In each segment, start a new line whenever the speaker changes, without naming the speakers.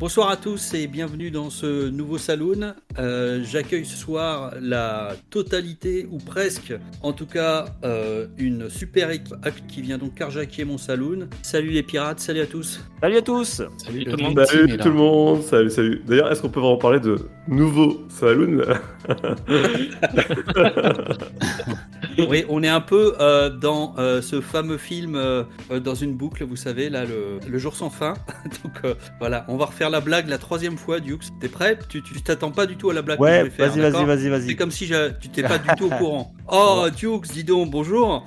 Bonsoir à tous et bienvenue dans ce nouveau saloon. Euh, J'accueille ce soir la totalité ou presque, en tout cas euh, une super équipe qui vient donc carjacker mon saloon. Salut les pirates, salut à tous.
Salut à tous
Salut tout le monde.
Salut tout le monde, salut, salut. D'ailleurs, est-ce qu'on peut vraiment parler de nouveau saloon?
Oui, on est un peu euh, dans euh, ce fameux film euh, dans une boucle, vous savez, là, le, le jour sans fin. donc voilà, on va refaire la blague la troisième fois, Dukes. T'es prêt? Tu t'attends pas du tout à la blague que je
Ouais,
vais faire.
vas-y, vas-y,
d'accord
vas-y,
C'est
vas-y.
comme si je- tu t'es pas du tout au courant. Oh, Dukes, dis donc, bonjour.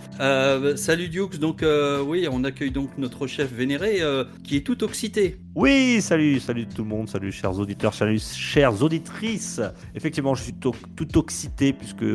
Salut Dukes, donc oui, on accueille donc notre chef vénéré qui est tout excité.
Oui, salut, salut tout le monde, salut chers auditeurs, salut chères auditrices. Effectivement, je suis to- tout excité puisque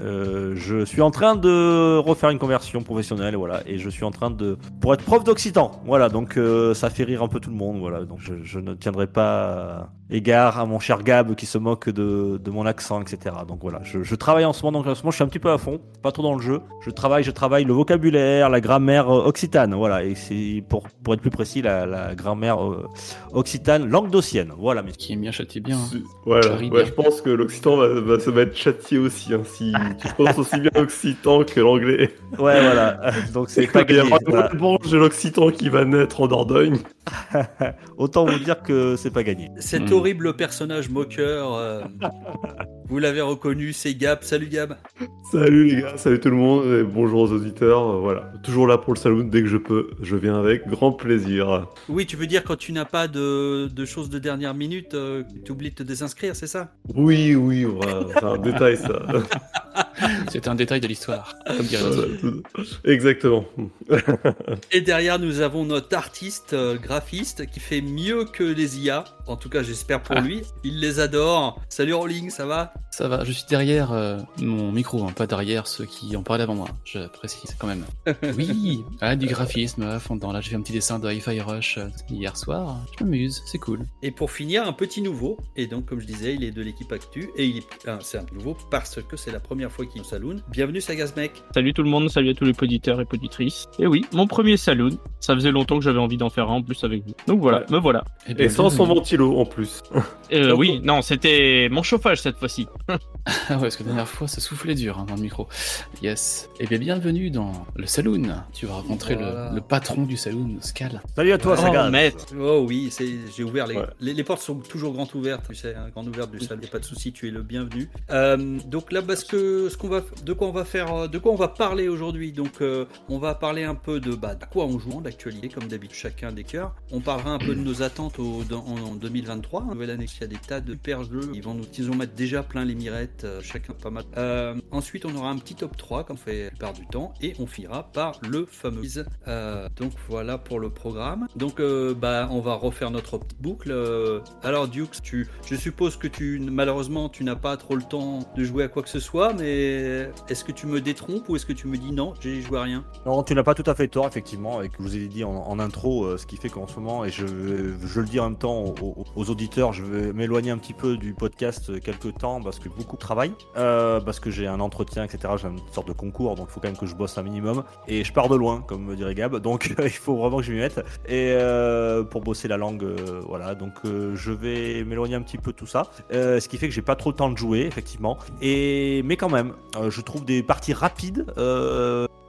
euh, je suis en train de refaire une conversion professionnelle, voilà, et je suis en train de pour être prof d'occitan, voilà, donc euh, ça fait rire un peu tout le monde, voilà, donc je, je ne tiendrai pas égard à mon cher Gab qui se moque de, de mon accent, etc. Donc voilà, je, je travaille en ce moment, donc en ce moment je suis un petit peu à fond, pas trop dans le jeu. Je travaille, je travaille le vocabulaire, la grammaire euh, occitane, voilà, et c'est pour pour être plus précis la, la grammaire euh, occitane languedocienne, voilà. Mais
Qui aime bien châtie bien. hein.
Voilà, ouais, je pense que l'occitan va, va se mettre châtié aussi, hein, si tu prononces aussi bien l'occitan que l'anglais.
ouais, voilà. Donc c'est pas gagné. voilà.
branche de l'occitan qui va naître en Dordogne.
Autant vous dire que c'est pas gagné.
Cet
Hmm.
Horrible personnage moqueur, euh, vous l'avez reconnu, c'est Gab. Salut Gab.
Salut les gars, salut tout le monde, et bonjour aux auditeurs. euh, Voilà, toujours là pour le saloon dès que je peux, je viens avec grand plaisir.
Oui, tu veux dire quand tu n'as pas de, de choses de dernière minute, euh, tu oublies de te désinscrire, c'est ça?
Oui, oui, voilà, c'est un détail ça.
C'est un détail de l'histoire. Comme dirait
Voilà,
l'autre.
tout- Exactement.
Et derrière, nous avons notre artiste euh, graphiste qui fait mieux que les IA. En tout cas, j'espère pour
Ah.
lui. Il les adore. Salut Rolling, ça va?
Ça va, je suis derrière euh, mon micro, hein, pas derrière ceux qui en parlaient avant moi. Je précise quand même. Oui, ah, du graphisme à fondant. Là, j'ai fait un petit dessin de Hi-Fi Rush euh, hier soir. Je m'amuse, c'est cool.
Et pour finir, un petit nouveau. Et donc, comme je disais, il est de l'équipe Actu. Et il est, ah, c'est un nouveau parce que c'est la première fois qu'il est au saloon. Bienvenue, Sagasmec.
Salut tout le monde, salut à tous les auditeurs et auditrices. Et oui, mon premier saloon. Ça faisait longtemps que j'avais envie d'en faire un en plus avec vous. Donc voilà,
Ouais.
me voilà.
Eh bien,
Et sans son
bienvenue.
En plus.
Euh, oui, non, c'était mon chauffage cette fois-ci.
Ah ouais, parce que la dernière fois, ça soufflait dur hein, dans le micro. Yes. Eh bien, bienvenue dans le saloon. Tu vas rencontrer
Voilà.
le, le patron du saloon, Scal.
Salut à toi,
Oh,
Saga.
maître.
Oh oui, c'est, j'ai ouvert les,
Ouais.
les, les portes sont toujours grandes ouvertes, tu sais, hein, grandes ouvertes du a pas de souci, tu es le bienvenu. Euh, donc là, parce que ce qu'on va, de quoi on va faire, euh, de quoi on va parler aujourd'hui? Donc, euh, on va parler un peu de, bah, de quoi on joue, d'actualité, comme d'habitude, chacun des cœurs. On parlera un peu de nos attentes au, dans- en, en 2023, nouvelle année. Il y a des tas de super jeux. Ils vont ils mettre déjà plein les mirettes, euh, chacun pas mal. Euh, ensuite, on aura un petit top 3 comme on fait la plupart du temps, et on finira par le fameux. Euh, donc voilà pour le programme. Donc bah on va refaire notre petite boucle. Alors Dukes, tu, je suppose que tu malheureusement tu n'as pas trop le temps de jouer à quoi que ce soit, mais est-ce que tu me détrompes ou est-ce que tu me dis non, j'ai joué à rien?
Non, tu n'as pas tout à fait tort, effectivement, et que je vous ai dit en, intro, ce qui fait qu'en ce moment, et je, je le dis en même temps aux, aux- auditeurs, je vais m'éloigner un petit peu du podcast euh, quelques temps parce que beaucoup travaillent, euh, parce que j'ai un entretien, etc. J'ai une sorte de concours, donc il faut quand même que je bosse un minimum. Et je pars de loin, comme me dirait Gab, donc il faut vraiment que je m'y mette. Et euh, pour bosser la langue, euh, voilà, donc euh, je vais m'éloigner un petit peu de tout ça, ce qui fait que j'ai pas trop le temps de jouer, effectivement. Et mais quand même, je trouve des parties rapides.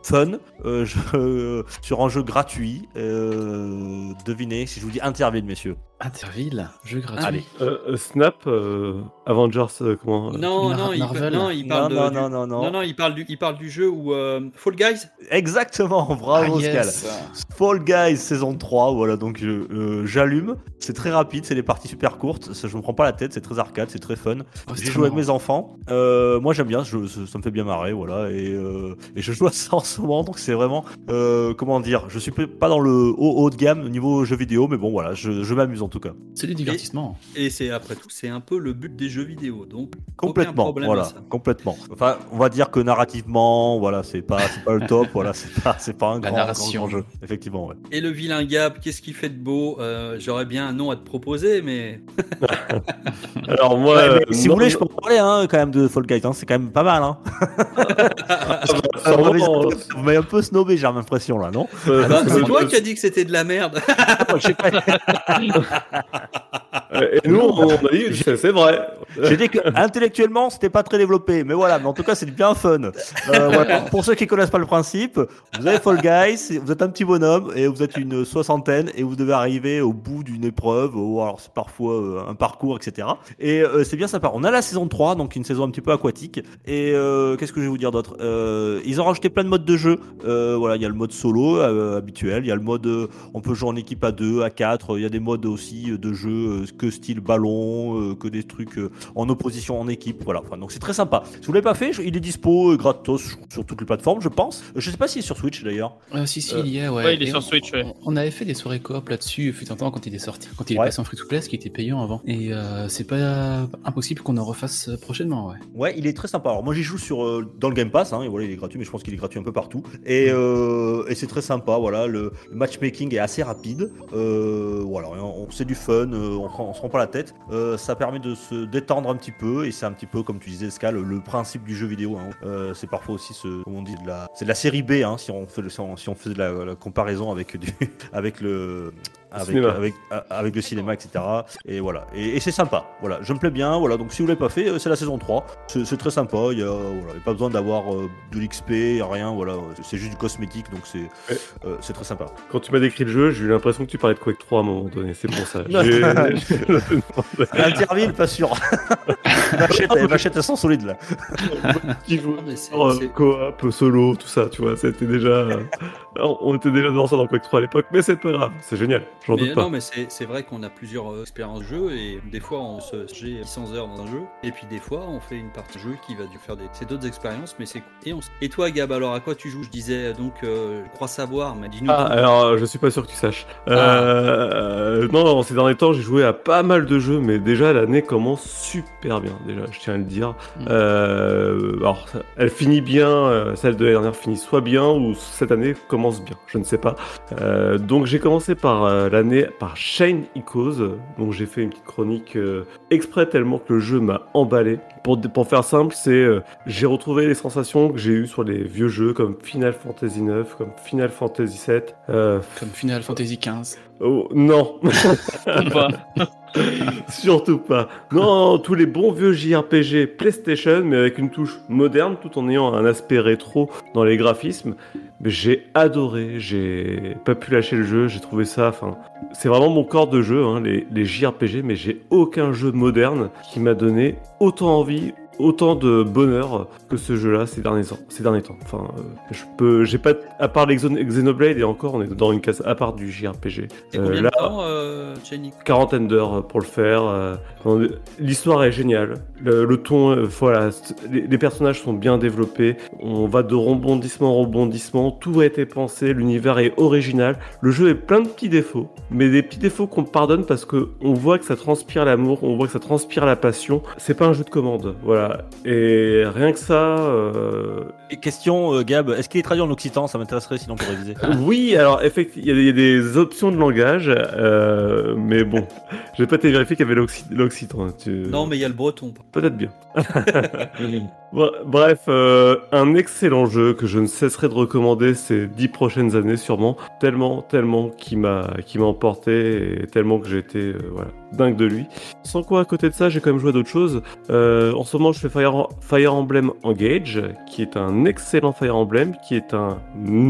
Fun euh, je- sur un jeu gratuit. Euh, devinez si je vous dis Interville, messieurs.
Interville, jeu gratuit.
Allez.
Euh, euh, Snap, euh, Avengers, euh, comment
Non, non, il, parle
non,
de-
non,
du-
non, non,
non, il parle du, il parle du jeu où euh, Fall Guys?
Exactement, bravo
Ah,
Scal.
yes.
Fall Guys saison 3, voilà, donc euh, j'allume. C'est très rapide, c'est des parties super courtes, ça, je me prends pas la tête, c'est très arcade, c'est très fun.
Oh,
J'ai joué avec mes enfants. Euh, moi j'aime bien, je- ça, ça me fait bien marrer, voilà. Et, euh, et je joue à ça en ce moment, donc c'est vraiment, euh, comment dire, je suis pas dans le haut, haut de gamme au niveau jeux vidéo, mais bon voilà, je, je m'amuse en tout cas.
C'est du divertissement.
Et c'est après tout, c'est un peu le but des jeux vidéo. Donc aucun
Complètement,
à
voilà,
ça.
complètement. Enfin, on va dire que narrativement, voilà, c'est pas, c'est pas le top, voilà, c'est pas, c'est pas un
La
grand,
narration.
grand, grand jeu, effectivement. Ouais.
Et le vilain Gab, qu'est-ce qu'il fait de beau? Euh, J'aurais bien un nom à te proposer, mais
Alors moi,
Ouais, mais
euh,
si
non,
vous voulez, je peux en parler hein, quand même de Fall Guys, hein, c'est quand même pas mal. Hein. m'avez-
vraiment,
vous m'avez un peu snobé, j'ai l'impression là, non?
Euh,
Ah bah, c'est toi qui as dit que c'était de la merde.
Je sais pas.
Et nous, on a dit, c'est vrai.
J'ai dit que intellectuellement, c'était pas très développé, mais voilà, mais en tout cas, c'est bien fun. Euh, voilà. Pour ceux qui connaissent pas le principe, vous avez Fall Guys, vous êtes un petit bonhomme et vous êtes une soixantaine et vous devez arriver au bout d'une épreuve, ou alors c'est parfois euh, un parcours, etc. Et euh, c'est bien sympa. On a la saison 3, donc une saison un petit peu aquatique. Et euh, qu'est-ce que je vais vous dire d'autre? Euh, Ils ont rajouté plein de modes de jeu. Euh, voilà, il y a le mode solo euh, habituel, il y a le mode euh, on peut jouer en équipe à 2, à 4, il y a des modes aussi euh, de jeu euh, que style ballon, euh, que des trucs euh, en opposition en équipe, voilà. Enfin, donc c'est très sympa. Si vous l'avez pas fait, je- il est dispo euh, gratos sur toutes les plateformes, je pense. Je sais pas s'il est sur Switch d'ailleurs.
Euh, si, si,
Euh,
il y a, ouais.
ouais, il est
Et
sur
on-
Switch, ouais.
On, avait fait des soirées coop là-dessus, fut un temps quand il est sorti, quand il est
Ouais.
passé en free-to-play, ce qui était payant avant. Et euh, c'est pas impossible qu'on en refasse prochainement, ouais.
Ouais, il est très sympa. Alors moi j'y joue sur euh, dans le Game Pass, hein, et voilà, il est gratuit, mais je pense qu'il est gratuit un peu partout. Et, euh, et c'est très sympa. Voilà, le, le matchmaking est assez rapide. Euh, voilà, on- c'est du fun, euh, on, prend- on se rend pas la tête. Euh, ça permet de se détendre un petit peu, et c'est un petit peu comme tu disais, Ska, le, principe du jeu vidéo. hein. Euh, c'est parfois aussi ce, comment on dit, de la, c'est de la série B, hein, si on fait le, de la, la comparaison avec du, avec le avec,
Cinéma.
avec, le cinéma, etc. Et voilà. Et, et c'est sympa. Voilà. Je me plais bien. Voilà. Donc si vous l'avez pas fait, euh, c'est la saison 3. C'est très sympa. Il y a, voilà, il y a pas besoin d'avoir euh, de l'XP, rien. Voilà. C'est juste du cosmétique. Donc c'est
Ouais.
euh, c'est très sympa.
Quand tu m'as décrit le jeu, j'ai eu l'impression que tu parlais de Quake 3 à un moment donné. C'est pour ça. J'ai-
Interville, pas sûr. Vachette, elle sent solide là.
Euh, coop, solo, tout ça, tu vois, c'était déjà. Euh, on était déjà dans ça dans Quake 3 à l'époque, mais c'est pas grave, c'est génial, j'en doute pas.
non, mais c'est vrai qu'on a plusieurs euh, expériences jeu et des fois on se j'ai 600 heures dans un jeu et puis des fois on fait une partie de jeu qui va faire des c'est d'autres expériences mais c'est cool. et on s- et toi Gab alors à quoi tu joues? Je disais donc euh, je crois savoir mais dis-nous.
Ah, alors euh, je suis pas sûr que tu saches.
Ah.
Euh, non, non, ces derniers temps, j'ai joué à pas mal de jeux, mais déjà l'année commence super bien, déjà, je tiens à le dire.
Mm.
Euh, alors, elle finit bien, euh, celle de l'année dernière finit soit bien, ou cette année commence bien, je ne sais pas. Euh, donc j'ai commencé par euh, l'année par Shane Echoes, donc j'ai fait une petite chronique euh, exprès tellement que le jeu m'a emballé. Pour, pour faire simple, c'est j'ai retrouvé les sensations que j'ai eues sur les vieux jeux comme Final Fantasy 9, comme Final Fantasy 7. Euh,
Comme Final Fantasy XV.
oh, non. surtout pas. Non, tous les bons vieux JRPG PlayStation, mais avec une touche moderne, tout en ayant un aspect rétro dans les graphismes. J'ai adoré, j'ai pas pu lâcher le jeu, j'ai trouvé ça, enfin, c'est vraiment mon corps de jeu, hein, les JRPG, mais j'ai aucun jeu moderne qui m'a donné autant envie, autant de bonheur que ce jeu-là ces derniers temps. Ces derniers temps. Enfin, euh, je peux, j'ai pas, à part les Xen- Xenoblade et encore, on est dans une case à part du JRPG. Euh, là,
temps euh,
quarantaine d'heures pour le faire. L'histoire est géniale. Le, le ton, voilà, les, les personnages sont bien développés. On va de rebondissement en rebondissement. Tout a été pensé. L'univers est original. Le jeu est plein de petits défauts, mais des petits défauts qu'on pardonne parce que on voit que ça transpire l'amour, on voit que ça transpire la passion. C'est pas un jeu de commande, voilà. Et rien que ça. euh,
Et question, euh, Gab, est-ce qu'il est traduit en occitan? Ça m'intéresserait sinon pour réviser.
Oui, alors effectivement, il y a des- options de langage, euh, mais bon, j'ai pas été vérifié qu'il y avait l'occi- l'occitan. Tu-
Non mais il y a le breton.
Peut-être bien. Bre- Bref, euh, un excellent jeu que je ne cesserai de recommander ces dix prochaines années sûrement. Tellement, tellement qui m'a qui m'a emporté et tellement que j'ai été euh, voilà, dingue de lui. Sans quoi, à côté de ça, j'ai quand même joué à d'autres choses. Euh, en ce moment, je fais Fire, Emblem Engage, qui est un excellent Fire Emblem, qui est un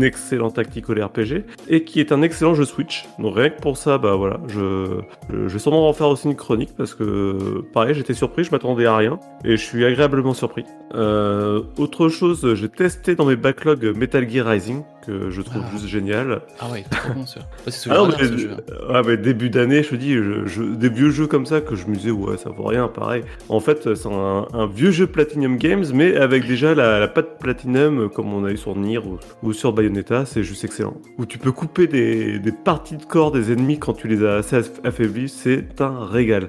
excellent tactical RPG et qui est un excellent jeu Switch. Donc rien que pour ça, bah voilà, je vais sûrement en faire aussi une chronique parce que pareil, j'étais surpris, je m'attendais à rien et je suis agréablement surpris. Euh, autre chose, j'ai testé dans mes backlogs Metal Gear Rising que je trouve
Ah.
juste génial.
Ah ouais, trop bon sûr. Ouais, c'est
Ah non,
celui
mais,
ce jeu.
ouais, mais début d'année, je te dis, je, je- des vieux jeux comme ça que je me disais, ouais, ça vaut rien, pareil. En fait, c'est un, un vieux jeu Platinum Games, mais avec déjà la, la patte Platinum, comme on a eu sur Nier ou, ou sur Bayonetta, c'est juste excellent. Où tu peux couper des, des parties de corps des ennemis quand tu les as assez aff- affaiblis, c'est un régal.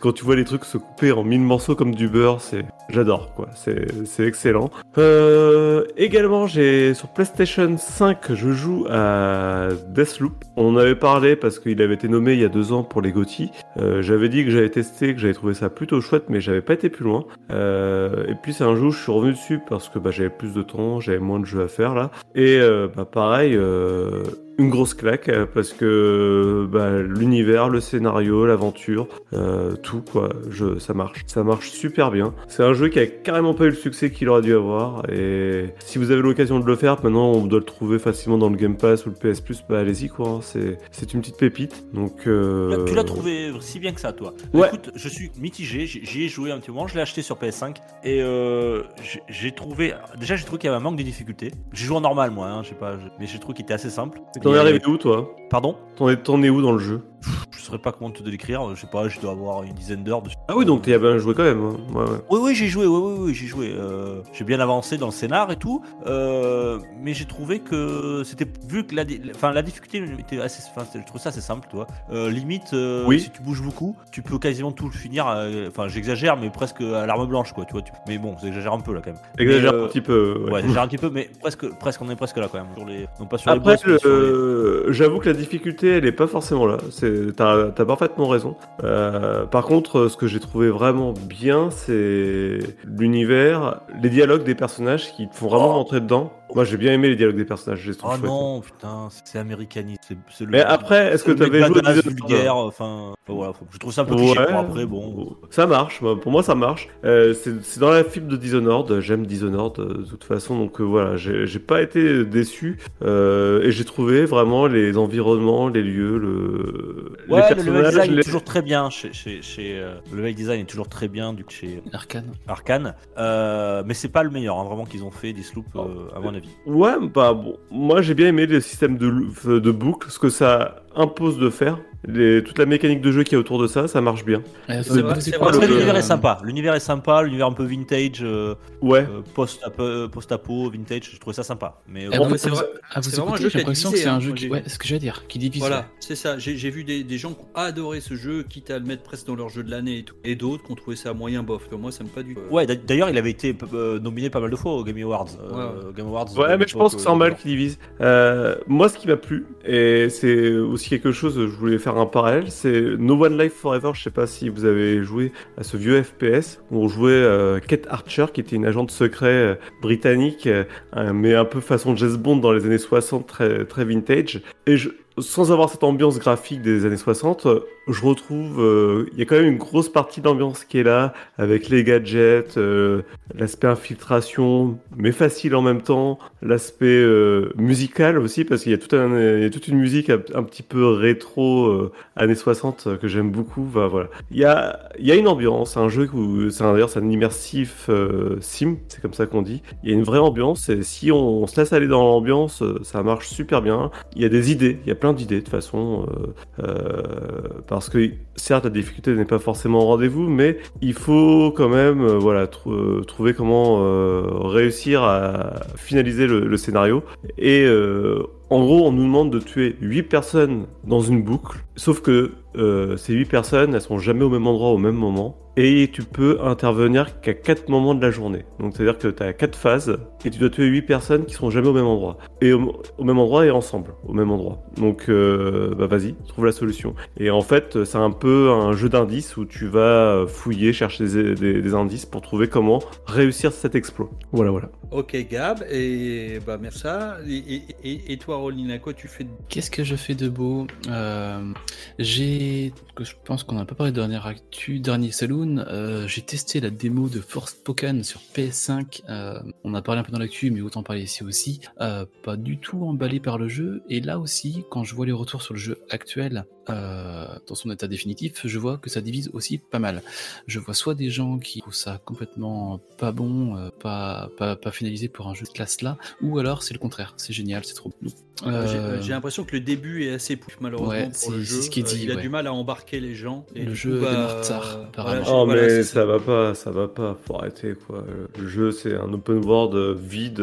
Quand tu vois les trucs se couper en mille morceaux comme du beurre, c'est j'adore, quoi. C'est c'est excellent. Euh, également, j'ai sur PlayStation 5, je joue à Deathloop. On avait parlé parce qu'il avait été nommé il y a deux ans pour les GOTY. Euh, j'avais dit que j'avais testé, que j'avais trouvé ça plutôt chouette, mais j'avais pas été plus loin. Euh, et puis c'est un où je suis revenu dessus parce que bah, j'avais plus de temps, j'avais moins de jeux à faire là. Et euh, bah, pareil, euh, une grosse claque euh, parce que bah, l'univers, le scénario, l'aventure, euh, tout quoi, je, ça marche, ça marche super bien. C'est un jeu qui a carrément pas eu le succès qu'il aurait dû avoir et si vous avez l'occasion de le faire, maintenant on doit le trouver facilement dans le Game Pass ou le PS Plus, bah allez-y quoi, hein, c'est une petite pépite. Donc euh,
Tu l'as trouvé si bien que ça, toi.
Ouais.
Écoute, je suis mitigé. J'y ai joué un petit moment. Je l'ai acheté sur PS5 et euh, j'ai- trouvé. Déjà, j'ai trouvé qu'il y avait un manque de difficulté. J'ai joué en normal, moi. Hein, je sais pas, mais j'ai trouvé qu'il était assez simple.
T'en es arrivé où toi?
Pardon?
T'en es, t'en es où dans le jeu?
Je saurais pas comment te décrire. Je sais pas. Je dois avoir une dizaine d'heures dessus.
Ah oui, donc t'y as bien joué quand même. hein. Ouais, ouais.
Oui, oui, j'ai joué, oui, oui, oui, j'ai joué. Euh, j'ai bien avancé dans le scénar et tout, euh, mais j'ai trouvé que c'était vu que la, enfin, la difficulté était assez, enfin, je trouve ça assez simple, toi. Euh, limite,
Oui.
si tu bouges beaucoup, tu peux quasiment tout le finir. Enfin, j'exagère, mais presque à l'arme blanche, quoi, tu vois. tu- mais bon, j'exagère un peu là quand même.
Exagère
Mais,
un petit peu. ouais.
Ouais, j'exagère un petit peu, mais presque, presque, on est presque là quand même. Sur les, non pas sur les
Après,
les-
j'avoue que la difficulté, elle est pas forcément là. C'est, t'as, parfaitement raison. Euh, par contre, ce que j'ai trouvé vraiment bien, c'est l'univers, les dialogues des personnages qui te font vraiment
Oh.
rentrer dedans. Moi, j'ai bien aimé les dialogues des personnages. Les
Oh non, putain, c'est américaniste. c'est- c'est le-
Mais après, est-ce que t'avais
mec
joué à
badass,
Dishonored
vulgaire, enfin, enfin, voilà, faut- je trouve ça un peu cliché.
Ouais.
Bon, après, bon.
Ça marche, pour moi ça marche. Euh, c'est c'est dans la fibre de Dishonored, j'aime Dishonored euh, de toute façon, donc euh, voilà, j'ai j'ai pas été déçu euh, et j'ai trouvé vraiment les environnements, les lieux, le,
Ouais,
les
le level design
les-
est toujours très bien chez, chez, chez euh, le level design est toujours très bien du chez
Arcane.
Arkane, euh, mais c'est pas le meilleur hein, vraiment qu'ils ont fait euh, à mon
Ouais, bah bon, moi j'ai bien aimé le système de, boucle, ce que ça impose de faire. Les, toute la mécanique de jeu qui est autour de ça, ça marche bien.
Euh,
C'est vrai- c'est vrai
Après,
le-
l'univers
euh,
est sympa, l'univers est sympa, l'univers un peu vintage, euh,
Ouais.
euh, post apo, post vintage, je trouvais ça sympa. Mais
Eh
euh,
mais c'est vrai-
à vous
c'est vraiment un jeu
j'ai
qui a
l'impression que
divisé,
c'est un
hein,
jeu
moi,
qui. Ouais, ce que j'allais dire, qui divise.
Voilà,
ouais.
c'est ça. J'ai j'ai vu des, des gens qui ont adoré ce jeu, quitte à le mettre presque dans leur jeu de l'année et tout. Et d'autres qui ont trouvé ça moyen bof. Moi, ça me pas du tout.
ouais, d'a- d'ailleurs, il avait été euh, nominé pas mal de fois aux Game Awards. euh, Game Awards.
Ouais, mais je pense que c'est en
euh,
mal qui divise. Euh, moi, ce qui m'a plu, et c'est aussi quelque chose, je voulais faire un parallèle, c'est No One Life Forever. Je sais pas si vous avez joué à ce vieux FPS où on jouait euh, Kate Archer, qui était une agente secret euh, britannique, euh, mais un peu façon James Bond dans les années 60, très, très vintage. Et je, sans avoir cette ambiance graphique des années 60, euh, je retrouve, euh, il y a quand même une grosse partie d'ambiance qui est là, avec les gadgets, euh, l'aspect infiltration, mais facile en même temps, l'aspect euh, musical aussi, parce qu'il y, a toute une musique un, petit peu rétro, années 60, euh, que j'aime beaucoup. Voilà. Il y a, une ambiance, un jeu d'ailleurs, c'est un immersif sim, c'est comme ça qu'on dit. Il y a une vraie ambiance, et si on, se laisse aller dans l'ambiance, ça marche super bien. Il y a des idées, il y a plein d'idées de façon, euh, euh, parce que certes, la difficulté n'est pas forcément au rendez-vous, mais il faut quand même euh, voilà, tr- trouver comment réussir à finaliser le, scénario. Et en gros, on nous demande de tuer 8 personnes dans une boucle, sauf que ces 8 personnes, elles sont jamais au même endroit au même moment. Et tu peux intervenir qu'à 4 moments de la journée. Donc c'est-à-dire que tu as 4 phases et tu dois tuer 8 personnes qui sont jamais au même endroit. Et au, au même endroit et ensemble, au même endroit. Donc euh, bah vas-y, trouve la solution. Et en fait, c'est un peu un jeu d'indices où tu vas fouiller, chercher des, des- des indices pour trouver comment réussir cet exploit. Voilà, voilà.
Ok, Gab, et bah merci. ça. Et, et- et- et toi, parole, Nina. Quoi tu fais de-
Qu'est-ce que je fais de beau? Euh, J'ai, je pense qu'on n'a pas parlé de dernière actu, dernier euh, j'ai testé la démo de Forspoken sur PS5. euh, on a parlé un peu dans l'actu, mais autant parler ici aussi. Euh, pas du tout emballé par le jeu. Et là aussi, quand je vois les retours sur le jeu actuel, euh, dans son état définitif, je vois que ça divise aussi pas mal. Je vois soit des gens qui trouvent ça complètement pas bon, euh, pas, pas, pas finalisé pour un jeu de classe là, ou alors c'est le contraire, c'est génial, c'est trop bon.
J'ai
Euh,
j'ai l'impression que le début est assez pouf, malheureusement,
Ouais,
pour
c'est-
le
c'est
jeu.
ce qui est
Euh,
dit,
il a
ouais.
du mal à embarquer les gens. Et
Le jeu
coup,
est
bah,
en retard,
voilà,
Oh
voilà,
mais
c'est
ça va pas, ça va pas, faut arrêter quoi. Le jeu c'est un open world vide,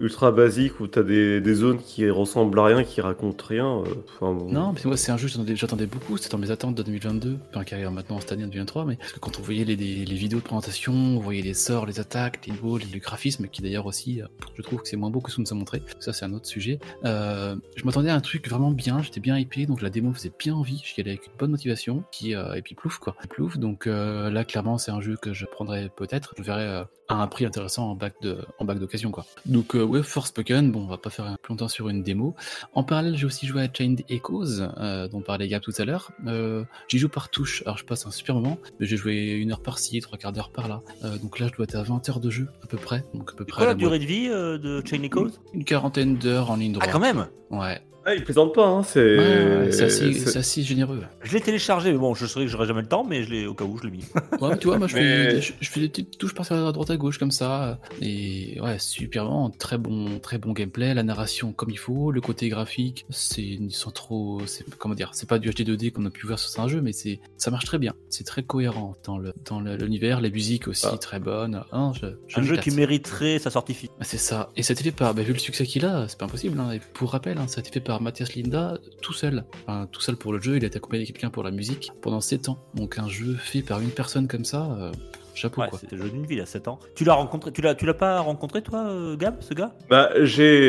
ultra basique où t'as des, des zones qui ressemblent à rien, qui racontent rien. enfin, bon.
Non, mais moi c'est un jeu j'attendais beaucoup, c'était dans mes attentes de 2022, enfin qui arrive maintenant cette année en 2023, mais parce que quand on voyait les, vidéos de présentation, on voyait les sorts, les attaques, les niveaux, le graphisme, qui d'ailleurs aussi, euh, je trouve que c'est moins beau que ce qu'on nous a montré, ça c'est un autre sujet. Euh, je m'attendais à un truc vraiment bien, j'étais bien hypé, donc la démo faisait bien envie, j'y allais avec une bonne motivation, qui, euh, et puis plouf quoi, plouf, donc là clairement c'est un jeu que je prendrais peut-être, je verrai à un prix intéressant en bac de en bac d'occasion quoi. Donc euh, ouais, Forspoken, bon on va pas faire plus longtemps sur une démo, en parallèle, j'ai aussi joué à Chained Echoes, euh, dont parlait Gab tout à l'heure. Euh, J'y joue par touche, alors je passe un super moment, mais j'ai joué une heure par-ci, trois quarts d'heure par-là. Euh, donc là, je dois être à 20 heures de jeu, à peu près. Donc à peu près
Quoi la durée de vie euh, de Chain Echoes?
Une quarantaine d'heures en ligne droite.
Ah, quand même
Ouais,
Ah, il plaisante pas, hein, c'est.
Ouais, ouais, c'est assez, généreux.
Je l'ai téléchargé, mais bon, je sais que j'aurai jamais le temps, mais je l'ai au cas où je l'ai mis.
Ouais, mais tu vois, moi je,
Mais-
fais, je, je fais des petites touches par à droite à gauche comme ça. Et ouais, super vraiment, très bon, très bon gameplay, la narration comme il faut, le côté graphique, c'est sans trop, comment dire, c'est pas du HD 2D qu'on a pu voir sur certains jeux, mais c'est, ça marche très bien, c'est très cohérent dans le dans l'univers, la musique aussi
Ah.
très bonne. Ah, je, je
Un jeu qui mériterait sa sortie physique.
Ah, C'est ça. Et ça a été fait par, bah, vu le succès qu'il a, c'est pas impossible. Hein. Et pour rappel, hein, ça a été fait par Mathias Linda tout seul. Enfin, tout seul pour le jeu, il a été accompagné de quelqu'un pour la musique pendant 7 ans. Donc un jeu fait par une personne comme ça, euh, chapeau
Ouais,
quoi.
c'était le jeu d'une vie, il a 7 ans. Tu l'as rencontré, tu l'as, tu l'as pas rencontré toi, euh, Gab, ce gars?
Bah, j'ai,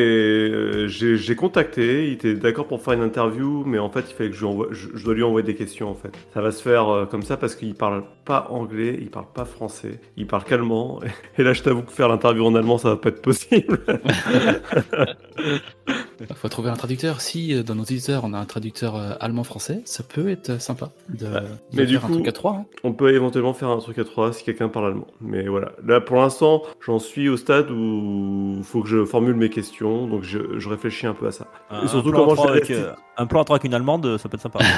euh, j'ai, j'ai contacté, il était d'accord pour faire une interview, mais en fait, il fallait que je, lui envoie- je, je dois lui envoyer des questions en fait. Ça va se faire euh, comme ça parce qu'il parle pas anglais, il parle pas français, il parle qu'allemand. Et là, je t'avoue que faire l'interview en allemand, ça va pas être possible.
Il faut trouver un traducteur. Si euh, dans nos éditeurs on a un traducteur euh, allemand-français, ça peut être euh, sympa de, de
mais du
faire un
coup-
truc à trois. hein.
On peut éventuellement faire un truc à trois si quelqu'un parle allemand. Mais voilà. Là, pour l'instant, j'en suis au stade où il faut que je formule mes questions, donc je, je réfléchis un peu à ça.
un,
surtout,
un plan à
comment
trois
je
avec, euh, un plan à trois avec une allemande, ça peut être sympa.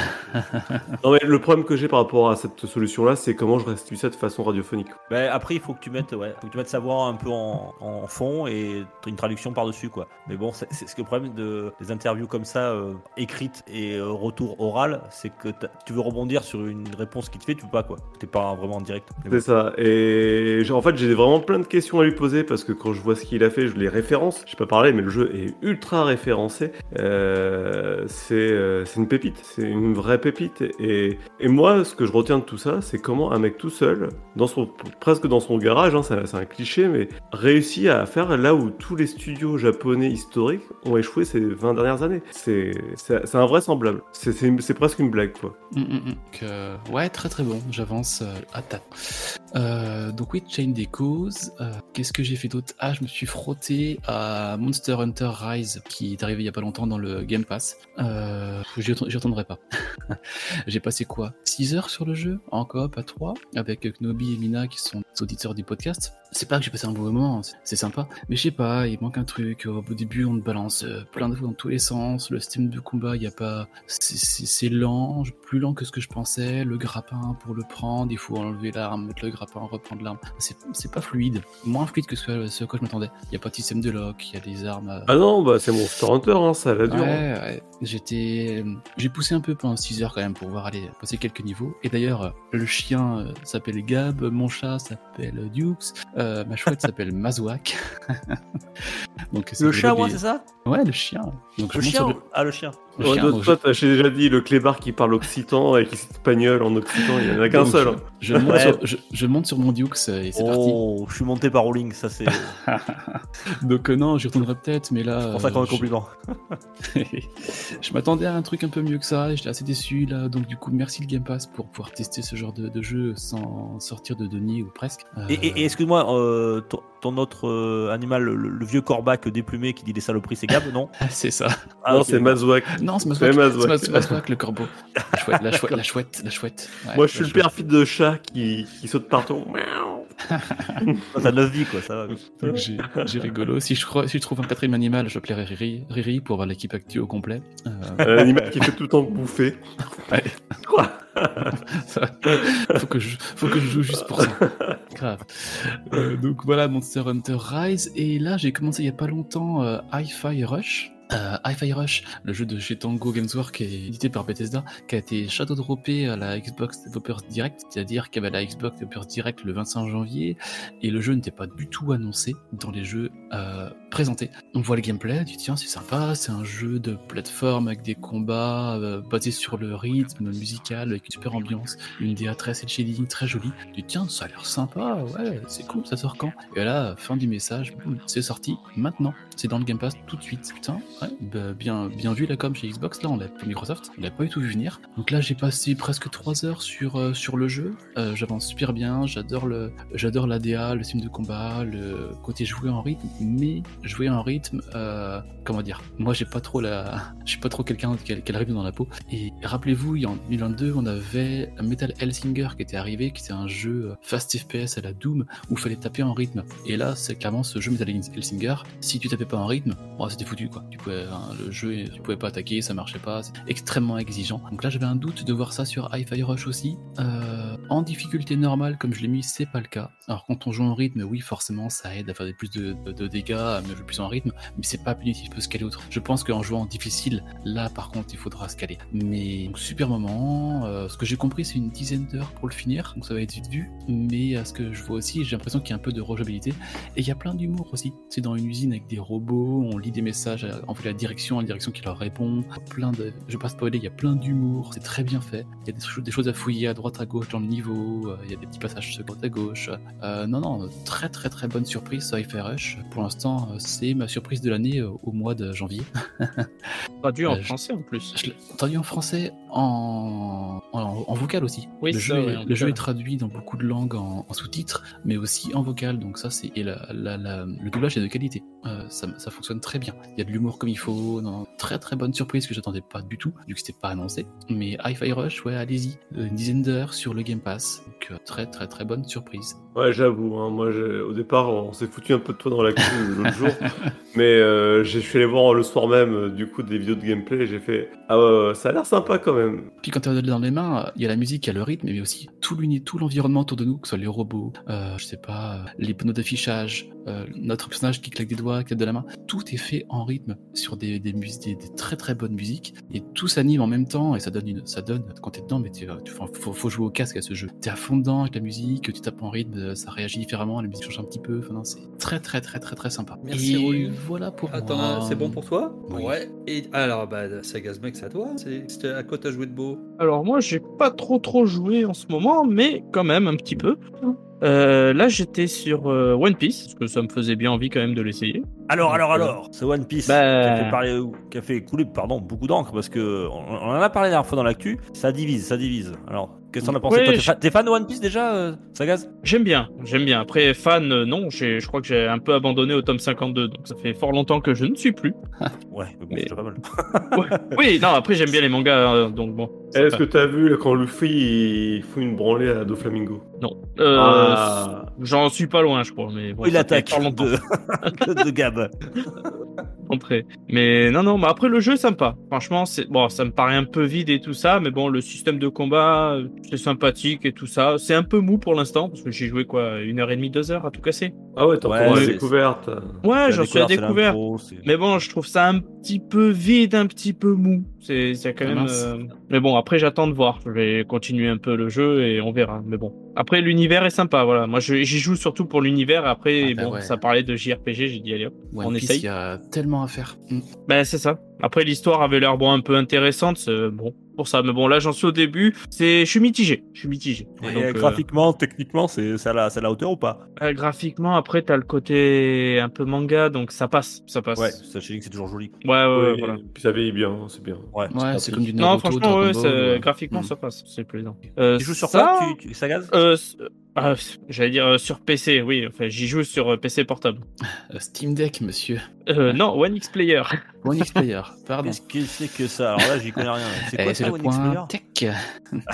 Non, mais le problème que j'ai par rapport à cette solution-là, c'est comment je restitue ça de façon radiophonique.
Ben, après, il faut que tu mettes, ouais, faut que tu mettes sa voix un peu en, en fond et une traduction par-dessus, quoi. Mais bon, c'est ce que le problème de, des interviews comme ça, euh, écrites et euh, retour oral, c'est que tu veux rebondir sur une réponse qui te fait, tu peux pas, quoi. T'es pas vraiment en direct.
C'est
bon.
ça. Et en fait, j'ai vraiment plein de questions à lui poser parce que quand je vois ce qu'il a fait, je les référence. Je sais pas parler, mais le jeu est ultra référencé. Euh, c'est euh, une pépite. C'est une vraie pépite. Et, et moi, ce que je retiens de tout ça, c'est comment un mec tout seul, dans son, presque dans son garage, hein, c'est un cliché, mais réussit à faire là où tous les studios japonais historiques ont échoué ces 20 dernières années. C'est invraisemblable. C'est- presque une blague, quoi.
Mm, mm, mm. Euh, ouais, très très bon. J'avance euh, à. Euh, donc oui, Chain des causes. Euh, Qu'est-ce que j'ai fait d'autre? Ah, je me suis frotté à Monster Hunter Rise, qui est arrivé il y a pas longtemps dans le Game Pass. Euh, J'y retourne- j'y retournerai pas. j'ai passé quoi? 6 heures sur le jeu, en coop à 3, avec Knobi et Mina qui sont auditeurs du podcast. C'est pas que j'ai passé un bon moment, c'est- sympa, mais je sais pas, il manque un truc. Au début, on te balance plein de fois dans tous les sens. Le système de combat, il y a pas, c'est- lent, plus lent que ce que je pensais. Le grappin pour le prendre, il faut enlever l'arme, mettre le grappin, reprendre l'arme. C'est c'est pas fluide, moins fluide que ce, ce à quoi je m'attendais. Il y a pas de système de lock, il y a des armes. euh,
Ah non, bah c'est Monster Hunter, hein, ça la dure. hein.
Ouais, ouais. J'étais, j'ai poussé un peu pendant 6 heures quand même pour voir aller passer quelques niveaux. Et d'ailleurs, euh, le chien euh, s'appelle Gab, mon chat s'appelle Dukes, euh, ma chouette s'appelle Mazouak. Donc
Le chat, moi, c'est ça?
Ouais, le chien. Donc
Le chien
sur
Ah, le chien?
Ouais,
chien,
de-
donc
toi, t'as- j'ai déjà dit le clébard qui parle occitan et qui s'espagnol en occitan, il y en a qu'un seul. hein.
Je, je monte
Ouais.
sur, je, je monte sur mon Dukes euh, et c'est parti.
Oh, je suis monté par Rolling, ça c'est
Donc euh, non, j'y retournerai peut-être, mais là.
c'est pour ça
euh,
qu'on a un
je-
compliment.
je m'attendais à un truc un peu mieux que ça, et j'étais assez déçu là, donc du coup merci le Game Pass pour pouvoir tester ce genre de, de jeu sans sortir de Denis ou presque. Euh,
Et, et- et excuse-moi, euh, toi- ton autre euh, animal, le, le vieux corbac déplumé qui dit des saloperies, c'est Gab, non?
C'est ça.
Ah,
non, c'est Mazouak.
Non. C'est Mazouak, le corbeau. La chouette, la chouette, la chouette. La chouette. Ouais,
Moi, je suis le perfide de chat qui, qui saute partout.
T'as 9 vies, quoi, ça va.
Donc, J'ai rigolo. Si je, crois, si je trouve un quatrième animal, je l'appellerai Riri, Riri pour avoir l'équipe active au complet. Euh,
Un animal qui fait tout le temps bouffer.
ça- faut, que je, faut que je joue juste pour ça. Grave. Euh, donc voilà, Monster Hunter Rise. Et là, j'ai commencé il y a pas longtemps euh, Hi-Fi Rush. Euh, Hi-Fi Rush, le jeu de chez Tango Games Works, édité par Bethesda, qui a été shadow droppé à la Xbox Developers Direct, c'est-à-dire qu'il y avait la Xbox Developers Direct le 25 janvier, et le jeu n'était pas du tout annoncé dans les jeux euh, présentés. On voit le gameplay, tu tiens c'est sympa, c'est un jeu de plateforme avec des combats euh, basés sur le rythme musical, avec une super ambiance, une DA très cel shading, très jolie. Tu tiens ça a l'air sympa, ouais c'est cool, ça sort quand? Et là, fin du message, c'est sorti maintenant, c'est dans le Game Pass tout de suite. Putain, bah, bien, vu la com chez Xbox, là on l'a Microsoft, on l'a pas du tout vu venir. Donc là j'ai passé presque 3 heures sur, euh, sur le jeu, Euh, j'avance super bien, j'adore le j'adore la DA, le film de combat, le côté jouer en rythme, mais jouer en rythme, euh, comment dire, moi j'ai pas trop la, je pas trop quelqu'un qui a, qui a le rythme dans la peau. Et rappelez-vous, il y a en 2022, on avait Metal Hellsinger qui était arrivé, qui était un jeu fast FPS à la Doom où il fallait taper en rythme. Et là, c'est clairement ce jeu Metal Hellsinger. Si tu tapais pas en rythme, c'était foutu quoi. Tu hein, le jeu, tu pouvais pas attaquer, ça marchait pas, c'est extrêmement exigeant. Donc là, j'avais un doute de voir ça sur Hi-Fi Rush aussi. Euh, en difficulté normale, comme je l'ai mis, c'est pas le cas. Alors quand on joue en rythme, oui, forcément, ça aide à faire plus de, dégâts, à jouer plus en rythme, mais c'est pas punitif, il peut se caler autre. Je pense qu'en jouant en difficile, là par contre, il faudra se. Mais super moment. euh, ce que j'ai compris, c'est une dizaine d'heures pour le finir, donc ça va être vite vu. Mais à ce que je vois aussi, j'ai l'impression qu'il y a un peu de rejouabilité. Et il y a plein d'humour aussi. C'est dans une usine avec des robots, on lit des messages, euh, la direction, la direction qui leur répond. Plein de, je vais pas spoiler, il y a plein d'humour, c'est très bien fait. Il y a des, choses- des choses à fouiller à droite à gauche dans le niveau, euh, il y a des petits passages secrets à gauche. Euh, non, non, très très très bonne surprise, Hi-Fi Rush. Pour l'instant, euh, c'est ma surprise de l'année au mois de janvier.
Traduit en
je-
français en plus.
Traduit en français, en, en, en vocal aussi.
Oui,
le jeu,
ça, en
le jeu est traduit dans beaucoup de langues en, en sous-titres, mais aussi en vocal. Donc ça, c'est la, la- la- le doublage est de qualité. Euh, ça, ça fonctionne très bien. Il y a de l'humour comme il faut. Non, très très bonne surprise que j'attendais pas du tout, vu que c'était pas annoncé. Mais Hi-Fi Rush, ouais, allez-y. Euh, Une dizaine d'heures sur le Game Pass. Donc euh, très très très bonne surprise.
Ouais, j'avoue. hein, moi, au départ, on s'est foutu un peu de toi dans la queue l'autre jour. Mais euh, je suis allé voir le soir même, du coup, des vidéos de gameplay j'ai fait Ah ouais, ça a l'air sympa quand même.
Puis quand tu as dans les mains, il y a la musique, il y a le rythme, mais aussi tout l'environnement autour de nous, que ce soit les robots, euh, je sais pas, les panneaux d'affichage, euh, notre personnage qui claque des doigts, qui claque de la main. Tout est fait en rythme sur des, des, mus- des, des très très bonnes musiques et tout s'anime en même temps et ça donne une, ça donne quand t'es dedans, mais tu, faut, faut jouer au casque à ce jeu. T'es à fond dedans avec la musique, tu tapes en rythme, euh, ça réagit différemment, la musique change un petit peu. Enfin non, c'est très très très très très sympa.
Merci,
et voilà pour
Attends,
moi.
c'est bon pour toi?
Oui.
Ouais. Et alors, bah, Sagazmec, c'est à toi. C'est c'était à quoi t'as joué de beau?
Alors moi, j'ai pas trop trop joué en ce moment, mais quand même un petit peu. Euh, là, j'étais sur euh, One Piece, parce que ça me faisait bien envie quand même de l'essayer.
Alors, alors,
euh,
alors, ce One Piece
bah-
qui, a fait parler- qui a fait couler pardon, beaucoup d'encre parce que on, on en a parlé la dernière fois dans l'actu, ça divise, ça divise. Alors, qu'est-ce que t'en as pensé t'es
je-
fa- T'es fan de One Piece déjà, euh, Sagaz?
J'aime bien, j'aime bien. Après, fan, euh, non, j'ai- je crois que j'ai un peu abandonné au tome 52, donc ça fait fort longtemps que je ne suis plus.
Ouais, mais bon,
Mais-
c'est déjà pas mal.
Oui, non, après j'aime bien les mangas, euh, donc bon.
Est-ce que t'as vu là, quand Luffy il fout une branlée à Doflamingo
Non. Euh,
Ah.
J'en suis pas loin, je crois, mais bon.
il attaque de, de Gab.
Entrée. Mais non, non, mais après le jeu sympa. Franchement, c'est bon, ça me paraît un peu vide et tout ça, mais bon, le système de combat, euh, c'est sympathique et tout ça. C'est un peu mou pour l'instant parce que j'ai joué quoi, une heure et demie, deux heures à tout casser.
Ah ouais, t'as
Ouais,
la découverte.
Ouais, j'en suis à
c'est
découvert.
l'intro, c'est-
Mais bon, je trouve ça un petit peu vide, un petit peu mou. C'est, quand
Ah,
même. euh, Mais bon, après j'attends de voir. Je vais continuer un peu le jeu et on verra. Mais bon, après l'univers est sympa. Voilà, moi je- j'y joue surtout pour l'univers. Après,
Ah, bah
bon,
ouais.
ça parlait de JRPG, j'ai dit allez hop.
One
on
Piece,
essaye.
il y a tellement à faire. Mm.
Ben c'est ça. Après l'histoire avait l'air bon un peu intéressante, bon pour ça. Mais bon là j'en suis au début. C'est, je suis mitigé. Je suis mitigé.
Et
Donc, euh,
graphiquement, techniquement, c'est à, la- la hauteur ou pas?
Euh, graphiquement après t'as le côté un peu manga, donc ça passe, ça passe.
Ouais, sachant que c'est toujours joli.
ouais, ouais, ouais, voilà.
Puis ça vieillit bien, c'est bien.
Ouais.
Ouais, c'est comme du
Non,
Naruto,
franchement,
Dragon
ouais, graphiquement,
Mm.
ça passe. C'est plaisant. Euh,
Tu joues sur
ça,
quoi tu, tu- Sagaz
euh, c- Ah, J'allais dire euh, sur PC, oui. Enfin, j'y joue sur euh, PC portable.
Euh, Steam Deck, monsieur.
Euh, non, One X Player.
One X Player, pardon.
Qu'est-ce que c'est que ça? Alors là, j'y connais rien. C'est
Eh,
quoi
c'est
ça,
le
One X Player?
point tech.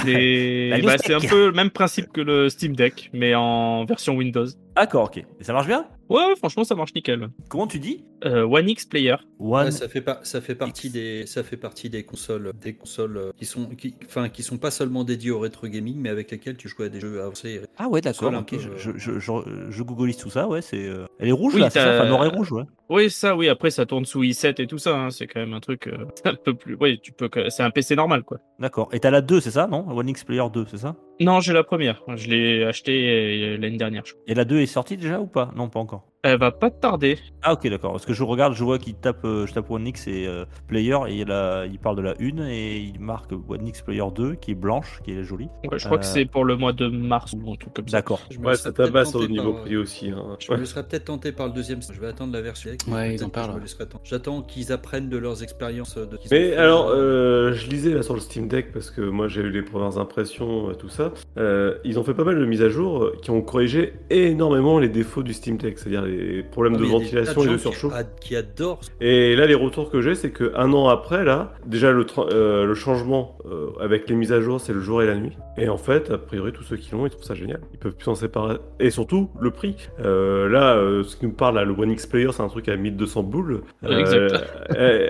C'est
La
bah, c'est un peu le même principe que le Steam Deck, mais en version Windows.
D'accord, ok. Et ça marche bien?
Ouais, ouais, franchement, ça marche nickel.
Comment tu dis?
Euh, One X Player.
One.
Ouais, ça fait pas, ça fait partie des, ça fait partie des consoles, des consoles euh, qui sont, qui, enfin, qui sont pas seulement dédiées au rétro gaming, mais avec lesquelles tu joues à des jeux avancés.
Ah ouais, d'accord.
Console un
Ok,
peu,
je,
euh,
je, je, je, googleise tout ça. Ouais, c'est. euh, Elle est rouge
Oui,
là, c'est ça
t'as-
Enfin, noir et rouge, ouais.
Oui, ça, oui. Après, ça tourne sous i7 et tout ça. hein, C'est quand même un truc euh, un peu plus. Oui, tu peux. que- C'est un PC normal, quoi.
D'accord. Et t'as la 2, c'est ça, non? One X Player 2, c'est ça?
Non, j'ai la première. Je l'ai acheté euh, l'année dernière. je crois.
Et la 2 est sortie déjà ou pas? Non, pas encore.
Elle va pas tarder.
Ah ok d'accord, parce que je regarde, je vois qu'il tape, euh, je tape One X et euh, Player et il, a, il parle de la 1 et il marque One X Player 2 qui est blanche, qui est jolie.
Ouais, je crois que
Euh,
c'est pour le mois de mars ou un truc comme ça.
D'accord.
Ouais, ça tabasse au niveau
par-
prix aussi. hein.
Je me serais peut-être tenté par le deuxième. Je vais attendre la version.
Ouais, ils en parlent, ouais.
J'attends qu'ils apprennent de leurs expériences. De
Mais alors, euh, je lisais là sur le Steam Deck parce que moi j'ai eu les premières impressions, euh, tout ça. Euh, ils ont fait pas mal de mises à jour qui ont corrigé énormément les défauts du Steam Deck, c'est-à-dire les problèmes de
des
ventilation et de
qui
surchauffe.
ad- Qui adorent.
Et là, les retours que j'ai, c'est que un an après, là, déjà le, euh, le changement euh, avec les mises à jour, c'est le jour et la nuit. Et en fait, a priori, tous ceux qui l'ont, ils trouvent ça génial. Ils peuvent plus s'en séparer. Et surtout, le prix. Euh, là, euh, ce qui nous parle, là, le One X Player, c'est un truc à 1200 boules.
Exact.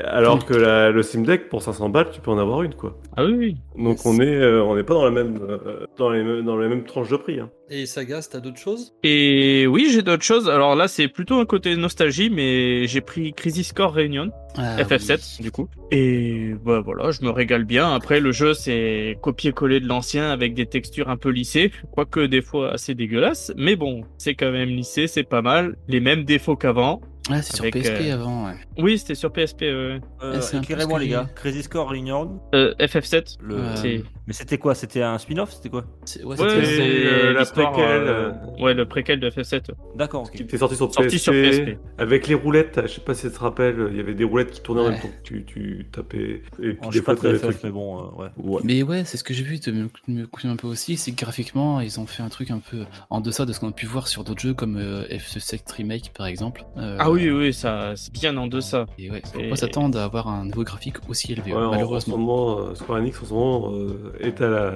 alors que la- le Steam Deck, pour 500 balles, tu peux en avoir une, quoi.
Ah oui, oui.
Donc on est, euh, on n'est pas dans la même, euh, dans les, dans les mêmes tranches de prix. Hein.
Et Sagas, t'as d'autres choses?
Et oui, j'ai d'autres choses. Alors là, c'est plutôt un côté nostalgie, mais j'ai pris Crisis Core Reunion,
Ah,
FF7
oui.
du coup. Et bah voilà, je me régale bien. Après, le jeu, c'est copier-coller de l'ancien avec des textures un peu lissées, quoique des fois assez dégueulasses. Mais bon, c'est quand même lissé, c'est pas mal. Les mêmes défauts qu'avant.
Ah, c'est sur PSP
euh,
avant, ouais.
Oui, c'était sur PSP. euh,
Euh,
peu
Éclairez-moi les gars. Crazy Score Reunion.
euh, FF7.
Le...
Ouais.
C'est
Mais c'était quoi? C'était un spin-off? C'était quoi?
Ouais, c'était-
la
euh,
euh,
Ouais, le préquel de FF7.
D'accord.
Qui était sorti sur
Sorti
PSP,
sur PSP.
avec les roulettes. Je sais pas si tu te rappelles, il y avait des roulettes qui tournaient en même temps que tu, tu tapais. Et puis
Bon, je
des fois,
mais bon, euh, ouais.
Ouais.
Mais ouais, c'est ce que j'ai vu, de me, me confirme un peu aussi, c'est que graphiquement, ils ont fait un truc un peu en deçà de ce qu'on a pu voir sur d'autres jeux comme euh, FF7 Remake par exemple.
Ah oui, oui, ça, c'est bien en deçà.
Et ouais, faut
Et-
pas s'attendre à avoir un niveau graphique aussi élevé,
Ouais, en- En ce
malheureusement.
moment, euh, Square Enix en ce moment euh, est, à la...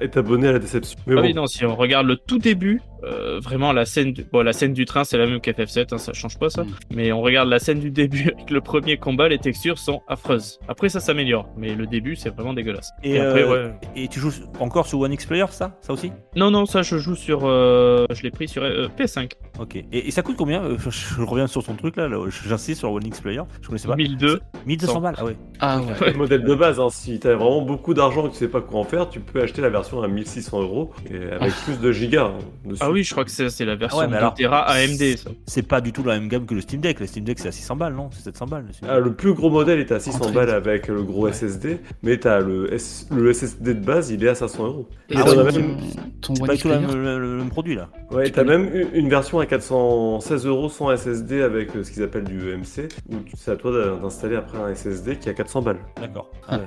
est abonné à la déception. Mais
Ah
bon,
oui, non, si on regarde le tout début, euh, vraiment la scène, du... bon, la scène du train, c'est la même qu'FF7, hein, ça change pas ça.
Mm.
Mais on regarde la scène du début avec le premier combat, les textures sont affreuses. Après, ça s'améliore, mais le début, c'est vraiment dégueulasse.
Et,
Et après,
euh,
ouais.
Et tu joues encore sur One X Player, ça Ça aussi?
Non, non, ça, je joue sur, euh, je l'ai pris sur euh, PS5,
Ok. Et, et ça coûte combien? Je, je reviens sur ton truc là, là, j'insiste sur One X Player. Je connaissais pas.
1002.
1200 balles, ah ouais.
Ah ouais.
le modèle de base, hein, si t'as vraiment beaucoup d'argent et que tu sais pas quoi en faire, tu peux acheter la version à 1600 euros et avec plus de gigas hein, dessus.
Ah oui, je crois que c'est c'est la version
Ah ouais, mais alors-
2 Tera AMD.
C'est pas du tout la même gamme que le Steam Deck. Le Steam Deck c'est à 600 balles, non? C'est 700 balles. le
Ah, le plus gros modèle est à 600
Entrée.
balles avec le gros
Ouais.
SSD, mais t'as le, S- le SSD de base, il est à 500 euros.
Et
Ah
ton,
ouais, même-
ton
pas du tout le même, le- le même produit là.
Ouais,
Tu
t'as même une- une version à 416 euros sans SSD avec euh, ce qu'ils appellent du EMC, où c'est à toi d'installer après un SSD qui a 400 balles.
D'accord.
Ah.
Ouais.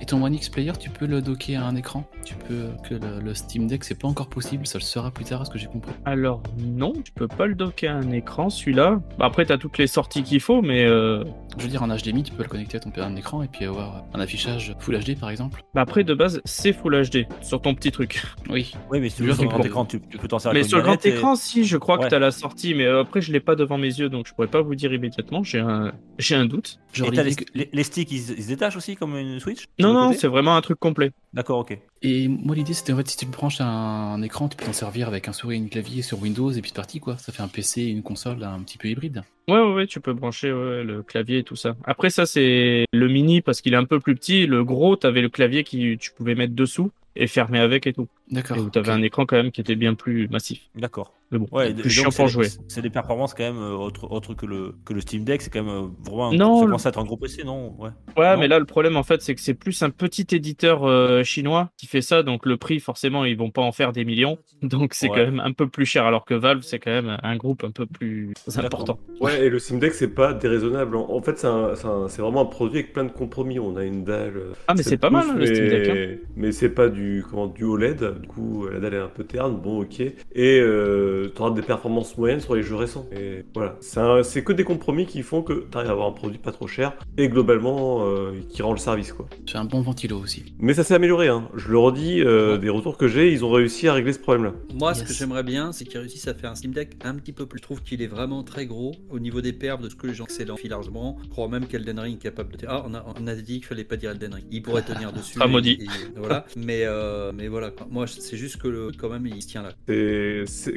Et ton One X Player, tu peux le docker à un écran? Tu peux que le, le Steam Deck, c'est pas encore possible, ça le sera plus tard, à ce que j'ai compris.
Alors non, tu peux pas le docker à un écran celui-là. Bah, après, t'as toutes les sorties qu'il faut, mais euh,
Je veux dire, en HDMI, tu peux le connecter à ton un écran et puis avoir un affichage Full HD par exemple.
bah, après de base c'est Full HD sur ton petit truc.
Oui.
Oui, mais si tu
Je
veux sur le grand écran, tu, tu peux t'en servir
Mais sur le grand
et-
écran, si, je crois
Ouais.
que t'as la sortie, mais euh, après je l'ai pas devant mes yeux, donc je pourrais pas vous dire immédiatement. J'ai un, j'ai un doute.
Genre
Et les, les- les sticks, ils, ils se détachent aussi comme une Switch
Non, non, c'est vraiment un truc complet.
D'accord, ok.
Et moi l'idée c'était en fait si tu le branches à un, écran, tu peux t'en servir avec un souris et une clavier sur Windows et puis c'est parti quoi. Ça fait un PC et une console un petit peu hybride.
Ouais, ouais, ouais, tu peux brancher ouais, le clavier et tout ça. Après, ça, c'est le mini parce qu'il est un peu plus petit. Le gros, t'avais le clavier qui tu pouvais mettre dessous et fermer avec et tout.
D'accord.
Et où t'avais
ok.
un écran quand même qui était bien plus massif.
D'accord.
Mais bon,
Ouais, et
plus
donc,
chiant
c'est
pour
des-
jouer.
C'est des performances quand même euh, autre, autre que le que le Steam Deck, c'est quand même euh, vraiment un,
Non,
ça commence à être un gros PC, non? Ouais.
Ouais,
Non.
mais là, le problème, en fait, c'est que c'est plus un petit éditeur euh, chinois qui fait ça. Donc, le prix, forcément, ils vont pas en faire des millions. Donc, c'est
Ouais.
quand même un peu plus cher. Alors que Valve, c'est quand même un groupe un peu plus important.
Ouais, et le Steam Deck, c'est pas déraisonnable. En en fait, c'est vraiment un produit avec plein de compromis. On a une dalle.
Ah, mais
7
c'est pas mal, hein, le Steam Deck,
Mais, mais c'est pas du, comment, du OLED. Du coup, la dalle est un peu terne. Bon, ok. Et euh, tu auras des performances moyennes sur les jeux récents. Et voilà. C'est que des compromis qui font que tu arrives à avoir un produit pas trop cher et globalement euh, qui rend le service, quoi.
C'est un bon ventilo aussi.
Mais ça s'est amélioré, hein. Je le redis, euh, des retours que j'ai, ils ont réussi à régler ce problème-là.
Moi, ce que j'aimerais bien, c'est qu'ils réussissent à faire un Steam Deck un petit peu plus. Je trouve qu'il est vraiment très gros au niveau des perfs de ce que les gens excellent largement. Je crois même qu'Elden Ring est capable de. Ah, on a, on a dit qu'il fallait pas dire Elden Ring. Il pourrait tenir dessus.
Ah, maudit.
et voilà. Mais, euh, mais voilà. quoi. Moi, c'est juste que le, quand même, il se tient là.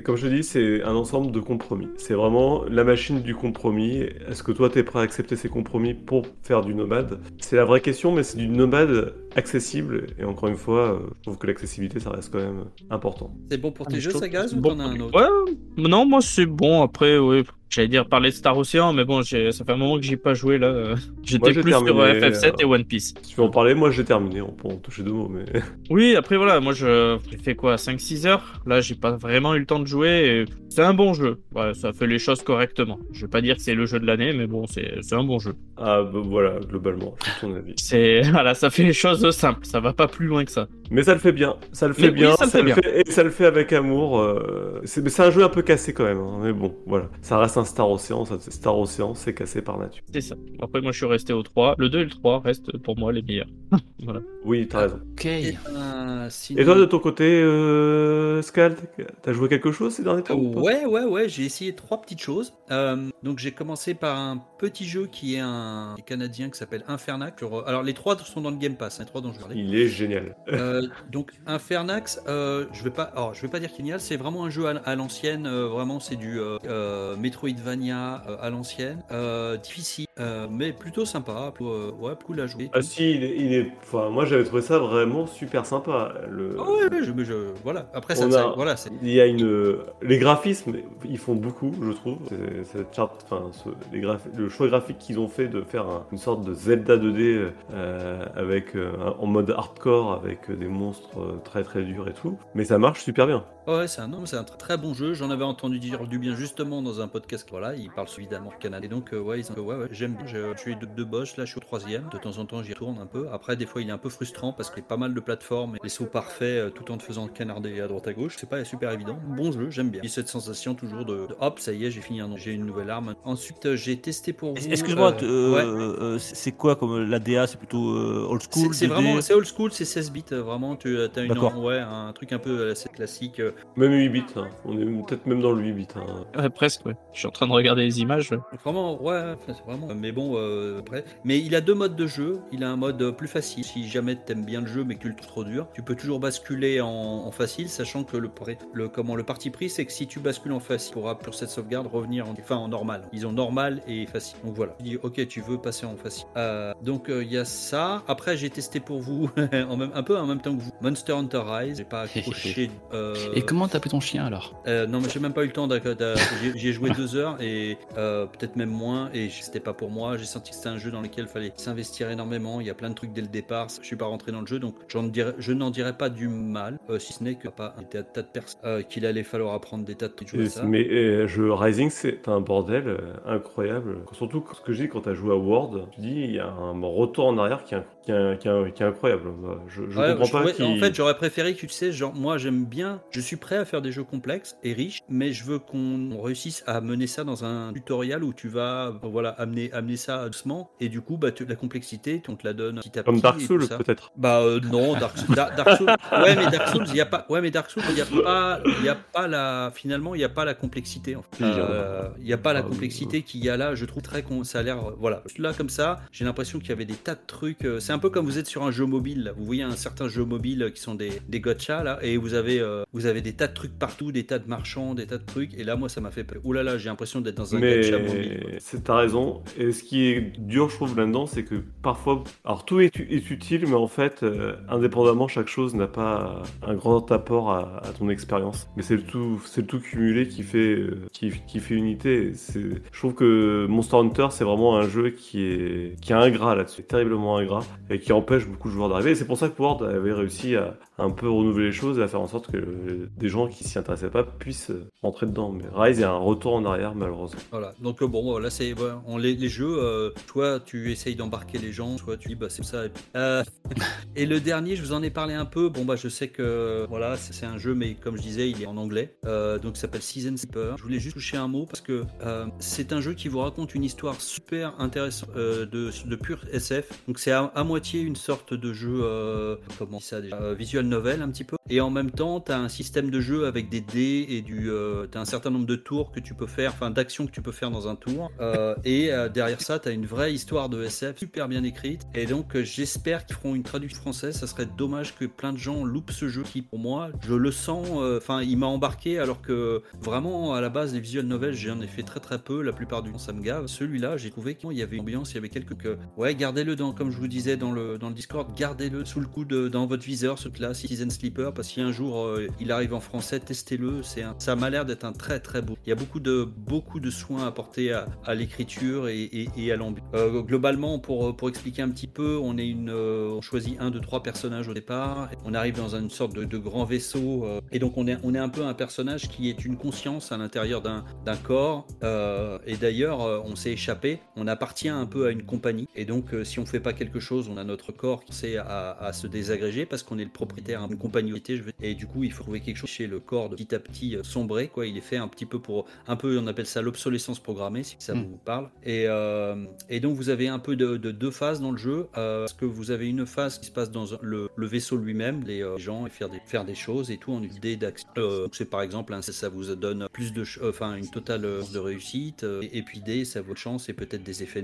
Comme je te c'est un ensemble de compromis. C'est vraiment la machine du compromis. Est-ce que toi, tu es prêt à accepter ces compromis pour faire du nomade? C'est la vraie question, mais c'est du nomade accessible. Et encore une fois, euh, je trouve que l'accessibilité, ça reste quand même important.
C'est bon pour
Ah,
tes jeux,
je
Sagaz,
que
ou
bon
t'en as un autre
Ouais, non, moi c'est bon. Après, ouais, j'allais dire parler de Star Ocean, mais bon, j'ai- ça fait un moment que j'y ai pas joué là. euh, J'étais
j'ai
plus sur
terminé,
FF7 et
euh,
One Piece.
Si tu veux en parler, moi j'ai terminé, on peut en toucher deux mots, mais
Oui, après voilà, moi je j'ai fait quoi 5-6 heures? Là, j'ai pas vraiment eu le temps de jouer. et C'est un bon jeu. Ouais, ça fait les choses correctement. Je vais pas dire que c'est le jeu de l'année, mais bon, c'est c'est un bon jeu.
ah bah, voilà, globalement, de ton avis.
C'est voilà, ça fait les choses simples. Ça va pas plus loin que ça.
Mais ça le fait bien, ça le fait
Mais oui,
bien,
ça le fait bien.
et ça le fait avec amour. euh, c'est, mais c'est un jeu un peu cassé quand même, hein, mais bon, voilà. Ça reste un Star Ocean, ça, c'est Star Ocean, c'est cassé par nature.
C'est ça. Après, moi, je suis resté au 3. Le 2 et le 3 restent pour moi les meilleurs. voilà.
Oui, t'as raison.
Ok.
Et, euh, sinon-
Et toi, de ton côté, euh, Scald, t'as joué quelque chose ces derniers temps ou pas
Ouais, ouais, ouais, j'ai essayé trois petites choses. Euh, donc j'ai commencé par un petit jeu qui est un canadien qui s'appelle Infernax. Alors les trois sont dans le Game Pass, hein, les trois dont je parlais.
Il est génial.
Euh, donc Infernax, euh, je vais pas, alors je vais pas dire génial, c'est vraiment un jeu à, à l'ancienne. euh, vraiment, c'est du Metroidvania à l'ancienne, difficile, mais plutôt sympa. plutôt, ouais, cool à jouer.
Ah si, il est, il est- Enfin, moi j'avais trouvé ça vraiment super sympa. Le...
Ah ouais, ouais, je, voilà. Après ça,
a-
voilà, c'est
Il y a une, les graphismes, ils font beaucoup, je trouve. Cette charte, enfin, les le choix graphique qu'ils ont fait de faire un- une sorte de Zelda 2D euh, avec euh, en mode hardcore avec euh, des monstres très très durs et tout. Mais ça marche super bien.
Ouais, c'est un, c'est un tr- très bon jeu. J'en avais entendu dire du bien justement dans un podcast. Voilà, il parle évidemment du Canada. Et donc, ouais, ils j'aime bien. Je, je suis de deux boss, là je suis au troisième. De temps en temps, j'y retourne un peu. Après, des fois, il est un peu frustrant parce qu'il y a pas mal de plateformes et les sauts parfaits tout en te faisant canarder à droite à gauche. C'est pas super évident. Bon jeu, j'aime bien. Et cette sensation toujours de, de, hop, ça y est, j'ai fini un j'ai une nouvelle arme. Ensuite, euh, j'ai testé pour vous.
Excuse-moi,
euh,
euh,
ouais.
euh, c'est quoi comme l'ADA C'est plutôt euh, old school
C'est
2D?
vraiment, c'est old school, c'est 16 bits, vraiment. Tu as une, ouais, un truc un peu assez classique.
Même 8 bits, hein. on est peut-être même dans le 8 bits. hein.
Ouais, presque, ouais. Je suis en train de regarder les images. ouais.
Vraiment, ouais, vraiment. Mais bon, euh, après. Mais il a deux modes de jeu. Il a un mode plus facile. Si jamais t'aimes bien le jeu, mais que tu le trouves trop dur, tu peux toujours basculer en, en facile, sachant que le comment le parti pris, c'est que si tu bascules en facile, tu pourras pour cette sauvegarde revenir en, enfin en normal. Ils ont normal et facile. Donc voilà. Dis, ok, tu veux passer en facile. Euh, donc euh, il y a ça. Après, j'ai testé pour vous en même, un peu en même temps que vous. Monster Hunter Rise. J'ai pas accroché. euh,
Et comment t'as pris ton chien alors?
Euh, non, mais j'ai même pas eu le temps. j'ai- joué deux heures et euh, peut-être même moins. Et c'était pas pour moi. J'ai senti que c'était un jeu dans lequel il fallait s'investir énormément. Il y a plein de trucs dès le départ. Je suis pas rentré dans le jeu, donc j'en dirais, je n'en dirais pas du mal, euh, si ce n'est que pas un tas de personnes euh, qu'il allait falloir apprendre des tas de
Et-
ça.
mais euh, jeu Rising, c'est un bordel euh, incroyable. Surtout ce que je dis quand t'as joué à World, tu dis il y a un retour en arrière qui est, qui est- qui est- qui est incroyable. Bah, Je, je
Ouais,
comprends
je-
pas.
En fait, j'aurais préféré que tu sais, genre, moi j'aime bien, je suis prêt à faire des jeux complexes et riches, mais je veux qu'on réussisse à mener ça dans un tutoriel où tu vas, euh, voilà, amener, amener ça doucement et du coup, bah, tu- la complexité, on te la donne petit à petit.
Comme Dark
et
Souls,
tout ça.
peut-être.
Bah euh, non, Dark, Souls- Da- Dark Souls. Ouais, mais Dark Souls, il y a pas. Ouais, mais Dark Souls, il y a pas. Il y a pas la. Finalement, il y a pas la complexité. En fait.
Si, il y en a.
Euh, il y a pas la complexité qu'il y a là. Je trouve très con. Ça a l'air. euh, Voilà. Là comme ça, j'ai l'impression qu'il y avait des tas de trucs. euh, c'est un peu comme vous êtes sur un jeu mobile. là. Vous voyez un certain jeu mobile qui sont des, des gotcha là, et vous avez, euh, vous avez des tas de trucs partout, des tas de marchands, des tas de trucs. Et là, moi, ça m'a fait peur. Ouh là là, j'ai l'impression d'être dans un gacha mobile.
Mais c'est t'as raison. Et ce qui est dur, je trouve, là-dedans, c'est que parfois, alors tout est, est utile, mais en fait, euh, indépendamment, chaque chose n'a pas un grand apport à, à ton expérience. Mais c'est le tout, c'est le tout cumulé qui fait, euh, qui, qui fait unité. Je trouve que Monster Hunter, c'est vraiment un jeu qui est, qui est ingrat là-dessus, terriblement ingrat, et qui empêche beaucoup de joueurs d'arriver. C'est pour ça que Ward avait réussi à, un peu renouveler les choses et à faire en sorte que des gens qui s'y intéressaient pas puissent euh, rentrer dedans. Mais Rise, a un retour en arrière, malheureusement.
Voilà, donc euh, bon, voilà, c'est voilà, on, les, jeux, euh, soit tu essayes d'embarquer les gens, soit tu dis bah c'est ça. Euh, et le dernier, je vous en ai parlé un peu. Bon bah je sais que voilà, c'est un jeu, mais comme je disais, il est en anglais, donc ça s'appelle Season Sleeper. Je voulais juste toucher un mot parce que c'est un jeu qui vous raconte une histoire super intéressante de, de pur SF. Donc c'est à, à moitié une sorte de jeu, euh, comment ça déjà, Euh, visual novel un petit peu. Et en même temps, tu as un système de jeu avec des dés et du, euh, tu as un certain nombre de tours que tu peux faire, enfin d'actions que tu peux faire dans un tour. Euh, et derrière ça, tu as une vraie histoire de SF super bien écrite. Et donc j'espère qu'ils feront une traduction française. Ça serait dommage que plein de gens loupent ce jeu qui, pour moi, je le sens. Enfin, il m'a embarqué alors que vraiment à la base les visual novels, j'en ai fait très très peu. La plupart du temps, ça me gave. Celui-là, j'ai trouvé qu'il y avait une ambiance, il y avait quelques que ouais, gardez-le dans, comme je vous disais dans le dans le Discord, gardez-le sous le coude euh, dans votre viseur, ce là Citizen Sleeper, parce que si un jour euh, il arrive en français, testez-le. C'est un- ça m'a l'air d'être un très très beau. Il y a beaucoup de beaucoup de soins apportés à, à l'écriture et, à l'ambiance. Euh, globalement, pour pour expliquer un petit peu, on est une, euh, on choisit un, deux, trois personnages au départ. On arrive dans une sorte de, de grand vaisseau euh, et donc on est on est un peu un personnage qui est une conscience à l'intérieur d'un d'un corps. euh, et d'ailleurs, euh, on s'est échappé. On appartient un peu à une compagnie et donc euh, si on fait pas quelque chose, on a notre corps qui sait à, à se désagréger parce qu'on est le propriétaire d'une compagnie. Et du coup, il faut trouver quelque chose chez le corps de petit à petit euh, sombrer. Quoi, il est fait un petit peu pour un peu, on appelle ça l'obsolescence programmée, si ça
Mm.
vous parle. Et, euh, et donc vous avez un peu de, de deux phases dans le jeu. euh, parce que vous avez une phase qui se passe dans le, le vaisseau lui-même, les euh, gens et faire des faire des choses et tout en idée d'action. C'est par exemple, hein, ça, ça vous donne plus de, enfin une totale de réussite. et, et puis D, ça vaut de chance et peut-être des effets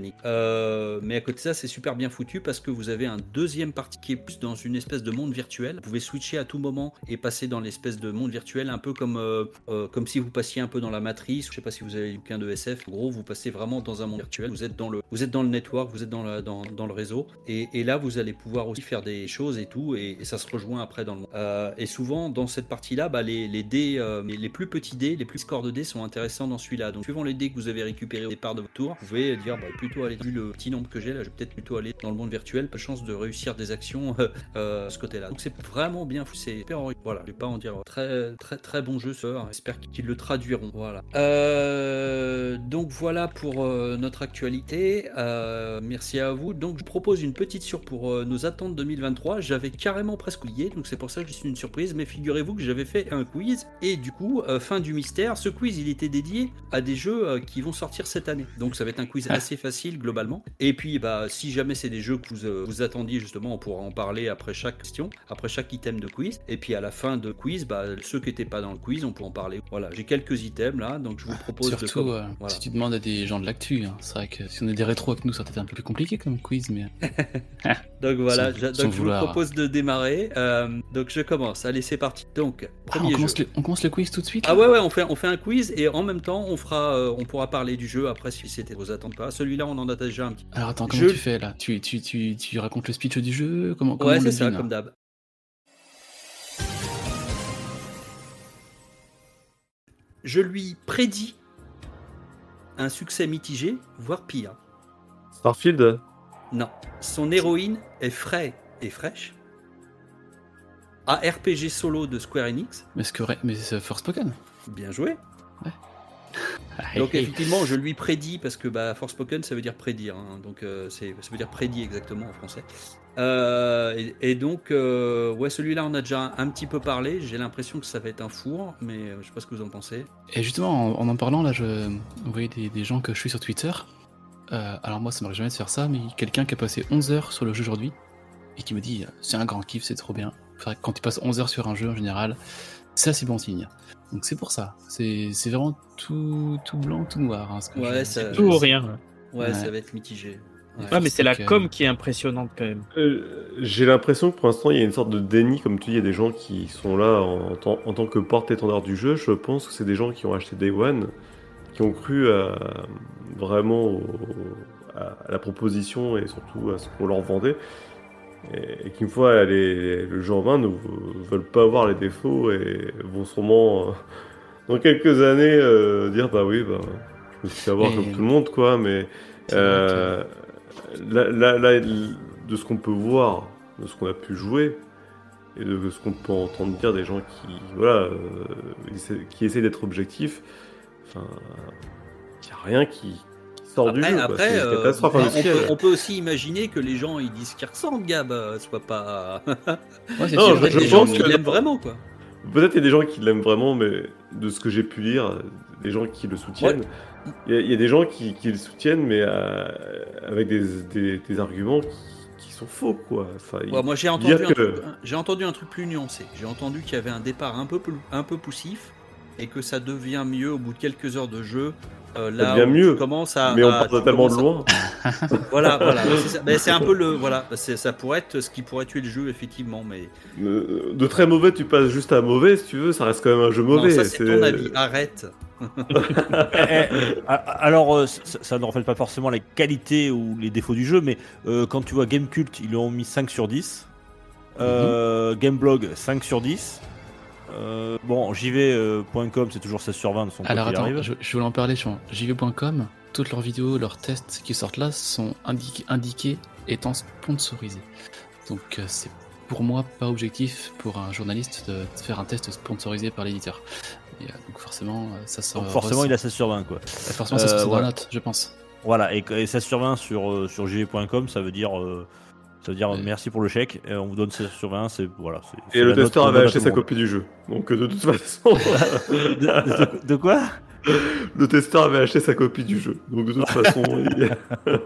mais à côté de ça, c'est super bien foutu parce que vous avez un deuxième partie qui est plus dans une espèce de monde virtuel. Vous pouvez switcher à tout moment et passer dans l'espèce de monde virtuel, un peu comme euh, euh, comme si vous passiez un peu dans la matrice. Je sais pas si vous avez lu qu'un de SF. En gros, vous passez vraiment dans un monde virtuel. Vous êtes dans le vous êtes dans le network, vous êtes dans la, dans, dans le réseau et, et là vous allez pouvoir aussi faire des choses et tout et, ça se rejoint après dans le monde. Euh, et souvent dans cette partie-là, bah, les, les dés, les, les plus petits dés, les plus scores de dés sont intéressants dans celui-là. Donc suivant les dés que vous avez récupérés au départ de votre tour, vous pouvez dire bah, plutôt aller vu le petit nombre que j'ai là, je vais peut-être plutôt aller dans le monde virtuel, pas de chance de réussir des actions euh, euh, ce côté-là. Donc c'est vraiment bien fou, c'est ori- Voilà, je vais pas en dire très très très bon jeu, ça. J'espère qu'ils le traduiront. Voilà. Euh, donc voilà pour euh, notre actualité. Merci à vous. Donc je propose une petite sur pour nos attentes 2023. J'avais carrément presque oublié, donc c'est pour ça que je suis une surprise. Mais figurez-vous que j'avais fait un quiz et du coup, fin du mystère, ce quiz il était dédié à des jeux qui vont sortir cette année. Donc ça va être un quiz assez facile globalement. Et puis bah si jamais c'est des jeux que vous, vous attendiez justement, on pourra en parler après chaque question, après chaque item de quiz. Et puis à la fin de quiz, bah, ceux qui n'étaient pas dans le quiz, on peut en parler. Voilà, j'ai quelques items là, donc je vous propose de
Surtout
com-
euh,
voilà.
si tu demandes à des gens de l'actu. hein. C'est vrai que si on est des rétros avec nous, ça va être un peu plus compliqué comme quiz, mais
Donc voilà,
Sans-
donc
sans
je vous propose de démarrer. Euh, donc je commence. Allez, c'est parti. Donc
Ah, on, commence le, on commence le quiz tout de suite
Ah ouais ouais, on fait on fait un quiz et en même temps on fera euh, on pourra parler du jeu après si c'était vos attentes pas. Celui-là on en a déjà un petit.
Alors attends, comment
Je-
tu fais là? Tu, tu, tu, tu racontes le speech du jeu Comment, comment
Ouais c'est ça comme
là
d'hab. Je lui prédis un succès mitigé, voire pire.
Starfield?
Non, son héroïne est frais et fraîche. Un RPG solo de Square Enix,
Mais, ce que, mais c'est Forspoken?
Bien joué.
Ah,
Donc effectivement, je lui prédis parce que bah, Forspoken, ça veut dire prédire. hein. donc euh, c'est, ça veut dire prédit exactement en français. Euh, et, donc, euh, ouais, celui-là, on a déjà un, petit peu parlé. J'ai l'impression que ça va être un four, mais je sais pas ce que vous en pensez.
Et justement, en en, parlant, là, je voyais des, des gens que je suis sur Twitter. Alors moi, ça m'arrive jamais de faire ça, mais quelqu'un qui a passé 11 heures sur le jeu aujourd'hui et qui me dit c'est un grand kiff, c'est trop bien. C'est quand tu passes 11 heures sur un jeu en général, c'est assez bon signe. Donc c'est pour ça. C'est c'est vraiment tout, tout blanc, tout noir. hein, ce que
Ouais, ça-
Tout ou rien.
Ouais,
Ouais.
ça va être mitigé.
Ouais, mais c'est la
que-
com qui est impressionnante quand même.
Euh, J'ai l'impression que pour l'instant, il y a une sorte de déni, comme tu dis, il y a des gens qui sont là en, tant, en tant que porte-étendard du jeu. Je pense que c'est des gens qui ont acheté Day One, qui ont cru à- vraiment au- à, à la proposition et surtout à ce qu'on leur vendait. Et, et qu'une fois les- le en main, ne veulent pas voir les défauts et vont sûrement, euh, dans quelques années, euh, dire Bah oui, bah, je me suis fait avoir
Et-
comme tout le monde, quoi, mais. Euh, là, là- là, de ce qu'on peut voir, de ce qu'on a pu jouer, et de ce qu'on peut entendre dire des gens qui, voilà, essaient- qui essaient d'être objectifs, enfin, il n'y a rien qui, du
Après,
jeu. une
euh,
catastrophe
on, peut, on peut aussi imaginer que les gens ils disent qu'ils ressentent Gab, euh, soit pas.
Ouais,
Non, je-
les
pense
qui
que-
l'aiment vraiment quoi.
Peut-être il y a des gens qui l'aiment vraiment, mais de ce que j'ai pu lire, des gens qui le soutiennent, il y, a- il y a des gens qui, qui le soutiennent, mais euh, avec des, des- des arguments qui, qui sont faux, quoi. Enfin,
Ouais, moi j'ai entendu,
que-
j'ai entendu un truc plus nuancé. J'ai entendu qu'il y avait un départ un peu, un peu poussif et que ça devient mieux au bout de quelques heures de jeu. Euh, là
devient
où
mieux,
tu commences à.
mais on
à-
part totalement de
à-
loin.
Voilà, voilà. c'est ça. Mais c'est un peu le. Voilà, ça pourrait être ce qui pourrait tuer le jeu, effectivement. Mais
Euh, De très mauvais, tu passes juste à mauvais, si tu veux, ça reste quand même un jeu mauvais.
non, ça c'est ton avis. Arrête.
Eh, eh, a- alors, euh, ça, ça ne reflète pas forcément les qualités ou les défauts du jeu, mais euh, quand tu vois Gamecult, ils lui ont mis 5 sur 10. Euh, Gameblog, 5 sur 10. Euh, bon, jv.com, c'est toujours 16 sur 20 de son côté.
Alors attends,
arrive.
je, je voulais en parler sur jv.com. Toutes leurs vidéos, leurs tests qui sortent là sont indiqués, indiqués étant sponsorisés. Donc euh, c'est pour moi pas objectif pour un journaliste de, faire un test sponsorisé par l'éditeur. Euh, donc forcément, euh, ça sort.
Donc forcément, il a 16 sur 20, quoi.
Forcément, ça
Euh,
se dans
voilà.
la note, je pense.
Voilà, et, et 16 sur 20 sur, euh, sur jv.com, ça veut dire, euh, ça veut dire
Ouais.
merci pour le chèque. Et on vous donne 16 sur 20, c'est voilà. c'est- c'est
Et le
la note
testeur avait acheté sa
le
copie du jeu. Donc euh, de toute façon,
de, de- de quoi?
Le testeur avait acheté sa copie du jeu. Donc de toute façon, il-
Euh,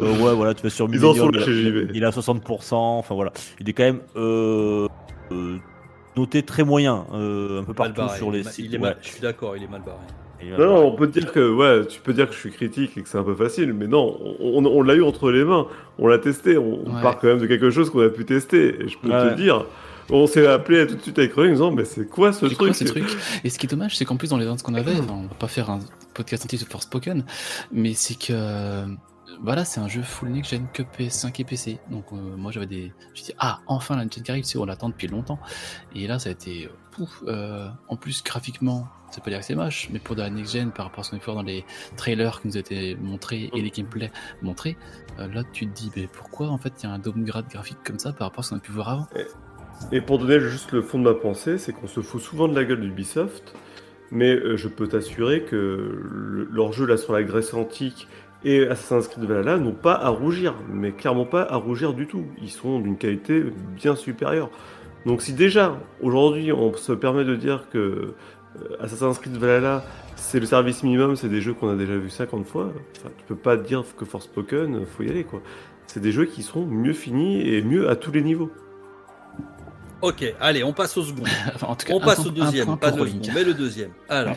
Ouais, voilà, tu vas sur
Ils en sont
il a-
chez JV.
Il a 60%, enfin voilà. Il est quand même euh, euh, noté très moyen, euh, un peu partout sur les sites. ouais.
Je suis d'accord, il est mal barré.
Non, on peut dire que ouais, tu peux dire que je suis critique et que c'est un peu facile, mais non, on, on- on l'a eu entre les mains, on l'a testé, on, on
Ouais.
part quand même de quelque chose qu'on a pu tester. Et je peux
Ouais.
te dire, on s'est appelé tout de suite avec René en disant, mais c'est quoi ce
C'est quoi
truc
ces trucs Et ce qui est dommage, c'est qu'en plus dans les ventes qu'on avait, on va pas faire un podcast entier sur Forspoken, mais c'est que euh, voilà, c'est un jeu full next-gen que PS5 et PC. Donc euh, moi j'avais des, je dis ah enfin la next-gen qui arrive, c'est on l'attend depuis longtemps. Et là ça a été pouf. euh, en plus graphiquement, c'est pas dire que c'est moche, mais pour de la next-gen par rapport à ce qu'on a pu voir dans les trailers qui nous étaient montrés et les gameplays montrés, euh, là tu te dis mais pourquoi en fait il y a un downgrade graphique comme ça par rapport à ce qu'on a pu voir avant?
Et pour donner juste le fond de ma pensée, c'est qu'on se fout souvent de la gueule d'Ubisoft, mais je peux t'assurer que le- leur jeu là sur la Grèce antique et Assassin's Creed Valhalla n'ont pas à rougir, mais clairement pas à rougir du tout. Ils sont d'une qualité bien supérieure. Donc si déjà aujourd'hui on se permet de dire que euh, Assassin's Creed Valhalla c'est le service minimum, c'est des jeux qu'on a déjà vu 50 fois, enfin, tu peux pas dire que Forspoken, faut y aller quoi. C'est des jeux qui seront mieux finis et mieux à tous les niveaux.
Ok, allez, on passe au second.
En tout cas,
On passe
point-
au deuxième, pas le second, mais le deuxième. Alors,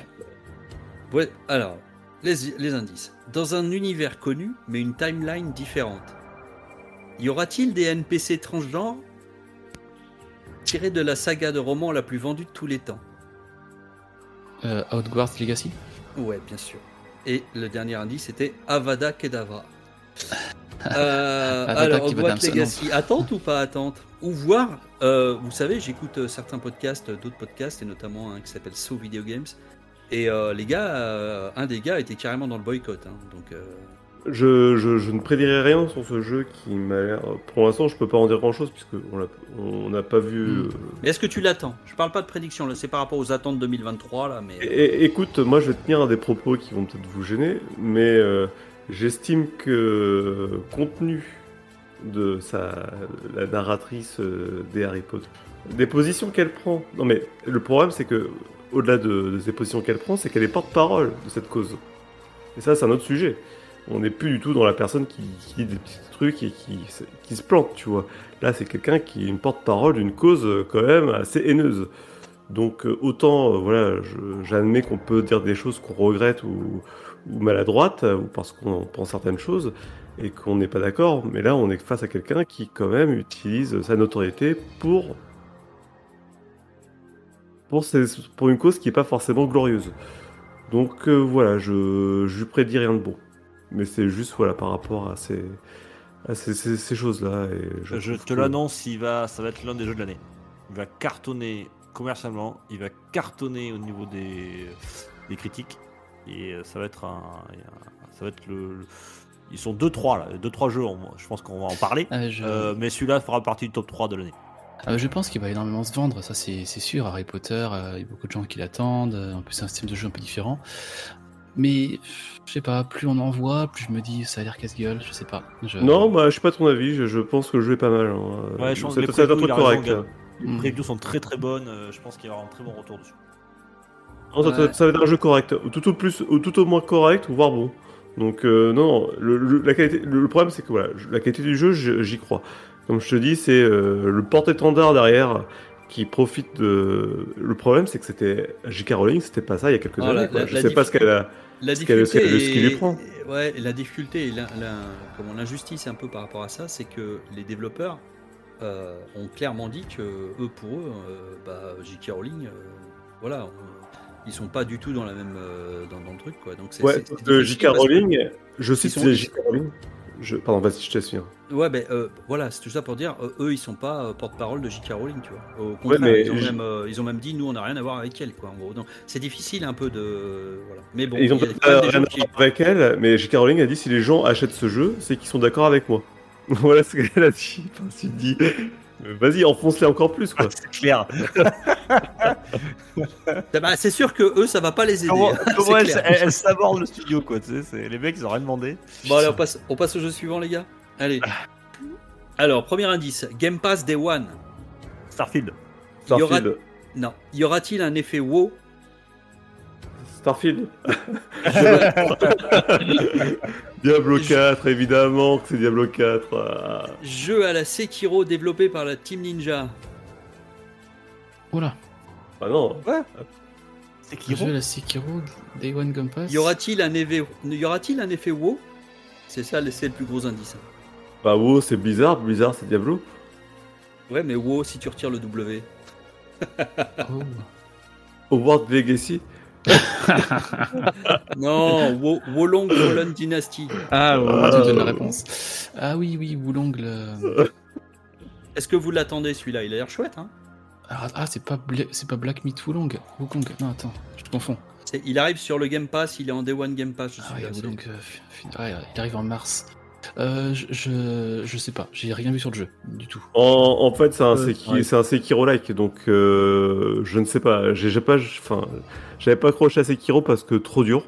ouais, alors les, les indices. Dans un univers connu, mais une timeline différente, y aura-t-il des NPC transgenres tirés de la saga de romans la plus vendue de tous les temps?
Euh, Outguard Legacy?
Ouais, bien sûr. Et le dernier indice était Avada Kedavra. Euh, alors, Hogwarts Legacy, attente ou pas attente? Ou voir, euh, vous savez, j'écoute euh, certains podcasts, d'autres podcasts, et notamment un qui s'appelle So Video Games. Et euh, les gars, euh, un des gars était carrément dans le boycott. hein, donc, euh,
Je, je, je ne prédirai rien sur ce jeu qui m'a l'air. Pour l'instant, je peux pas en dire grand chose puisque on n'a pas vu.
Mm.
euh,
Mais est-ce que tu l'attends? Je parle pas de prédiction, là, c'est par rapport aux attentes 2023, là, mais.
Écoute, moi, je vais tenir à des propos qui vont peut-être vous gêner, mais euh, j'estime que compte tenu de sa la narratrice euh, des Harry Potter, des positions qu'elle prend. Non, mais le problème, c'est que au-delà de, ces positions qu'elle prend, c'est qu'elle est porte-parole de cette cause. Et ça, c'est un autre sujet. On n'est plus du tout dans la personne qui, dit des petits trucs et qui, qui se plante, tu vois. Là, c'est quelqu'un qui est une porte-parole d'une cause euh, quand même assez haineuse. Donc euh, autant, euh, voilà, j'admets qu'on peut dire des choses qu'on regrette ou, ou maladroites, ou parce qu'on pense certaines choses, et qu'on n'est pas d'accord. Mais là, on est face à quelqu'un qui, quand même, utilise sa notoriété pour pour, une cause qui n'est pas forcément glorieuse. Donc euh, voilà, je je lui prédis rien de bon. Mais c'est juste voilà par rapport à ces à ces, ces- ces choses-là.
Je, te
que-
l'annonce, il va, ça va être l'un des jeux de l'année. Il va cartonner commercialement, il va cartonner au niveau des, des critiques. Et euh, ça va être un. Ça va être le. le- Ils sont 2-3 là, 2-3 jeux, on- je pense qu'on va en parler.
Ah, je...
Euh, mais celui-là fera partie du top 3 de l'année.
Ah, je pense qu'il va énormément se vendre, ça c'est sûr. Harry Potter, euh, il y a beaucoup de gens qui l'attendent. euh, En plus, c'est un système de jeu un peu différent. Mais je sais pas, plus on en voit, plus je me dis ça a l'air casse-gueule, je sais pas. Je-
Non, bah je suis pas de ton avis. Je, je pense que le jeu est pas mal. hein.
Ouais, je pense
c'est
que les previews, raison,
correct.
Les
Mm.
previews sont très très bonnes, euh, je pense qu'il va y avoir un très bon retour dessus.
Non, ça,
Ouais.
ça va être un jeu correct, ou tout au plus, ou tout au moins correct, voire bon. Donc euh, non, non, le, le- la qualité, le, le problème c'est que voilà, la qualité du jeu, je- j'y crois. Comme je te dis, c'est euh, le porte-étendard derrière qui profite de. Le problème c'est que c'était J.K. Rowling, c'était pas ça il y a quelques
Ah, la-
années. quoi.
la-
je
la
sais pas ce qu'elle a.
La difficulté,
ce lui prend.
ouais, et la difficulté et l'injustice un peu par rapport à ça, c'est que les développeurs euh, ont clairement dit que eux pour eux, euh, bah, J.K. Rowling, euh, voilà, ils sont pas du tout dans la même dans, dans le truc quoi. Donc c'est
Ouais, J.K. Rowling, je cite J.K. Rowling. Je... Pardon, vas-y, je te laisse finir.
Ouais, ben euh, voilà, c'est tout ça pour dire, euh, eux, ils sont pas euh, porte-parole de J.K. Rowling, tu vois. Au contraire,
mais
ils, ont
j-
même, euh, ils ont même dit, nous, on n'a rien à voir avec elle, quoi. En gros, donc c'est difficile un peu de, voilà. Mais bon,
Ils ont pas rien à
qui-
voir avec elle, mais J.K. Rowling a dit si les gens achètent ce jeu, c'est qu'ils sont d'accord avec moi. voilà ce qu'elle a dit. Enfin, tu te dis, vas-y, enfonce-les encore plus, quoi.
c'est clair.
Ah bah, c'est sûr que eux, ça va pas les aider.
Comment,
hein,
comment
c'est
elle,
clair.
elle, elle s'aborde le studio quoi, tu sais, c'est- les mecs ils ont rien demandé.
Bon, allez, on passe, on passe au jeu suivant, les gars. Allez. Alors, premier indice, Game Pass Day One.
Starfield.
Y aura-
Starfield.
Non. Y aura-t-il un effet WoW?
Starfield. Diablo 4, évidemment que c'est Diablo 4. ah.
Jeu à la Sekiro développé par la Team Ninja.
Oula,
Ah non.
C'est
je joue à la Sekiro Day One Gun Pass.
Y aura-t-il un effet, y aura-t-il un effet WoW? C'est ça, le- c'est le plus gros indice.
Bah, WoW, c'est Blizzard. Blizzard, c'est Diablo.
Ouais, mais WoW, si tu retires le W.
Oh.
Hogwarts Legacy.
Non, Wo- Wolong Dynasty.
Ah, ouais.
Ah, tu me donnes la réponse. Ah oui, oui, Woulong, le...
Est-ce que vous l'attendez celui-là? Il a l'air chouette, hein
Ah, ah, c'est pas, Bla- c'est pas Black Meat Wulong. Wukong. Non, attends, je te confonds.
Il arrive sur le Game Pass, il est en Day One Game Pass. Je
Ah
suis
ouais, euh, ouais, il arrive en mars. Euh, je, je, je sais pas, j'ai rien vu sur le jeu, du tout.
En, en fait, c'est un,
Euh,
Seki-
ouais.
c'est un Sekiro-like, donc euh, je ne sais pas. J'ai pas, enfin, j'avais pas accroché à Sekiro parce que trop dur.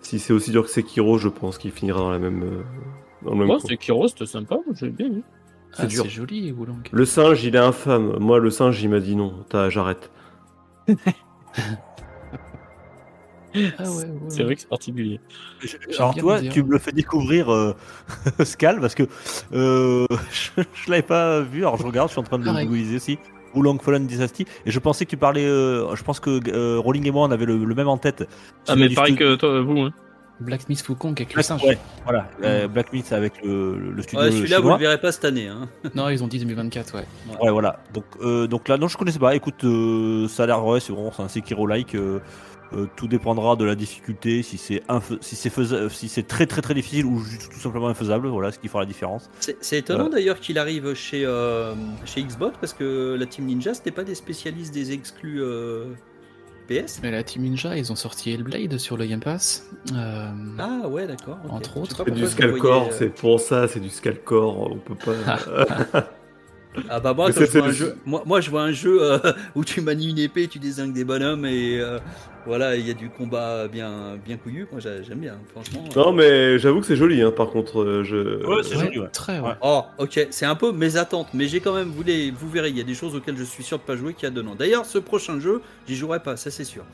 Si c'est aussi dur que Sekiro, je pense qu'il finira dans la même, dans le même
Moi,
coin.
c'est Kiro, c'était sympa, moi, j'ai bien vu.
Ah,
dur.
c'est joli, Wulong.
Le singe, il est infâme. Moi, le singe, il m'a dit non. t'as- J'arrête.
Ah ouais, ouais.
C'est vrai que c'est particulier.
Alors toi,
dire.
tu me le fais découvrir euh, Scal parce que euh, je, je l'avais pas vu. Alors je regarde, je suis en train de le googliser aussi. Oolong Fallen Dynasty et je pensais que tu parlais. euh, je pense que euh, Rolling et moi on avait le, le même en tête.
Ah, mais pareil que toi, vous. Hein.
Black Myth Wukong avec le
Black-
singe.
ouais, voilà. euh, Black Myth avec le, le studio
Ouais, celui-là, vous le verrez pas cette année. Hein.
Non, ils ont dit 2024, ouais.
Ouais, voilà. Donc, euh, donc là, non, je connaissais pas. Écoute, euh, ça a l'air, ouais, c'est vraiment c'est un Sekiro-like. euh, euh, tout dépendra de la difficulté, si c'est si c'est si c'est très très très difficile ou juste tout simplement infaisable. Voilà, ce qui fera la différence.
C'est étonnant d'ailleurs qu'il arrive chez, euh, chez Xbox parce que la Team Ninja, c'était pas des spécialistes des exclus euh, PS
Mais la Team Ninja, ils ont sorti Hellblade sur le Game Pass. Euh,
Ah ouais, d'accord.
Entre autres.
C'est du Scalcore, c'est pour ça, c'est du Scalcore. On peut pas.
Ah bah moi,
c'est-
je vois
c'est
un
le-
jeu, moi, moi je vois un jeu euh, où tu manies une épée, tu désingues des bonhommes et euh, voilà, il y a du combat bien, bien couillu. Moi j'a- j'aime bien, franchement.
non, mais j'avoue que c'est joli. Hein, par contre, euh, je.
Ouais, c'est
ouais,
joli, ouais.
Très, ouais.
Ouais.
Oh, ok, c'est un peu mes attentes, mais j'ai quand même voulu, vous verrez, il y a des choses auxquelles je suis sûr de pas jouer qui a dedans. D'ailleurs, ce prochain jeu, j'y jouerai pas, ça c'est sûr.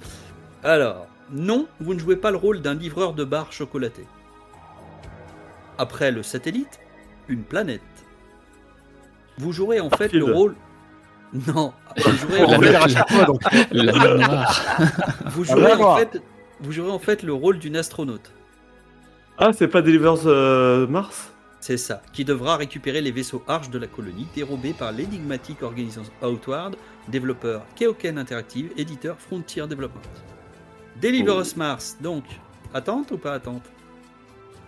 Alors, non, vous ne jouez pas le rôle d'un livreur de bar chocolaté. Après le satellite, une planète. Vous jouerez en fait le rôle. Non, vous jouerez en fait,
faire à chaque fois, donc.
La mer noire.
vous
Ah,
jouerez
d'accord.
en fait, vous jouerez en fait le rôle d'une astronaute.
Ah, c'est pas Delivers euh, Mars?
C'est ça, qui devra récupérer les vaisseaux Arche de la colonie dérobés par l'énigmatique organisation Outward, développeur Keoken Interactive, éditeur Frontier Development. Deliver
Oh.
Us Mars, donc, attente ou pas attente?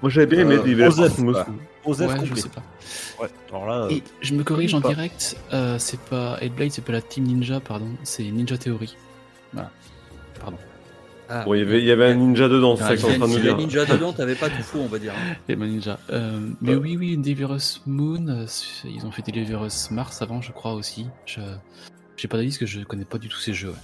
Moi j'avais bien aimé
Euh,
Mars.
Quoi. Osef
Ouais, je
complet.
sais pas.
Ouais. Alors là, euh,
Et je me corrige en
pas.
direct, euh, c'est pas Hellblade, c'est pas la Team Ninja, pardon, c'est Ninja Theory. Voilà. Pardon.
Ah,
Bon, il y avait, il y avait un ninja dedans, c'est
Ah,
ça que en train de nous dire.
ninjas dedans, t'avais pas tout fou, on va dire. hein.
Ninja. Euh, mais
Ouais.
oui, oui, Deliverus Moon, ils ont fait Deliverus Mars avant, je crois aussi. Je j'ai pas d'avis parce que je connais pas du tout ces jeux. ouais.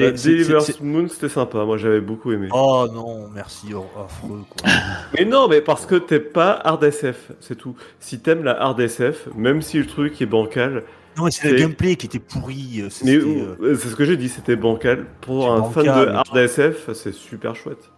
Bah,
c'est- c'est-
Delivers Moon, c'était sympa, moi j'avais beaucoup aimé.
Oh non, merci, oh, affreux quoi.
Mais non, mais parce que t'es pas hard SF, c'est tout. Si t'aimes la hard SF, même si le truc est bancal,
non, mais c'est le gameplay qui était pourri. euh, c'est-
mais euh,
euh,
c'est ce que j'ai dit, c'était bancal. Pour un fan de
mais-
hard SF, c'est super chouette.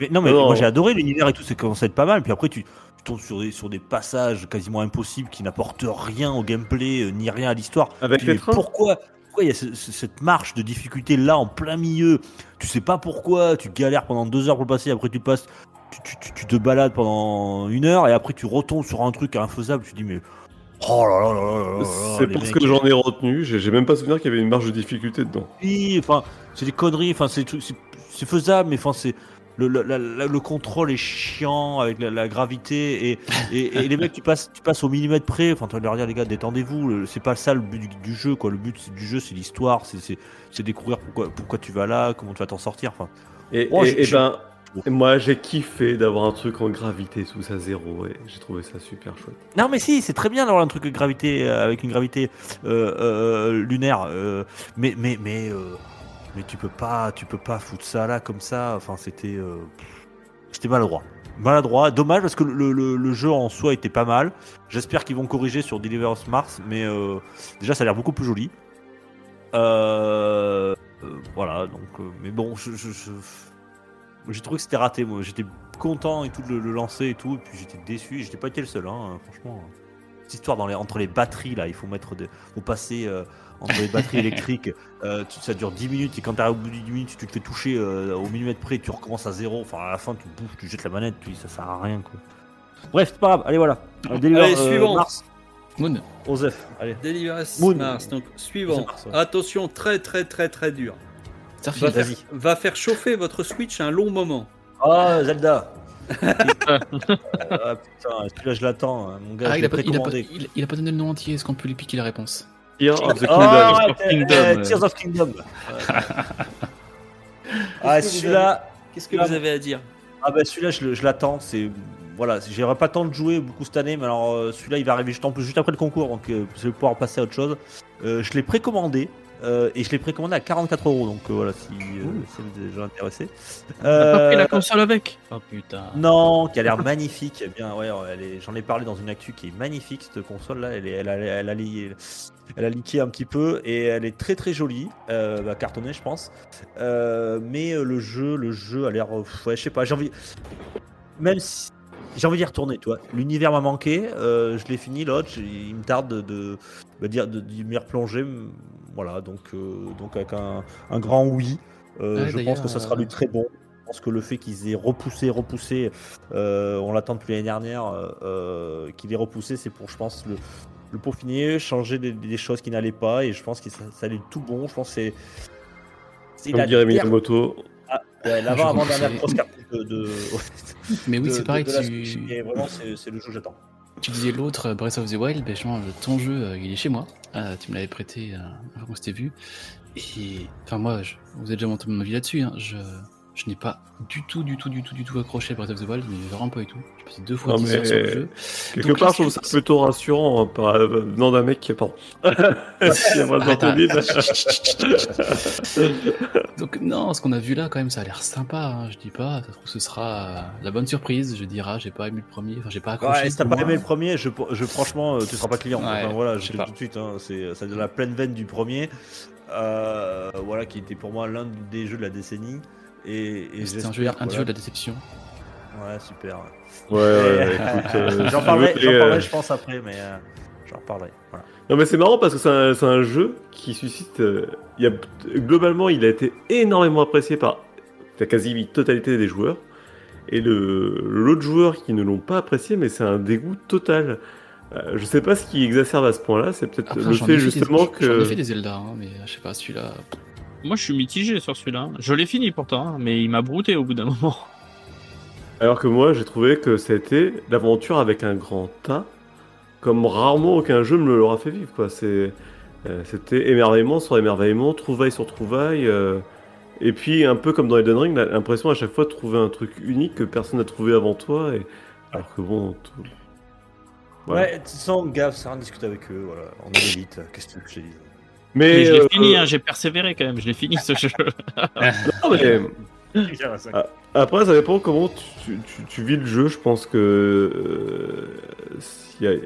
mais non, mais
non.
moi j'ai adoré l'univers et tout, c'est commencé à être pas mal. Puis après, tu, tu tombes sur des, sur des passages quasiment impossibles qui n'apportent rien au gameplay, euh, ni rien à l'histoire.
Avec les trains?
pourquoi pourquoi il y a ce- ce- cette marche de difficulté là en plein milieu Tu sais pas pourquoi, tu galères pendant deux heures pour le passer, après tu passes, tu, tu- tu- tu te balades pendant une heure et après tu retombes sur un truc infaisable, tu te dis mais oh là là là là là là
C'est
les
parce
mecs,
que j'en ai retenu, j'ai j'ai même pas souvenir qu'il y avait une marge de difficulté dedans.
oui, enfin c'est des conneries, enfin c'est des trucs- c'est c'est faisable, mais enfin c'est le, le, la- la- le contrôle est chiant avec la, la gravité et, et, et les mecs tu passes tu passes au millimètre près. Enfin tu vas leur dire les gars détendez-vous. C'est pas ça le but du, du jeu quoi. Le but du jeu c'est l'histoire c'est découvrir pourquoi pourquoi tu vas là comment tu vas t'en sortir enfin.
Et,
Oh,
ben, moi j'ai kiffé d'avoir un truc en gravité tout ça zéro et j'ai trouvé ça super chouette.
non mais si c'est très bien d'avoir un truc de gravité euh, avec une gravité euh, euh, lunaire mais mais mais mais tu peux pas tu peux pas foutre ça là comme ça. Enfin c'était euh, c'était maladroit. Maladroit. Dommage parce que le, le- jeu en soi était pas mal. J'espère qu'ils vont corriger sur Deliverance Mars mais euh, déjà ça a l'air beaucoup plus joli. Euh, euh, voilà donc euh, mais bon j'ai trouvé que c'était raté moi. J'étais content et tout de le, lancer et tout et puis j'étais déçu. J'étais pas été le seul hein, franchement. Cette histoire dans les, entre les batteries là il faut mettre de, faut passer euh, entre les batteries électriques euh, tu- ça dure 10 minutes et quand t'arrives au bout de 10 minutes tu te fais toucher euh, au millimètre près tu recommences à zéro enfin à la fin tu bouges tu jettes la manette puis ça sert à rien quoi bref c'est pas grave allez voilà Deliver,
Allez,
euh,
suivant.
Mars
Moon.
Osef allez Moon.
Mars, donc suivant.
C'est Mars, ouais.
Attention, très très très très dur. Va
Starfield.
faire,
vas-y.
va faire chauffer votre Switch un long moment.
ah Zelda ah putain celui-là je l'attends hein, mon gars
Ah,
je
il
l'ai
a, pas, il, a pas,
précommandé
il, il a pas donné le nom entier, est-ce qu'on peut lui piquer la réponse?
Tears of the
Ah,
Kingdom.
arrête,
of Kingdom, euh.
Tears of Kingdom. Ah, celui-là,
Qu'est-ce que vous avez à dire
ah bah celui-là, je, l'attends. C'est voilà, j'aurais pas temps de jouer beaucoup cette année, mais alors euh, celui-là, il va arriver juste, en plus, juste après le concours, donc euh, je vais pouvoir passer à autre chose. Euh, je l'ai précommandé. euh, et je l'ai précommandé à 44 euros, donc euh, voilà, si, euh, si vous êtes déjà intéressé.
T'as pas pris la console avec Oh putain.
non, qui a l'air magnifique. Eh Bien, ouais, elle est- j'en ai parlé dans une actu qui est magnifique cette console là. Elle, est, elle, a, elle, a, li- elle a leaké un petit peu et elle est très très jolie, euh, bah, cartonnée je pense. Euh, mais euh, le jeu, le jeu a l'air, ouais, je sais pas. J'ai envie, même si j'ai envie d'y retourner, tu vois. L'univers m'a manqué. euh, je l'ai fini l'autre. Il me tarde de, de, bah, dire de, d'y m'y replonger. Voilà, donc donc avec un, un grand oui.
Ouais,
je pense que ça sera du très bon. Je pense que le fait qu'ils aient repoussé, repoussé, euh, on l'attend depuis l'année dernière, euh, qu'il ait repoussé, c'est pour, je pense, le, le peaufiner, changer des, des choses qui n'allaient pas, et je pense que ça, ça allait tout bon. Je pense que c'est. c'est
Comme dirait Miyamoto.
ouais, l'avant
Je
avant
pense que
dernière
c'est-
grosse cartouche de. de-
Mais oui,
de-
c'est pareil, tu,
et vraiment, c'est c'est le jeu que j'attends.
tu disais l'autre, euh, Breath of the Wild, ben, justement, le- ton jeu, euh, il est chez moi. Euh, tu me l'avais prêté euh, avant qu'on s'était vu. Et, enfin, moi, je- vous avez déjà monté mon avis là-dessus. hein, je je n'ai pas du tout, du tout, du tout, du tout accroché à Breath of the Wild, mais vraiment pas du tout. J'ai passé deux fois
Non,
10
mais-
heures sur le jeu.
Quelque
Donc,
part, je trouve
que
ça plutôt rassurant hein, par, euh, venant d'un mec qui est pardon. qui a vraiment
Arrête,
entendu.
Donc non, ce qu'on a vu là quand même, ça a l'air sympa. hein, je dis pas, ça se trouve ce sera euh, la bonne surprise. Je dirai, j'ai pas aimé le premier, enfin j'ai pas accroché.
Ouais, si t'as pas aimé le premier, je, je franchement, euh, tu seras pas client.
Ouais,
enfin, voilà,
je sais pas.
dis tout de suite. Hein, c'est ça de la pleine veine du premier, euh, voilà, qui était pour moi l'un des jeux de la décennie. Et, et
C'était un jeu,
voilà.
jeu de la déception.
Ouais, super.
Ouais, ouais, écoute, euh, si
j'en parlerai,
euh,
je pense après, mais euh, j'en reparlerai. Voilà.
Non mais c'est marrant parce que c'est un, jeu qui suscite. euh, il y a, globalement, il a été énormément apprécié par la quasi-totalité des joueurs. et le l'autre joueur qui ne l'ont pas apprécié, mais c'est un dégoût total. Je sais pas ce qui exacerbe à ce point-là, c'est peut-être le fait
fait des-
justement
J'en ai
que.
fait des Zelda, hein, mais je sais pas, celui-là.
Moi, je suis mitigé sur celui-là. Je l'ai fini pourtant, hein, mais il m'a brouté au bout d'un moment.
Alors que moi, j'ai trouvé que c'était l'aventure avec un grand A, comme rarement aucun jeu me l'aura fait vivre. Quoi. C'est, euh, c'était émerveillement sur émerveillement, trouvaille sur trouvaille. euh, et puis, un peu comme dans Elden Ring, l'impression à chaque fois de trouver un truc unique que personne n'a trouvé avant toi. Et... Alors que bon. tout- Voilà.
Ouais, sans gaffe, ça rien discuter avec eux, voilà. On est l'élite, qu'est-ce que tu veux que je te dise
Mais
Mais,
je l'ai
euh,
fini, hein, j'ai persévéré quand même. Je l'ai fini ce jeu.
non, mais- Après, ça dépend comment tu, tu- tu vis le jeu. Je pense que. euh, s'il y a-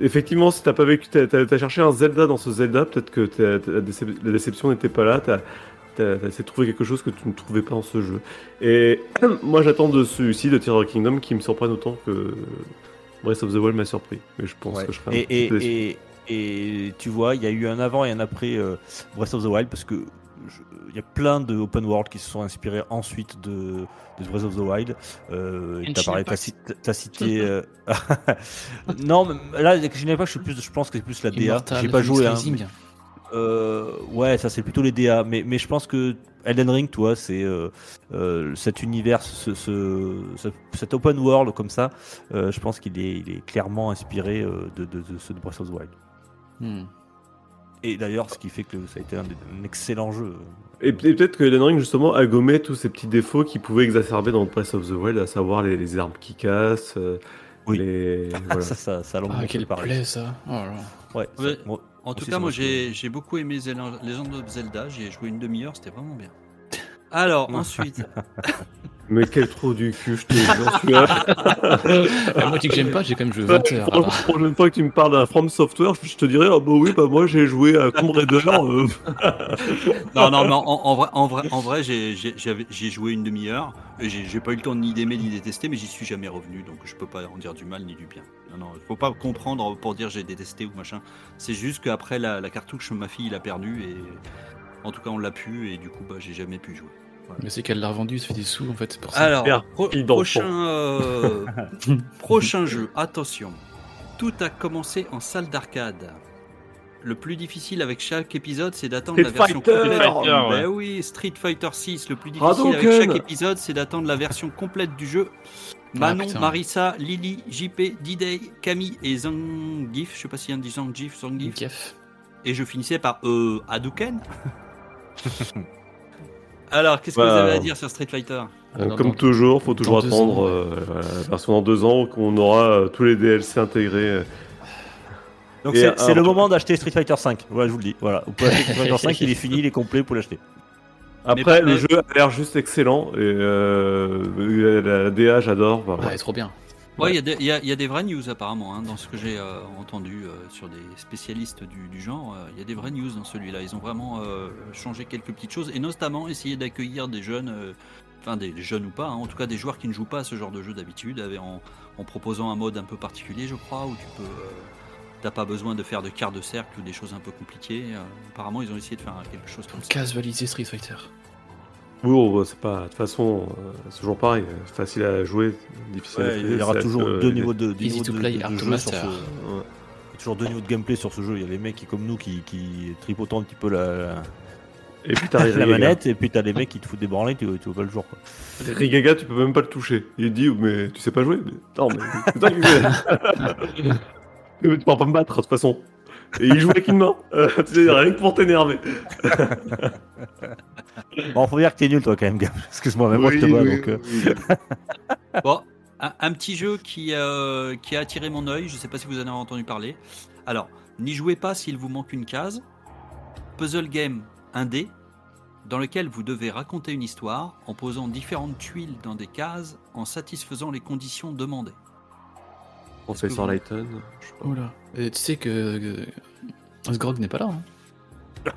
Effectivement, si t'as pas vécu, t'as t'as cherché un Zelda dans ce Zelda, peut-être que la, décep- la déception n'était pas là. T'as essayé de trouver quelque chose que tu ne trouvais pas dans ce jeu. Et moi, j'attends de celui-ci, de Tears of the Kingdom, qui me surprenne autant que Breath of the Wild m'a surpris. Mais je pense
Ouais.
que je serai un
et,
petit peu déçu.
et, et, tu vois, il y a eu un avant et un après euh, Breath of the Wild parce que il y a plein de open world qui se sont inspirés ensuite de, de Breath of the Wild. Euh, t'as parlé, t'as,
Impact.
cité- t'as cité. euh, non, mais là, je n'ai pas. Je suis plus, je pense que c'est plus la DA. J'ai pas joué. hein,
Rising.
Euh, ouais, ça c'est plutôt les DA, mais, mais je pense que Elden Ring, toi, c'est euh, euh, cet univers, ce, ce- ce- cet open world comme ça. euh, je pense qu'il est, il est clairement inspiré euh, de, de, de ceux de Breath of the Wild.
Hmm.
Et d'ailleurs, ce qui fait que ça a été un, un excellent jeu.
Et peut- et peut-être que Elden Ring, justement, a gommé tous ces petits défauts qui pouvaient exacerber dans Breath of the Wild, à savoir les, les armes qui cassent, euh,
Oui.
les... voilà.
ça, ça, ça a longuement
Ah, quelle plaie ça. Oh.
Ouais, ça- moi-
En tout cas,
ça
moi j'ai j'ai beaucoup aimé Zelda- Legend of Zelda, j'y ai joué une demi-heure, c'était vraiment bien. Alors, ensuite,
Mais quel trou du cul, je te jure.
Ah, moi, tu dis que j'aime pas, j'ai quand même joué 20 heures.
La prochaine fois que tu me parles d'un From Software, je te dirais, ah bah oui, bah moi j'ai joué à Tomb Raider. euh,
non, non, mais en, en vrai, en vrai, en vrai j'ai- joué une demi-heure, et j'ai pas eu le temps ni d'aimer ni de détester, mais j'y suis jamais revenu, donc je peux pas en dire du mal ni du bien. Non, non, faut pas comprendre pour dire j'ai détesté ou machin. C'est juste qu'après la, la cartouche, ma fille l'a perdu, et en tout cas on l'a pu, et du coup, bah, j'ai jamais pu jouer.
Mais c'est qu'elle l'a revendu, ça fait des sous en fait, c'est pour ça.
Alors, pro- prochain, euh, prochain jeu, attention. Tout a commencé en salle d'arcade. Le plus difficile avec chaque épisode, c'est d'attendre la version
Fighter.
complète.
Street Fighter, ouais.
Ben oui, Street Fighter 6. Le plus difficile avec chaque épisode, c'est d'attendre la version complète du jeu. Manon,
putain.
Marissa, Lily, JP, D-Day, Camille et Zangief. Je sais pas s'il y a un dit Zangief, Zangief. Et je finissais par euh, Hadouken. Alors, qu'est-ce que
Bah,
vous avez à dire sur Street Fighter?
Euh,
Dans-
Comme
dans-
toujours, faut toujours attendre euh, voilà, la version dans deux ans qu'on aura euh, tous les DLC intégrés.
Donc c'est,
un-
le moment d'acheter Street Fighter 5. Voilà, je vous le dis. Voilà, vous pouvez acheter Street Fighter 5, il est fini, il est complet, pour l'acheter.
Après,
Mais-
le jeu a l'air juste excellent et euh, la, DA, j'adore. Enfin,
Ouais, trop bien.
Ouais, il y a des- il y, il y a des vraies news apparemment, hein, dans ce que j'ai euh, entendu euh, sur des spécialistes du, du genre. euh, Il y a des vraies news dans celui-là. Ils ont vraiment changé quelques petites choses et notamment essayé d'accueillir des jeunes, enfin des jeunes ou pas, hein, en tout cas des joueurs qui ne jouent pas à ce genre de jeu d'habitude, en, en proposant un mode un peu particulier, je crois, où tu peux. T'as pas besoin de faire de quart de cercle ou des choses un peu compliquées. apparemment, ils ont essayé de faire quelque chose comme ça.
Casualiser Street Fighter.
Oui, bon, bah, c'est pas. De toute façon, euh, c'est toujours pareil. Facile à jouer, difficile à finir.
il y aura toujours
que-
deux niveaux de,
Easy to play, hard to master.
toujours deux niveaux de gameplay sur ce jeu. Il y a les mecs qui, comme nous, qui, qui tripotent un petit peu la,
Et puis t'as
la, manette, et puis t'as les mecs qui te foutent des branlées, tu, tu vois pas le jour. Quoi.
Rigaga, tu peux même pas le toucher. Il dit, mais tu sais pas jouer. Mais... Non, mais tu pourras pas me battre, de toute façon. Et il joue avec une main. Euh, tu sais, rien que pour t'énerver.
Bon, faut dire que t'es nul, toi, quand même, Gab. Excuse-moi, même moi, je te
Oui,
vois.
oui,
donc, euh,
oui.
Bon, un, un petit jeu qui, euh, qui a attiré mon œil, je ne sais pas si vous en avez entendu parler. Alors, n'y jouez pas s'il vous manque une case. Puzzle game 1D, dans lequel vous devez raconter une histoire en posant différentes tuiles dans des cases en satisfaisant les conditions demandées.
Professeur Layton.
Oula. Euh, tu sais que. que... Sgrog n'est pas là. Hein.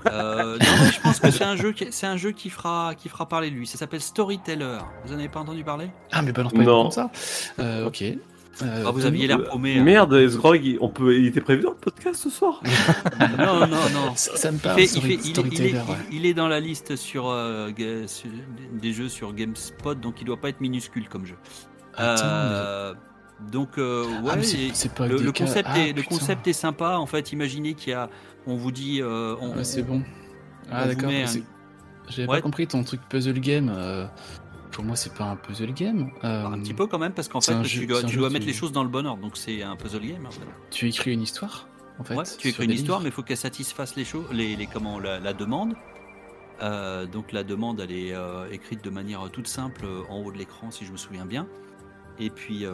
Euh, non, mais je pense que c'est un jeu qui, c'est un jeu qui fera, qui fera parler de lui. Ça s'appelle Storyteller. Vous en avez pas entendu parler?
Ah, mais balance pas
Non.
comme ça? Euh, ok. Euh,
Ah, vous aviez l'air
Euh,
paumé. hein.
Merde, Sgrog, il- on peut... il était prévu dans le podcast ce soir
Non, non, non.
Ça, ça me
Il,
parle,
fait- il, fait- il est- il est,
storyteller, ouais.
il- il est dans la liste sur, euh, des jeux sur GameSpot, donc il doit pas être minuscule comme jeu.
Attends,
Euh, Donc, euh, ouais,
Ah, c'est- pas
le, concept
Ah,
est, le
putain.
concept est sympa. En fait, imaginez qu'il y a, on vous dit, euh, on,
Ouais, c'est
on-
bon.
on
Ah d'accord.
un-
J'avais
Ouais.
pas compris ton truc puzzle game. euh, Pour moi, c'est pas un puzzle game. euh,
un petit peu quand même, parce qu'en fait, tu
jeu-
dois, tu mettre les choses dans le bon ordre. Donc, c'est un puzzle game. En fait.
Tu écris une histoire, en fait.
Ouais, tu écris une histoire, mais il faut qu'elle satisfasse les choses, les, les comment, la, la demande. Donc la demande, elle est écrite de manière toute simple en haut de l'écran, si je me souviens bien. Et puis, euh,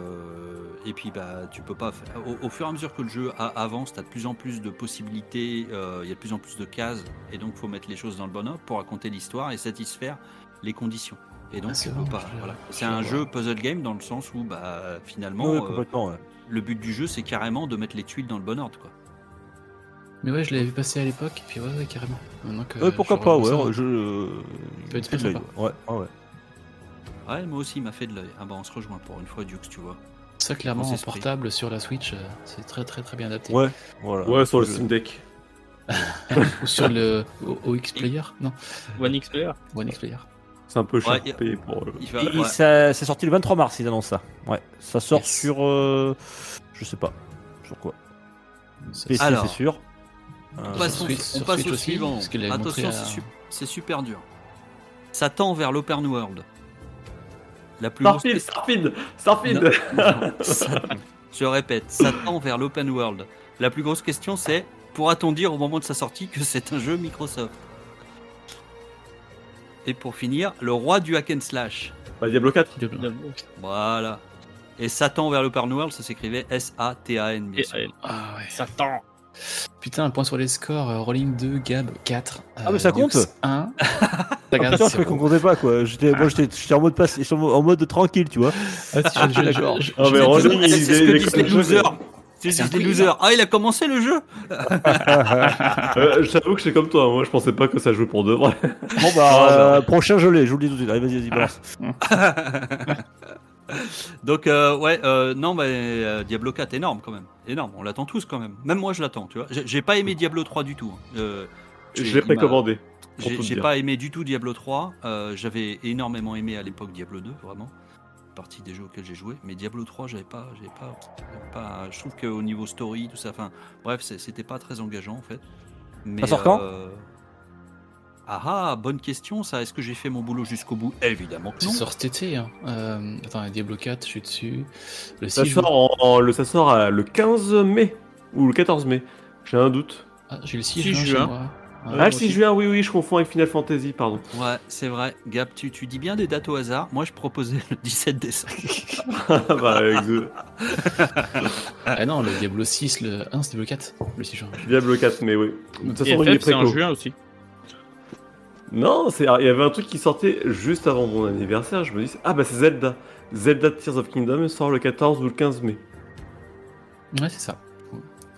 et puis, bah, tu peux pas. faire- Au, au fur et à mesure que le jeu a- avance, tu as de plus en plus de possibilités. euh, Il y a de plus en plus de cases, et donc faut mettre les choses dans le bon ordre pour raconter l'histoire et satisfaire les conditions. Et donc
Ah, c'est
Voilà. un jeu puzzle game dans le sens où, bah, finalement, euh,
ouais.
le but du jeu, c'est carrément de mettre les tuiles dans le bon ordre, quoi.
Mais ouais, je l'avais vu passer à l'époque, et puis ouais, ouais, carrément. Que
Ouais, pourquoi pas, ouais.
ça,
Je. euh,
peut être
fais de
sympa.
l'œil. Ouais, ouais, ouais.
Ouais, moi aussi, il m'a fait de l'œil. Ah bah, on se rejoint pour une fois, Dux, tu vois.
Ça, clairement, en portable sur la Switch, euh, c'est très très très bien adapté.
Ouais, voilà.
Ouais, sur le Steam Deck.
Ou sur le OX Player Non,
One X Player.
One X Player.
C'est un peu cher
Ouais,
payé pour. euh,
Il va- ouais.
ça- c'est sorti le 23 mars, ils annoncent ça. Ouais, ça sort
Yes.
sur. euh, je sais pas. Sur quoi
Ça,
PC,
Alors.
c'est sûr. Euh,
On passe, au-
Switch-
on passe au
aussi,
suivant. Attention,
à-
c'est, su- c'est super dur. Ça tend vers l'open world. La plus grosse
Starfield,
question-
Starfield, Starfield
Non, non, ça- je répète, ça tend vers l'open world. La plus grosse question, c'est pourra-t-on dire au moment de sa sortie que c'est un jeu Microsoft? Et pour finir, le roi du hack and slash.
Bah, Diablo 4.
Diablo.
Voilà. Et Satan vers l'open world, ça s'écrivait S-A-T-A-N,
Ah ouais.
ça tend.
Putain, un point sur les scores. euh, Rolling 2, Gab 4.
Ah, mais ça compte
1.
Ah, putain, je croyais qu'on comptait pas quoi. J'étais, moi j'étais, j'étais en mode en mode- en mode tranquille, tu vois.
Ah, je-
D'accord.
Ah, mais
C'est
il-
c'est
est
losers. C'est
C'est un
losers. Ah, il a commencé le jeu
Euh, J'avoue que je suis comme toi, moi je pensais pas que ça jouait pour de vrai.
Bon bah, euh, prochain je l'ai, je vous le dis tout de suite. Allez, vas-y, vas-y, balance.
Donc euh, ouais, euh, non mais euh, Diablo 4 énorme quand même, énorme. On l'attend tous quand même. Même moi je l'attends, tu vois. J'ai- J'ai pas aimé Diablo 3 du tout. hein. Euh,
Je
j'ai-
l'ai précommandé.
J'ai pas aimé du tout Diablo 3. Euh, J'avais énormément aimé à l'époque Diablo 2, vraiment. Partie des jeux auxquels j'ai joué. Mais Diablo 3, j'avais pas, j'avais pas, j'avais pas. Je trouve qu'au niveau story, tout ça, enfin, bref, c'était pas très engageant en fait. Mais,
Ça sort quand?
euh, Ah ah, bonne question ça. Est-ce que j'ai fait mon boulot jusqu'au bout Évidemment que
Ça
non.
sort cet été. Hein. Euh, attends, Diablo 4, je suis dessus. Le 6
Ça sort, en, en- le, ça sort euh, le 15 mai ou le 14 mai. J'ai un doute.
Ah, j'ai le 6,
6
juin. moi.
Ah, le 6
aussi.
juin, oui, oui, je confonds avec Final Fantasy, pardon.
Ouais, c'est vrai. Gab, tu, tu dis bien des dates au hasard. Moi, je proposais le 17 décembre.
bah, ex-
Ah non, le Diablo 6, le 1, c'est Diablo 4, le 6 juin.
Diablo 4 mai, oui. De toute façon, il est
c'est en
préco.
juin aussi.
Non, c'est- il y avait un truc qui sortait juste avant mon anniversaire. Je me dis, ah bah c'est Zelda. Zelda Tears of Kingdom sort le 14 ou le 15 mai.
Ouais, c'est ça.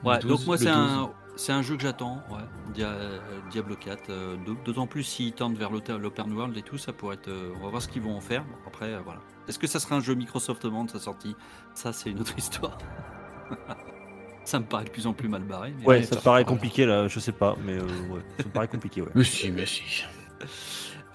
Ouais,
Le
donc
12,
moi,
le
c'est
12.
un, c'est un jeu que j'attends. Ouais. Dia- euh, Diablo 4. euh, d'au- D'autant plus s'ils tendent vers l'open l'open world et tout, ça pourrait être. euh, on va voir ce qu'ils vont en faire. Bon, après, euh, voilà. Est-ce que ça sera un jeu Microsoft au moment de sa sortie? Ça, c'est une autre histoire. ça me paraît de plus en plus mal barré. mais-
Ouais,
Ouais,
ça me paraît compliqué là, je sais pas, mais euh, ouais, ça me paraît compliqué, ouais.
Mais si, mais si.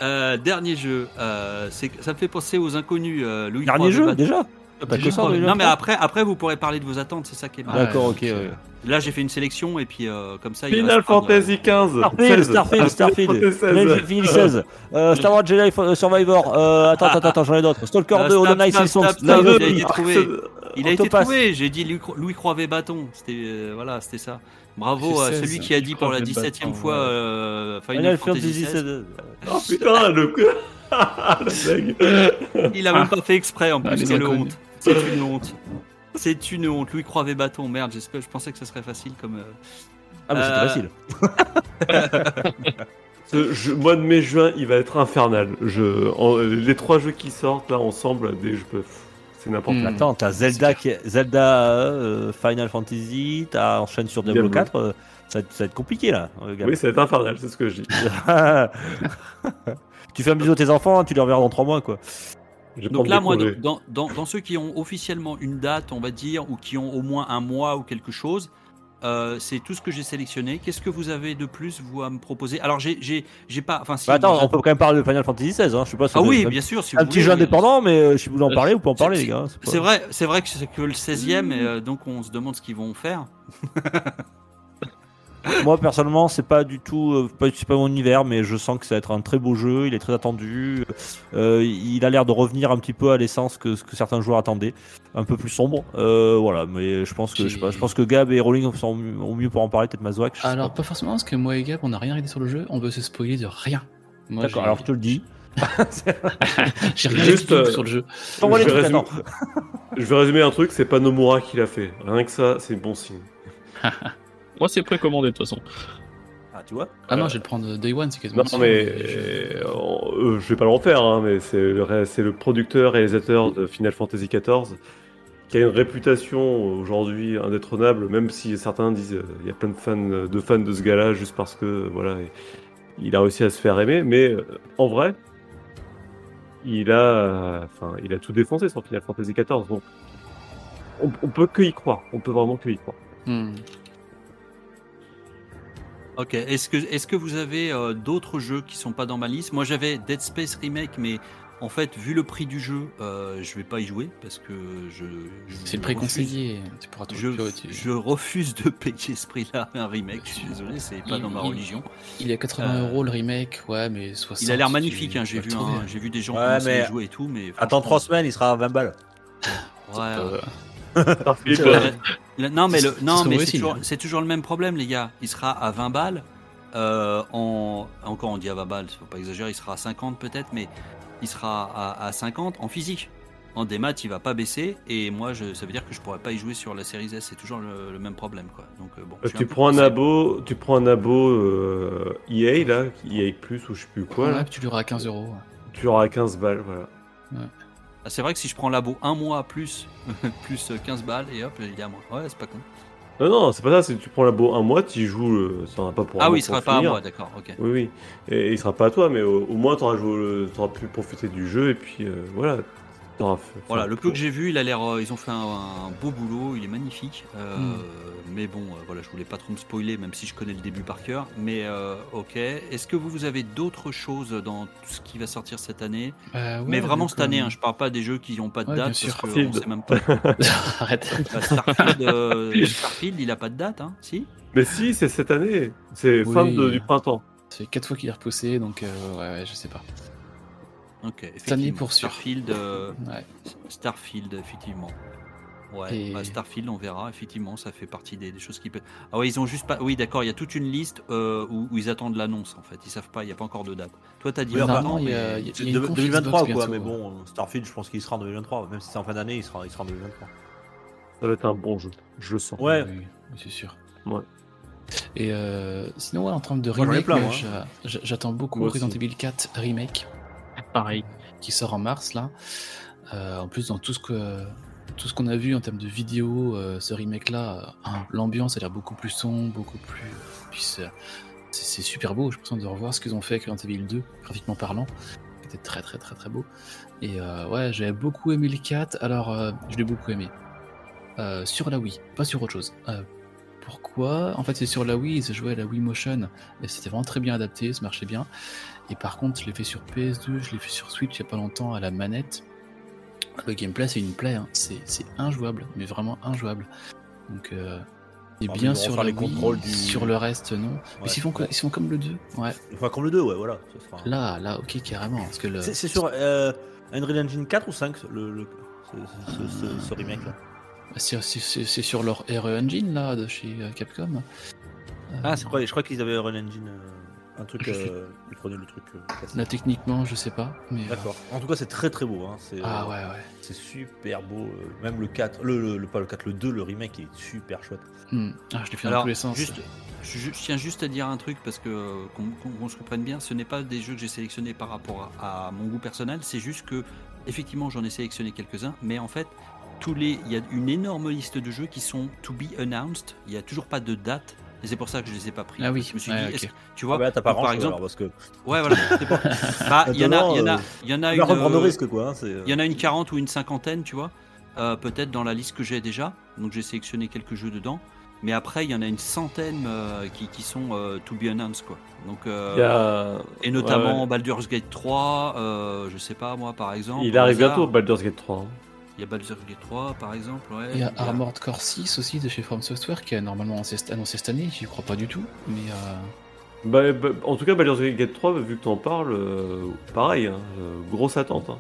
Euh, dernier jeu. euh, ça me fait penser aux inconnus. euh, Louis
Dernier jeu déjà Pas que ça, déjà
Non, mais après, après, vous pourrez parler de vos attentes. C'est ça qui est marrant.
D'accord, ok. ouais.
Là, j'ai fait une sélection et puis euh, comme ça. il
Final
de-
Fantasy 15.
Starfield,
16.
Starfield,
Ah,
Starfield,
Final Fantasy
Final
16.
Fantasy 16, euh, Star Wars Jedi Survivor, euh, attends, attends, attends, j'en ai d'autres. Stalker
Euh,
2, Hollow Knight,
snap,
Elite.
il a été trouvé. Il a été trouvé, j'ai dit Louis, Croivet Bâton. C'était voilà, c'était ça. Bravo à
16,
celui qui a dit pour la
Croivet
17 e
Bâton,
fois
ouais.
euh, Final,
Final
Fantasy
Fantasy
16.
16.
Oh putain, le. la blague.
Il a même pas fait exprès en
Ah,
plus, quelle honte. C'est une honte. C'est une honte. Louis Croivet Bâton, merde, j'espère, je pensais que ce serait facile comme. euh,
Ah, mais
Euh,
c'était facile.
Ce jeu- mois de mai-juin, il va être infernal. Je, en- les trois jeux qui sortent là ensemble, des jeux, pff, c'est n'importe
Hmm.
quoi.
Attends, t'as Zelda, qui Zelda euh, Final Fantasy, t'as enchaîne sur Diablo
Diablo.
4, euh, ça, va être- ça va être compliqué là. euh.
Oui, ça va être infernal, c'est ce que je dis.
tu fais un bisou à tes enfants, tu les reverras dans 3 mois quoi.
Donc là, moi,
découvrir.
dans, dans, dans ceux qui ont officiellement une date, on va dire, ou qui ont au moins un mois ou quelque chose, euh, c'est tout ce que j'ai sélectionné. Qu'est-ce que vous avez de plus, vous, à me proposer? Alors, j'ai pas. Enfin, si.
Bah, attends, on peut quand même parler de Final Fantasy XVI. Hein. Je sais pas. si
Ah oui, bien sûr. Si
Un
vous
petit
voulez,
jeu indépendant, mais euh, si vous voulez en parler, vous pouvez en parler, les gars. c'est pas-
C'est vrai, c'est vrai que c'est que le 16e, et euh, donc on se demande ce qu'ils vont faire.
Moi personnellement, c'est pas du tout, euh, pas, pas mon univers, mais je sens que ça va être un très beau jeu. Il est très attendu. Euh, il a l'air de revenir un petit peu à l'essence que ce que certains joueurs attendaient, un peu plus sombre. Euh, voilà, mais je pense que je, sais pas, je pense que Gab et Rowling sont mieux- ont mieux pour en parler, peut-être Mazouak.
Alors,
pas.
pas forcément, parce que moi et Gab, on n'a rien regardé sur le jeu, on veut se spoiler de rien.
D'accord. Alors je te le dis.
j'ai rien
Juste, euh,
sur le jeu.
Je, vais
trucs,
résumer...
attends.
je vais résumer un truc, c'est pas Nomura qui l'a fait. Rien que ça, c'est bon signe.
Moi, c'est précommandé de toute façon.
Ah, tu vois.
Ah non, je vais le prendre Day One, c'est quasiment
Non, mais
je-
euh, euh, je vais pas le refaire, hein, mais c'est le, ré- c'est le producteur réalisateur de Final Fantasy XIV qui a une réputation aujourd'hui indétrônable, même si certains disent euh, il y a plein de fans de fans de ce gars-là juste parce que voilà, il a réussi à se faire aimer, mais euh, en vrai, il a, euh, enfin, il a tout défoncé sur Final Fantasy XIV, donc on, on peut que y croire, on peut vraiment que y croire.
Hmm.
Ok. Est-ce que, est-ce que vous avez euh, d'autres jeux qui sont pas dans ma liste? Moi, j'avais Dead Space Remake, mais en fait, vu le prix du jeu, euh, je vais pas y jouer parce que je. je
C'est le prix
refuse-
conseillé. Tu pourras
Je,
tu-
je refuse de payer ce prix-là un remake. Je suis désolé, c'est pas
Il-
dans ma
il-
religion.
Il est à 80
Euh,
euros le remake, ouais, mais 60.
Il a l'air magnifique. hein, j'ai vu, hein, j'ai vu des gens
Ouais,
commencer à jouer et tout, mais.
Attends 3 semaines, il sera à 20 balles.
ouais, Le-
euh,
non, mais, le, non, c'est toujours,
hein.
toujours le même problème, les gars. Il sera à 20 balles. euh, en, encore, on dit à 20 balles, faut pas exagérer. Il sera à 50 peut-être, mais il sera à, à 50 en physique. En démat, il va pas baisser. Et moi, je, ça veut dire que je pourrais pas y jouer sur la série S. C'est toujours le, le même problème, quoi. Donc, euh, bon. suis
tu prends un abo, tu prends un abo euh, EA là, EA Plus ou je sais plus quoi,
ouais,
là,
puis tu l'auras à 15 euros.
tu auras à 15 balles, voilà.
Ah, c'est vrai que si je prends l'abo un mois plus, plus 15 balles, et hop, il est à moi. Ouais, c'est pas con.
Non, non, c'est pas ça, c'est que tu prends l'abo un mois, tu y joues, euh, ça sera pas pour
ah oui, il sera pas à moi, d'accord, ok.
Oui, oui, et, il sera pas à toi, mais au, au moins tu auras, pu profiter du jeu et puis euh, voilà.
Voilà, le peu que j'ai vu, il a l'air, euh, ils ont fait un, un beau boulot, il est magnifique. Euh,
Mm.
Mais bon, euh, voilà, je voulais pas trop me spoiler, même si je connais le début par cœur. Mais euh, ok. Est-ce que vous, vous avez d'autres choses dans tout ce qui va sortir cette année?
Ouais,
Mais vraiment cette année, hein, je parle pas des jeux qui n'ont pas de
Ouais,
date
bien sûr.
parce qu'on
Starfield.
sait même pas.
Arrête.
Bah, Starfield, euh, Starfield, il a pas de date, hein Si?
Mais si, c'est cette année, c'est
Oui.
fin de- du printemps.
Ça fait 4 fois qu'il est repoussé, donc euh, ouais, ouais, je sais pas.
Ok. effectivement,
pour sûr.
Starfield, euh,
Ouais.
Starfield, effectivement. Ouais,
Et-
bah, Starfield, on verra. Effectivement, ça fait partie des, des choses qui peuvent. Ah ouais, ils ont juste pas. Oui, d'accord. Il y a toute une liste euh, où, où ils attendent l'annonce. En fait, ils savent pas. Il y a pas encore de date. Toi, t'as dit
Oui,
maintenant,
non, il y
mais-
a- il y a-
C'est
une
de-
conf
2023
Xbox
quoi,
bientôt.
mais bon, Starfield, je pense qu'il sera en 2023. Même si c'est en fin d'année, il sera, il sera en 2023.
Ça va être un bon jeu, je le sens.
Ouais.
Oui, c'est sûr.
Ouais.
Et euh, sinon, ouais, en termes de remake, j'attends beaucoup. Resident Evil 4 Remake Qui sort en mars là. Euh, en plus, dans tout ce que tout ce qu'on a vu en termes de vidéo, euh, ce remake là, l'ambiance a l'air beaucoup plus sombre, beaucoup plus. c'est super beau. J'ai l'impression de revoir ce qu'ils ont fait avec Resident Evil 2, graphiquement parlant, qui était très très très très beau. Et euh, ouais, j'avais beaucoup aimé le 4. Alors, euh, je l'ai beaucoup aimé. Euh, sur la Wii, pas sur autre chose. Pourquoi En fait, c'est sur la Wii, ça jouait à la Wii Motion, et c'était vraiment très bien adapté, ça marchait bien. Et par contre, je l'ai fait sur PS2, je l'ai fait sur Switch il n'y a pas longtemps à la manette. Le gameplay, c'est une plaie, hein. c'est injouable, mais vraiment injouable. Donc, euh, c'est
mais
bien
ils
sur la
les
Wii,
contrôles du-
sur le reste, non.
Ouais,
mais s'ils font,
ouais.
ils sont comme le 2, ouais.
Enfin, comme le 2, ouais, voilà. sera-
Là, là, ok, carrément. Parce que le...
C'est c'est sur euh, Unreal Engine 4 ou 5 le, le- ce, ce- ce- ce remake là
C'est sur leur RE Engine, là, de chez euh, Capcom. Euh,
Ah, c'est quoi Je crois qu'ils avaient Unreal Engine. euh, un truc. Euh, ils prenaient le truc. euh.
Là, techniquement, je sais pas. Mais, euh,
D'accord. En tout cas, c'est très très beau. Hein. C'est
Ah
euh,
ouais, ouais.
c'est super beau. euh, Même le 4, le, le, le- pas le 4, le 2, le remake, il est super chouette.
Hmm. Ah, je l'ai fait dans tous les sens.
juste, je, je tiens juste à dire un truc parce que euh, qu'on qu'on- qu'on se comprenne bien, ce n'est pas des jeux que j'ai sélectionnés par rapport à, à mon goût personnel, c'est juste que effectivement j'en ai sélectionné quelques-uns, mais en fait tous les, il y a une énorme liste de jeux qui sont to be announced. Il n'y a toujours pas de date et c'est pour ça que je les ai pas pris.
Ah oui,
Je me suis
ouais,
dit, tu vois,
Ah bah, t'as pas
donc, par exemple,
parce que
ouais, voilà. c'est pour- Bah, il y en a, il y en a, il y en a
tu
une. euh,
risque quoi. hein, c'est-
Il y en a une 40 ou une cinquantaine, tu vois, euh, peut-être dans la liste que j'ai déjà. Donc j'ai sélectionné quelques jeux dedans. Mais après, il y en a une centaine euh, qui, qui sont euh, to be announced, quoi. Donc, euh,
a...
Et notamment
ouais, ouais.
Baldur's Gate 3, euh, je sais pas moi par exemple.
Il arrive bientôt, Baldur's Gate 3. hein.
Il y a Baldur's Gate 3 par exemple, ouais.
Il y a Armored Core 6 aussi de chez From Software qui est normalement annoncé cette année, j'y crois pas du tout. Mais euh,
Bah, bah, en tout cas, Baldur's Gate 3, vu que tu en parles, euh, pareil, hein, euh, grosse attente. Hein.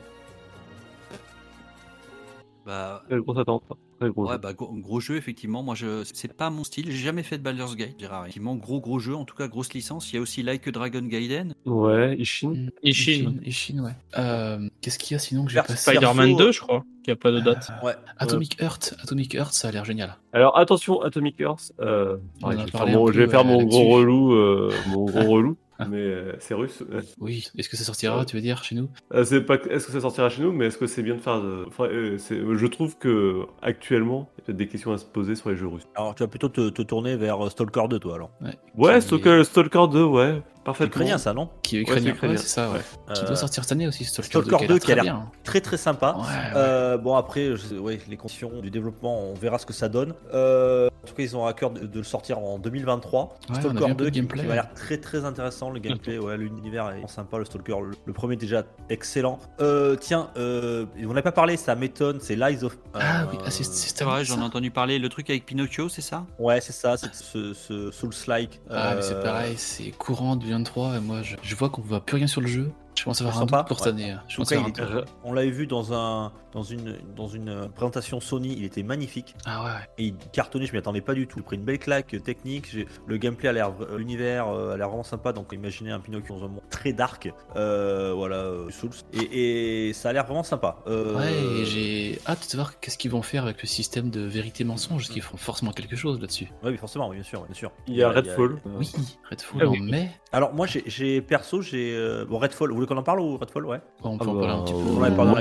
Bah,
Très grosse attente. hein. Très grosse.
ouais, bah, gros, gros jeu effectivement. Moi, je, c'est pas mon style. J'ai jamais fait de Baldur's Gate. Effectivement, gros gros jeu, en tout cas grosse licence. Il y a aussi Like a Dragon Gaiden.
Ouais, Ishin.
hmm,
Ishin.
Ishin, ouais. Euh, Qu'est-ce qu'il y a sinon que j'ai passé
Spider-Man
Perso-
2, je crois, qui a pas de date.
Ouais.
Atomic Heart, Atomic Heart, ça a l'air génial.
Alors attention, Atomic Earth. Euh, je vais faire mon, je vais faire
euh,
mon gros relou, euh, mon gros relou, mais euh, c'est russe.
Oui, est-ce que ça sortira, tu veux dire, chez nous?
Euh, c'est pas, est-ce que ça sortira chez nous, mais est-ce que c'est bien de faire de... enfin, euh, c'est- je trouve que actuellement, il y a peut-être des questions à se poser sur les jeux russes.
Alors tu vas plutôt te, te tourner vers euh, Stalker 2 toi alors.
Ouais,
Qui-
Stalker, Stalker 2, ouais, parfaitement.
ukrainien ça non
Qui est
Ouais,
ukrainien, ouais, c'est ça, ouais. Qui
Euh,
doit sortir cette année aussi, Stalker,
Stalker
2, qui a
2
l'air
qui a
très
l'air
bien.
Très très sympa.
Ouais, ouais.
Euh, bon après, je sais- ouais, les conditions du développement, on verra ce que ça donne. Euh, en tout cas, ils ont à cœur de, de le sortir en 2023.
Ouais, on a
Stalker
vu un peu
2
de
qui,
gameplay,
qui
ouais.
l'air très très intéressant. Le gameplay, ouais, l'univers est sympa. Le Stalker, le, le premier déjà excellent. Euh, tiens, euh, on n'a pas parlé, ça m'étonne. C'est Lies of.
Ah
euh,
oui, ah, c'est
vrai, j'en ai entendu parler. Le truc avec Pinocchio, c'est ça?
Ouais, c'est ça. C'est ce, ce Souls-like.
Ah, mais c'est pareil, c'est courant du 23 et moi je, je vois qu'on voit plus rien sur le jeu. Je pense avoir un
Sympa,
doute pour cette année. hein. Je
En
pense
cas, il on l'avait vu dans un dans une dans une euh, présentation Sony, il était magnifique
Ah ouais.
et il cartonnait. Je m'y attendais pas du tout. Il a pris une belle claque euh, technique. J'ai- Le gameplay a l'air, l'univers euh, a l'air vraiment sympa. Donc imaginez un Pinocchio dans un monde très dark, euh, voilà, Souls. Et, et ça a l'air vraiment sympa. Euh,
Ouais, et j'ai hâte de voir qu'est-ce qu'ils vont faire avec le système de vérité-mensonge, parce qu'ils feront forcément quelque chose là-dessus.
Ouais, oui, forcément, bien sûr, bien sûr.
Il y a Redfall.
Oui, Redfall
Ah
en mai.
Alors moi, j'ai- j'ai perso, j'ai bon Redfall. Vous voulez qu'on en parle ou Redfall, ouais.
on peut
Ah
en parler un
bah,
petit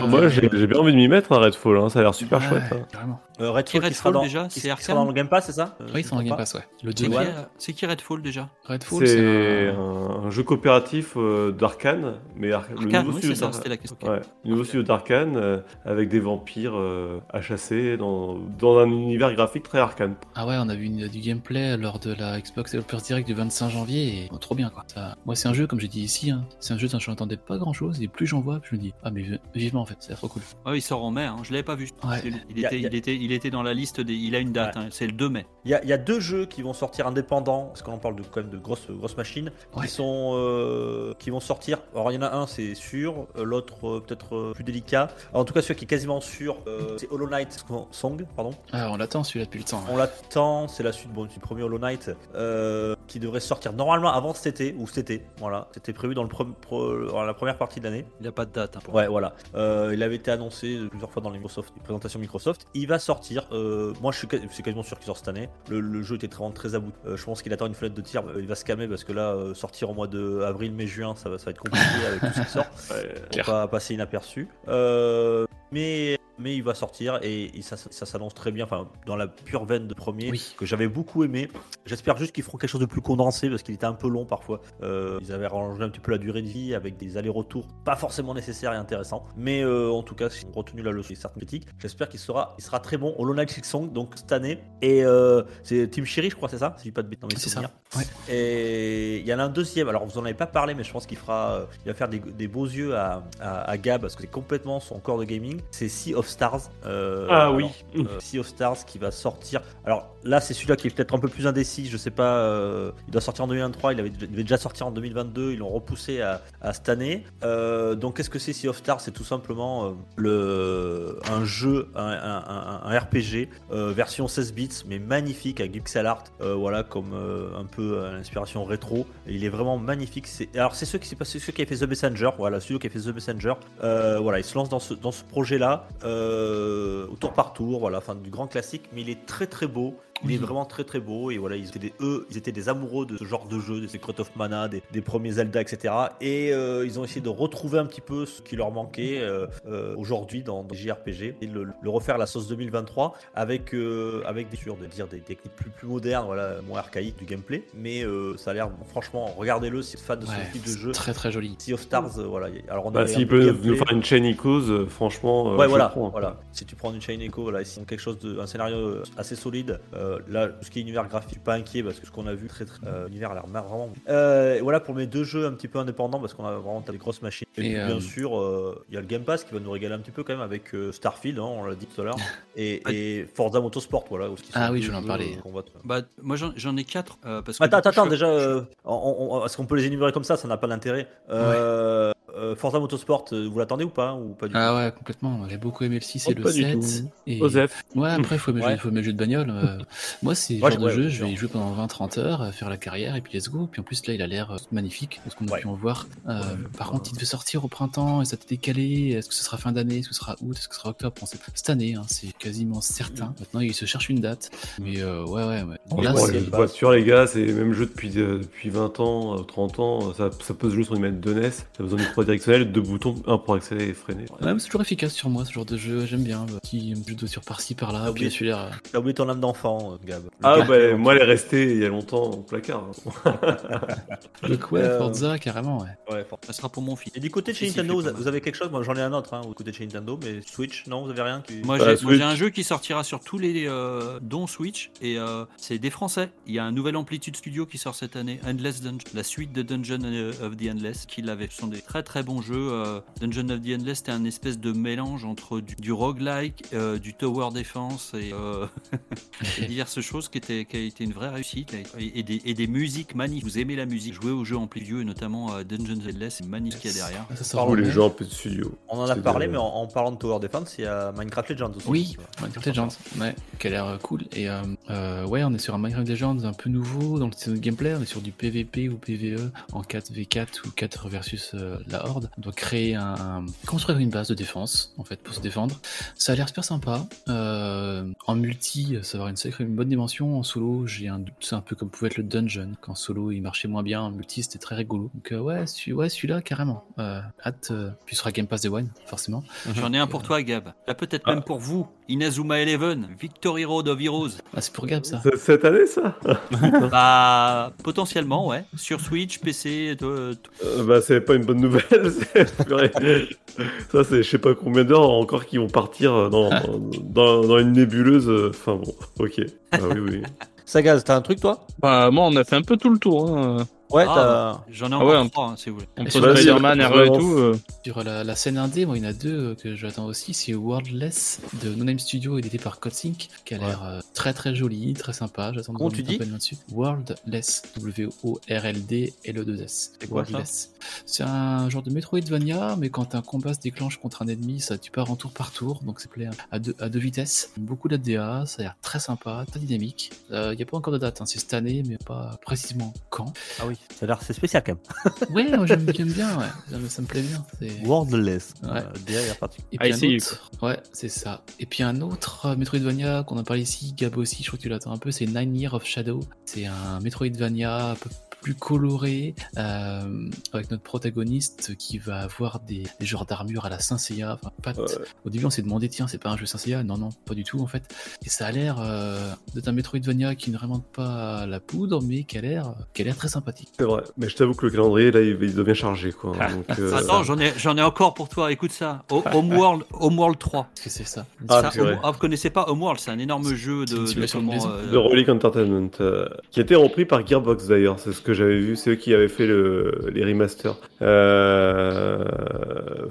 peu.
moi, j'ai bien envie de m'y mettre, un Redfall, hein, ça a l'air super
Ouais,
chouette. hein.
Carrément.
Euh, Redfall,
Qui
qui sera
Redfall,
dans,
déjà C'est Arkane
dans le Game Pass, c'est ça
Oui,
je
c'est dans le Game Pass, ouais. Le
C'est
2
qui,
Ouais.
euh, c'est qui Redfall déjà
Redfall,
C'est
un...
jeu coopératif euh, d'Arkane, mais Ar- le
Arkane,
nouveau
oui,
studio
ça,
d'Ar-
c'était la question.
Ouais, le nouveau studio d'Arkane avec des vampires à chasser dans, dans un univers graphique très arcane.
Ah ouais, on a vu du gameplay lors de la Xbox Developers Direct du 25 janvier et trop bien quoi. Ça- Moi c'est un jeu comme j'ai dit ici, hein, c'est un jeu dont je pas grand chose et plus j'en vois, plus je me dis ah mais vi- vivement en fait, c'est trop cool.
Ouais, il sort en mai, hein, je l'avais pas vu.
Ouais.
Il,
a-
était,
a-
il, était, il était dans la liste, des, il a une date,
Ouais.
hein, c'est le 2 mai.
Il y, a, il y a deux jeux qui vont sortir indépendants, parce qu'on parle de, quand même de grosses, grosses machines,
Ouais.
qui, sont, euh, qui vont sortir. Alors il y en a un, c'est sûr, euh, l'autre euh, peut-être euh, plus délicat. Alors, en tout cas, celui qui est quasiment sûr, euh, c'est Hollow Knight Song, pardon.
Ah on l'attend celui-là depuis le temps.
On l'attend, c'est la suite bon, du premier Hollow Knight, euh, qui devrait sortir normalement avant cet été, ou cet été, voilà. C'était prévu dans le pre- pro- dans la première partie de l'année.
Il a pas de date. hein, pour
Ouais, voilà. Euh, il avait été annoncé plusieurs fois dans les Microsoft, les présentations Microsoft. Il va sortir. euh, moi, je suis, c'est quasiment sûr qu'il sort cette année. Le, le jeu était vraiment très abouti. Euh, je pense qu'il attend une fenêtre de tir. Euh, Il va se calmer parce que là, euh, sortir au mois de avril, mai, juin, ça va, ça va être compliqué avec tout ce qui sort.
Ouais.
Pour pas passer inaperçu. Euh, mais, mais il va sortir et, et ça, ça s'annonce très bien. Enfin, dans la pure veine de premier
Oui.
que j'avais beaucoup aimé. J'espère juste qu'ils feront quelque chose de plus condensé parce qu'il était un peu long parfois. Euh, ils avaient rallongé un petit peu la durée de vie avec des allers-retours pas forcément nécessaires et intéressants. Mais euh, en tout cas, si on retenu la leçon et certaines critiques, j'espère qu'il sera, il sera très bon. Hollow Knight Silksong donc cette année. Et euh, c'est Team Cherry, je crois, c'est ça Si je dis pas de bêtises
C'est ça. Ouais.
Et il y en a un deuxième. Alors vous en avez pas parlé, mais je pense qu'il fera, euh, il va faire des, des beaux yeux à, à, à Gab parce que c'est complètement son corps de gaming. C'est Sea of Stars. Euh,
Ah oui.
alors, euh, sea of Stars qui va sortir. Alors là, c'est celui-là qui est peut-être un peu plus indécis. Je sais pas. euh, il doit sortir en 2023. Il avait, déjà sortir en 2022. Ils l'ont repoussé à, cette année. Euh, donc qu'est-ce que c'est Sea of Stars? C'est tout simplement euh, un jeu, un, RPG version 16 bits, mais magnifique avec du pixel art. Voilà, comme un peu l'inspiration rétro. Il est vraiment magnifique. Alors c'est ceux qui c'est pas ceux qui a fait The Messenger. Voilà, celui qui a fait The Messenger. Voilà, il se lance dans ce dans ce projet là, au tour par tour. Voilà, du grand classique, mais il est très très beau. Il est vraiment très très beau et voilà, ils étaient des, eux, ils étaient des amoureux de ce genre de jeu, des Secret of Mana, des, des premiers Zelda, etc. Et euh, ils ont essayé de retrouver un petit peu ce qui leur manquait euh, euh, aujourd'hui dans, dans les JRPG et le, le refaire à la sauce 2023 avec euh, avec des sûr de dire des techniques plus plus modernes, voilà, moins archaïques du gameplay. Mais euh, ça a l'air, franchement, regardez-le si vous êtes fan de
Ouais,
ce type de
c'est
jeu.
très très joli.
Sea of Stars, euh, voilà. Alors on
Bah,
a
S'il peut
gameplay-
nous faire une chain Echoes, euh, franchement, euh,
Ouais,
je
voilà,
prends.
voilà. Si tu prends une chain echo, voilà, ils ont quelque chose de, un scénario assez solide. Euh, là, tout ce qui est univers graphique, je suis pas inquiet parce que ce qu'on a vu, très, très, euh, l'univers a l'air vraiment. Euh, et voilà pour mes deux jeux un petit peu indépendants parce qu'on a vraiment t'as des grosses machines. Et,
Et,
puis,
euh,
bien sûr, euh, il y a le Game Pass qui va nous régaler un petit peu quand même avec euh, Starfield, hein, on l'a dit tout à l'heure, et, et Forza Motorsport, voilà. aussi,
Ah oui, je voulais en parler.
euh,
Bah, moi j'en ai quatre. euh, parce que
Attends, attends,
je-
déjà, euh, on- on- est-ce qu'on peut les énumérer comme ça? Ça n'a pas d'intérêt. Euh, euh, euh, Forza Motorsport, euh, vous l'attendez ou pas, ou pas du
Ah ouais, complètement. J'ai beaucoup aimé le 6 et le 7. Et...
Osef.
Ouais, après, il faut aimer
ouais.
le de bagnole. Euh. moi, c'est
ouais,
genre de jeu, je vais y jouer pendant 20-30 heures, faire la carrière et puis let's go. Puis en plus, là, il a l'air magnifique, ce qu'on a pu en voir. par contre, il devait sortir au printemps et ça t'est décalé. Est-ce que ce sera fin d'année? Est-ce que ce sera août? Est-ce que ce sera octobre? Cette année, hein, c'est quasiment certain. Maintenant, il se cherche une date. Mais euh, ouais, ouais, ouais. Là,
bon, c'est
pas les gars, c'est le même jeu depuis, depuis 20 ans, 30 ans. Ça, ça peut se jouer sur une manette de NES. Ça besoin d'une 3 bidirectionnel, deux boutons, un pour accélérer et freiner.
C'est toujours efficace sur moi ce genre de jeu, j'aime bien. Euh, qui plutôt sur par-ci par-là,
ah okay.
celui-là. Euh.
T'as oublié ton âme d'enfant, euh, Gab.
Ah, bah, moi, elle est restée il y a longtemps au placard. Hein.
Donc, ouais. Forza, carrément, ouais.
Ouais.
Ça sera pour mon fils.
Et du côté de chez Nintendo, vous, avez quelque chose? Moi, j'en ai un autre, hein, au côté de chez Nintendo, mais Switch, non, vous avez rien qui...
Moi,
bah,
j'ai un jeu qui sortira sur tous les dons Switch, et c'est des Français. Il y a un nouvel Amplitude Studio qui sort cette année, Endless Dungeon, la suite de Dungeon of the Endless, qui l'avait. Ce sont des très, très bons jeux. euh, Dungeon of the Endless, c'était un espèce de mélange entre du, du roguelike, euh, du tower defense et, euh, et diverses choses qui, étaient, qui a été une vraie réussite et, et des, et des musiques magnifiques. Vous aimez la musique, jouer aux jeux Amplitude et notamment euh, Dungeon of the Endless, c'est magnifique qu'il y a derrière.
Ça
Ou
en
les jeux un peu de studio.
On en a parlé,
de-
mais en, en parlant de Tower Defense, il y a Minecraft Legends aussi.
Oui, Minecraft Legends, ouais, qui a l'air cool. Et euh, euh, ouais, on est sur un Minecraft Legends un peu nouveau dans le gameplay. On est sur du PVP ou PVE en 4v4 ou 4 versus euh, la Horde. On doit créer un, construire une base de défense en fait pour se défendre. Ça a l'air super sympa. Euh, en multi, ça va avoir une sacrée, une bonne dimension. En solo, j'ai un doute. C'est un peu comme pouvait être le dungeon. Qu'en solo, il marchait moins bien. En multi, c'était très rigolo. Donc euh, ouais, celui, ouais, celui-là carrément. Euh, hâte. euh, puis sera Game Pass Day One, forcément.
J'en ai un pour toi, Gab. Là, peut-être même pour vous, Inazuma Eleven, Victory Road of Heroes.
Ah, c'est pour Gab ça.
C'est cette année, ça
Bah, potentiellement, ouais. Sur Switch, PC,
Euh, Bah, c'est pas une bonne nouvelle. ça, c'est je sais pas combien d'heures encore qui vont partir dans, dans, dans une nébuleuse. euh, Enfin bon, ok. Ah, oui, oui.
Sagaz, t'as un truc toi?
Bah, moi, on a fait un peu tout le tour. Hein.
Ouais,
Ah,
t'as.
J'en ai
Ah
encore
ouais, un-
trois, hein, si vous voulez.
On
Et
peut Spider-Man, RE et
avance.
tout. euh.
Sur la, la scène indé, moi, il y en a deux euh, que j'attends aussi. C'est Worldless de No Name Studio, édité par Codsync, qui a l'air euh, très très joli, très sympa. J'attends de
tu
un peu dessus. Worldless, W-O-R-L-D-L-E-2-S.
C'est quoi, ça?
Worldless. C'est un genre de Metroidvania, mais quand un combat se déclenche contre un ennemi, ça tu pars en tour par tour, donc c'est plaît à deux, à deux vitesses. Beaucoup d'ADA, ça a l'air très sympa, très dynamique. Il n'y a pas encore de date, hein, c'est cette année, mais pas précisément quand.
Ah oui, ça a l'air c'est spécial quand même.
Ouais, moi j'aime j'aime bien, ouais. ça, me, plaît bien. c'est-
Wordless.
Ouais.
Euh, derrière parti.
Et
Ah,
puis un
essayer,
autre, ouais, c'est ça. Et puis un autre euh, Metroidvania qu'on a parlé ici, Gab aussi, je crois que tu l'attends un peu, c'est Nine Years of Shadow. C'est un Metroidvania un peu plus coloré, euh, avec notre protagoniste qui va avoir des, des genres d'armure à la Saint Seiya. Enfin, pas t-
Ouais.
Au début, on s'est demandé, tiens, c'est pas un jeu Saint Seiya? Non, non, pas du tout en fait. Et ça a l'air euh, d'être un Metroidvania qui ne remonte pas la poudre, mais qui a l'air, qui a l'air très sympathique.
C'est vrai. Mais je t'avoue que le calendrier, là, il, il devient chargé, quoi.
Ah.
Donc, euh,
Attends, j'en ai, j'en ai encore pour toi. Écoute ça. Ho- Homeworld, Homeworld 3.
Qu'est-ce que c'est ça
Ah,
Ça. Home- ah, vous connaissez pas Homeworld? C'est un énorme jeu de, de
de
comment,
maison.
de Relic Entertainment, euh, qui a été repris par Gearbox d'ailleurs, c'est ce que j'avais vu, c'est eux qui avaient fait le, les remasters. Euh,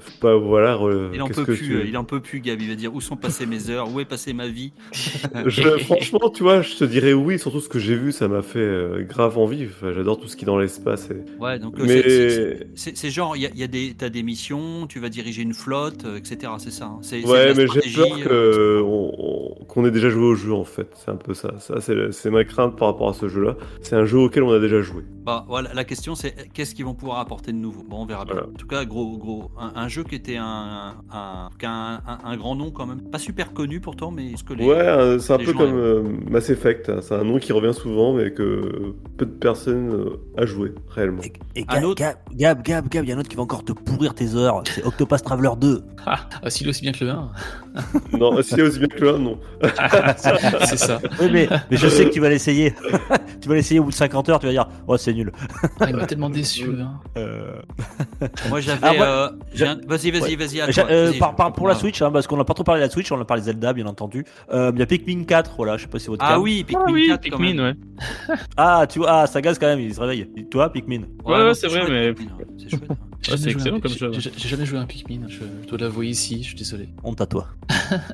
faut pas, voilà, re-
Il en peut
que
plus,
tu-
euh, il en peut plus, Gab. Il va dire où sont passées mes heures, où est passée ma vie.
Je- franchement, tu vois, je te dirais oui, surtout ce que j'ai vu, ça m'a fait euh, grave envie. Enfin, J'adore tout ce qui est dans l'espace. Et...
Ouais, donc euh,
Mais-
c'est- genre, il y a, il y a des, t'as des missions, tu vas diriger une flotte, euh, etc. C'est ça. hein. C'est,
Ouais, mais j'ai peur
euh,
que on- on- qu'on ait déjà joué au jeu en fait. C'est un peu ça. Ça, c'est ma crainte par rapport à ce jeu-là. C'est un jeu auquel on a déjà joué.
Bah, voilà, la question c'est qu'est-ce qu'ils vont pouvoir apporter de nouveau? Bon, on verra bien.
Voilà.
En tout cas, gros, gros, un, jeu qui était un, un, un, un- un grand nom quand même. Pas super connu pourtant, mais est-ce que les.
Ouais, c'est un peu
gens
comme euh, Mass Effect. hein. C'est un nom qui revient souvent, mais que peu de personnes euh, a joué réellement.
Et, et
Un
Gab,
autre
Gab, Gab, Gab, Gab, il y en a un autre qui va encore te pourrir tes heures. C'est Octopass Traveler 2.
Ah, s'il est aussi bien que le 1.
non, est aussi bien que le 1, non.
c'est ça.
Oui, mais, mais je sais que tu vas l'essayer. tu vas l'essayer au bout de 50 heures, tu vas dire, oh, c'est nul.
Ah, il m'a tellement déçu. 1.
Euh,
Moi j'avais.
Ah, ouais.
euh, un- Vas-y, vas-y,
Ouais.
vas-y.
euh, par, par- pour la
Ah.
Switch, hein, parce qu'on n'a pas trop parlé de la Switch, on a parlé de Zelda, bien entendu. Euh, Il y a Pikmin 4, voilà, je sais pas si c'est votre
Ah
cas.
oui, Pikmin
Ah oui,
4 quand même.
Pikmin, ouais.
Ah, tu vois, ah, ça gaze quand même, il se réveille. Et toi, Pikmin?
Ouais, ouais, c'est vrai, mais-
C'est chouette. hein.
J'ai
Ouais,
jamais
c'est
joué
excellent
un-
comme jeu.
J'ai j'ai jamais joué à un Pikmin. Je, je dois l'avouer ici, je suis désolé.
Honte à toi.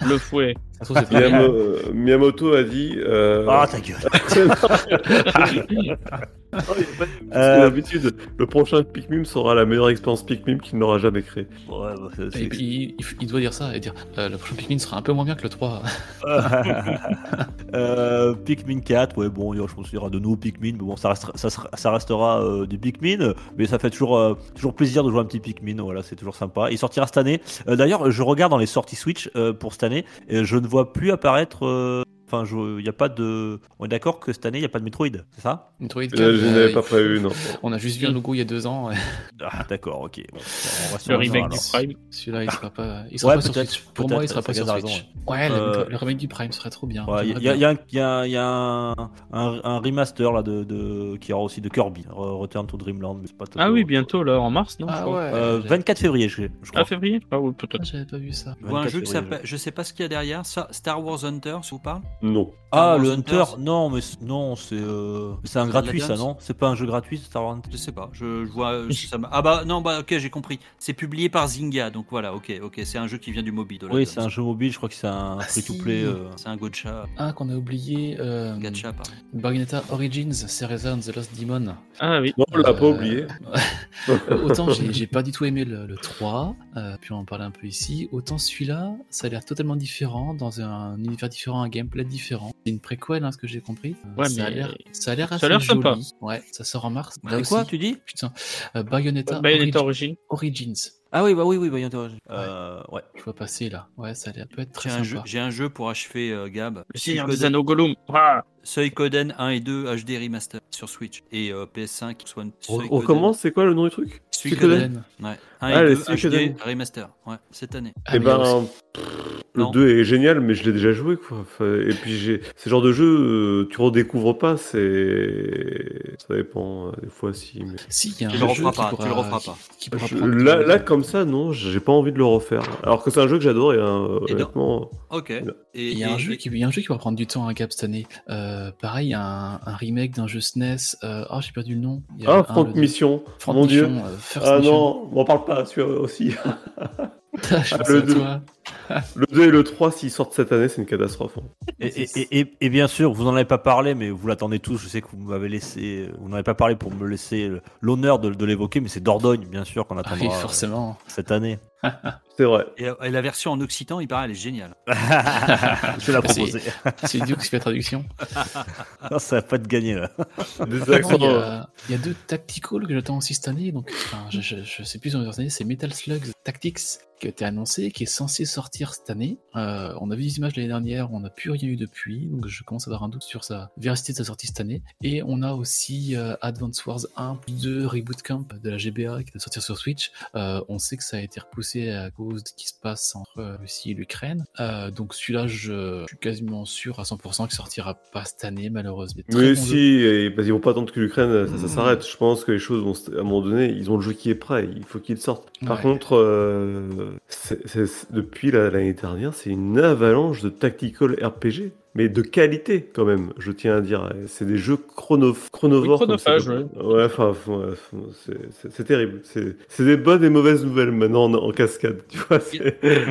Le fouet.
Miyamo- euh, Miyamoto a dit. euh,
Ah, ta gueule. Euh,
d'habitude, le prochain Pikmin sera la meilleure expérience Pikmin qu'il n'aura jamais créée.
ouais, bah, c'est-
Et
c'est-
puis, il, il doit dire ça et dire euh, le prochain Pikmin sera un peu moins bien que le 3.
euh, Pikmin 4, ouais, bon, je pense qu'il y aura de nouveaux Pikmin, mais bon, ça restera, ça, sera- ça restera euh, du Pikmin, mais ça fait toujours, euh, toujours plaisir de jouer un petit Pikmin, voilà, c'est toujours sympa. Il sortira cette année. Euh, D'ailleurs, je regarde dans les sorties Switch euh, pour cette année, et je ne vois plus apparaître. Enfin, je- il n'y a pas de. On est d'accord que cette année, il n'y a pas de Metroid, c'est ça?
Metroid
Euh,
4,
je
euh,
n'avais pas prévu, non.
On a juste vu un logo il y a deux ans. ouais.
Ah, d'accord, ok. Bon, on va sur
Le remake du Prime.
Celui-là, il sera pas, il sera
Ouais,
pas sur Switch. Pour moi, il sera pas sur
raison,
Switch. Ouais, le,
Euh,
le remake du Prime serait trop bien.
Ouais, Il
J'aimerais
y, y y y a un, un, un remaster là de, de qui aura aussi de Kirby, Re- Return to Dreamland. mais c'est pas
Ah oui, bientôt, là, en mars, non je
Ah
crois.
ouais.
Euh,
j'ai-
24 février, je, je crois.
Ah, février? Ah oui, peut-être.
Ah, J'avais pas vu ça.
Un
24
jeu qui
février,
s'appelle. Je sais pas ce qu'il y a derrière. ça- Star Wars Hunter, ça vous parle
Non.
Ah, le Hunter, non, mais non, c'est euh, c'est un gratuit ça, non? C'est pas un jeu gratuit Star Wars
Je sais pas. Je, je vois. euh, ça m'a- ah bah non, bah ok, j'ai compris. C'est publié par Zynga, donc voilà, ok, ok. C'est un jeu qui vient du mobile.
Oui, c'est un jeu mobile, je crois que c'est un
Ah,
free-to-play.
si.
euh.
C'est un gacha.
Un qu'on a oublié. Euh,
Gacha, pardon.
Bayonetta Origins, Cereza and the Lost Demon.
Ah oui.
Non, on l'a pas
Euh,
oublié.
Autant j'ai j'ai pas du tout aimé le, le 3, euh, puis on en parlait un peu ici, autant celui-là, ça a l'air totalement différent, dans un univers différent, un gameplay différent. C'est une préquelle, hein, ce que j'ai compris. Euh,
Ouais,
ça, a
mais-
l'air, ça a l'air
ça a l'air sympa.
Ouais, ça sort en mars. Là
quoi,
aussi.
tu dis
Putain, euh, Bayonetta,
Bayonetta
Origi-
Origin.
Origins.
Ah oui, bah oui, oui, bah, Hunter. Euh, ouais.
Je vois passer là. Ouais, ça a l'air peut être très
J'ai un, jeu,
sympa.
j'ai un jeu pour achever euh, Gab.
Le Seigneur des Anneaux Gollum. Ah
Suikoden 1 et 2 HD Remaster sur Switch et euh, PS5. Soit
On on recommence, c'est quoi le nom du truc?
Suikoden. Ouais. 1
Ah,
et
les
2
Suikoden.
HD Remaster. Ouais, cette année.
Ah,
Eh ben, pff, le
Non.
2 est génial, mais je l'ai déjà joué, quoi. Enfin, et puis, j'ai ce genre de jeu, euh, tu redécouvres pas, c'est. Ça dépend, euh, des fois, si. Mais...
Si, il y a
Tu
un
le
jeu
pas, tu
pourra-
le referas pas.
qui- qui pourra
Je-
prendre-
là, là, comme ça, non, j'ai pas envie de le refaire. Alors que c'est un jeu que j'adore, et
Et dans-
honnêtement.
Ok.
Il y, a un
et-
jeu qui, il y a un jeu qui va prendre du temps à Gap cette année. Euh, pareil, il y a un, un remake d'un jeu SNES. Euh, oh, j'ai perdu le nom. Il y
Ah, Franck. Mission,
Front
mon dieu.
Mission, euh, First
Ah
Mission.
non, m'en parle pas, celui-là aussi.
je
Ah, le
à
deux.
toi.
le 2 et le 3, s'ils sortent cette année, c'est une catastrophe. hein.
Et, et- et- et- et bien sûr, vous n'en avez pas parlé, mais vous l'attendez tous. Je sais que vous m'avez laissé, vous n'en avez pas parlé pour me laisser l'honneur de, de l'évoquer, mais c'est Dordogne, bien sûr, qu'on
Ah
attendra
oui, forcément.
cette année.
C'est vrai.
et- et la version en occitan, il paraît, elle est géniale.
Je vais la proposer.
C'est idiot qui fait la traduction.
Non, ça va pas te gagner là.
Il, y a, il y a deux tacticals que j'attends aussi cette année. Donc, enfin, je, je, je sais plus cette année. C'est Metal Slugs Tactics qui a été annoncé, qui est censé sortir cette année. Euh, on a vu des images l'année dernière, on n'a plus rien eu depuis. Donc, je commence à avoir un doute sur sa véracité de sa sortie cette année. Et on a aussi euh, Advance Wars 1 plus 2 Reboot Camp de la GBA qui va sortir sur Switch. Euh, on sait que ça a été repoussé à cause de ce qui se passe entre Russie et l'Ukraine. Euh, donc celui-là, je, je suis quasiment sûr à 100% qu'il sortira pas cette année, malheureusement.
Mais
bon
si, et, parce qu'ils vont pas attendre que l'Ukraine ça, ça
Mm.
s'arrête. Je pense que les choses vont se- à un moment donné, ils ont le jeu qui est prêt, il faut qu'ils sortent. Par
Ouais.
contre, euh, depuis la- l'année dernière, c'est une avalanche de tactical RPG. Mais de qualité quand même, je tiens à dire. C'est des jeux chrono chronovores.
Oui, chronophage,
Ouais, enfin, ouais, c'est- terrible. C'est des bonnes et mauvaises nouvelles maintenant en, en cascade. Tu vois,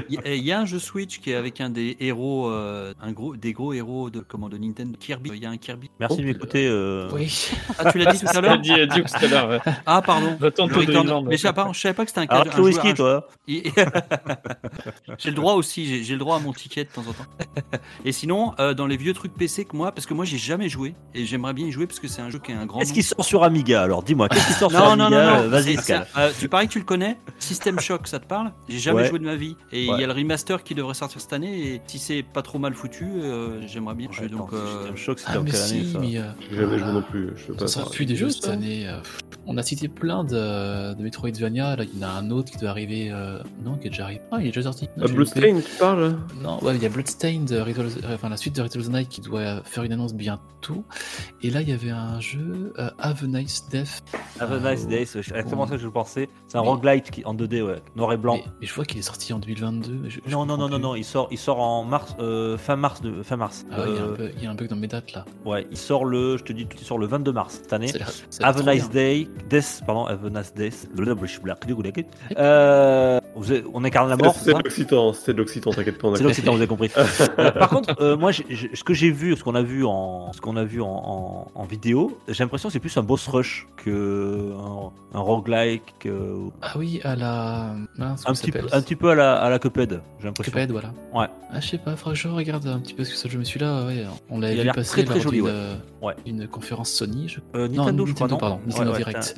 Il y, a- il y a un jeu Switch qui est avec un des héros, euh, un gros, des gros héros de, comment, de Nintendo. Kirby. Il y a un Kirby.
Merci
Oh,
de m'écouter. euh,
Oui.
Ah, tu l'as dit tout à l'heure
dit Dukes tout à l'heure. ouais.
Ah, pardon. Mais je savais pas, je savais pas que c'était un
Alors, tu whisky, toi
j'ai le droit aussi, j'ai j'ai le droit à mon ticket de temps en temps. Et sinon, euh, euh, dans les vieux trucs PC que moi, parce que moi j'ai jamais joué et j'aimerais bien y jouer parce que c'est un jeu qui est un grand.
Est-ce qu'il sort sur Amiga alors Dis-moi, qu'est-ce qui sort sur
Non, non, non,
Amiga
non.
Vas-y,
c'est-
Scal.
c'est- euh, tu parais que tu le connais System Shock, ça te parle? J'ai jamais
Ouais.
joué de ma vie. Et il
Ouais.
y a le remaster qui devrait sortir cette année. Et si c'est pas trop mal foutu, euh, j'aimerais bien jouer. Donc, euh,
System Shock, c'était
Ah,
en quelle année
si,
ça
mais euh,
jamais joué non plus. Je sais
ça
pas.
sera plus des jeux cette année. euh, On a cité plein de, de Metroidvania. Là, il y en a un autre qui doit arriver. euh, Non, qui est déjà arrivé. Ah, il est déjà sorti. Non,
Ah, Bloodstained, tu parles?
Non, ouais, il y a Bloodstained, euh, euh, enfin la suite de Night qui doit faire une annonce bientôt. Et là, il y avait un jeu, euh, Have a Nice Death.
Have a
Euh,
nice day, c'est exactement ça que je pensais. C'est un
Mais-
roguelite qui, en 2D, ouais, noir et blanc.
Mais, mais je vois qu'il est sorti en 2022. mais je- je
Non, non, non, non, il sort, il sort en mars, euh, fin mars, de, fin mars.
Ah il y a un
Euh,
bug- il y, a un bug dans mes dates là.
ouais, il sort le, je te dis, il sort le 22 mars cette année. Have a nice
bien.
day, death, pardon, have a nice day. Euh, vous avez- on incarne la mort,
C'est de l'Occitan, c'est de l'Occitan, t'inquiète pas.
C'est l'Occitan, vous avez compris. Euh, par contre, euh, moi, j'ai- ce que j'ai vu, ce qu'on a vu en, ce qu'on a vu en, en- en vidéo, j'ai l'impression que c'est plus un boss rush que un, un roguelike, que-
Ah oui, à la. Mince,
un petit, peu, un petit peu à la, à la Cuphead, j'ai l'impression.
Cuphead, voilà.
Ouais.
Ah, je sais pas, faudra que je regarde un petit peu ce que je me suis là. Ouais, on l'avait vu passer
très, très joli,
d'une,
ouais.
euh,
Ouais.
une conférence Sony. Je...
Euh,
Non,
Nintendo, je crois,
Nintendo,
non
pardon, Nintendo Direct.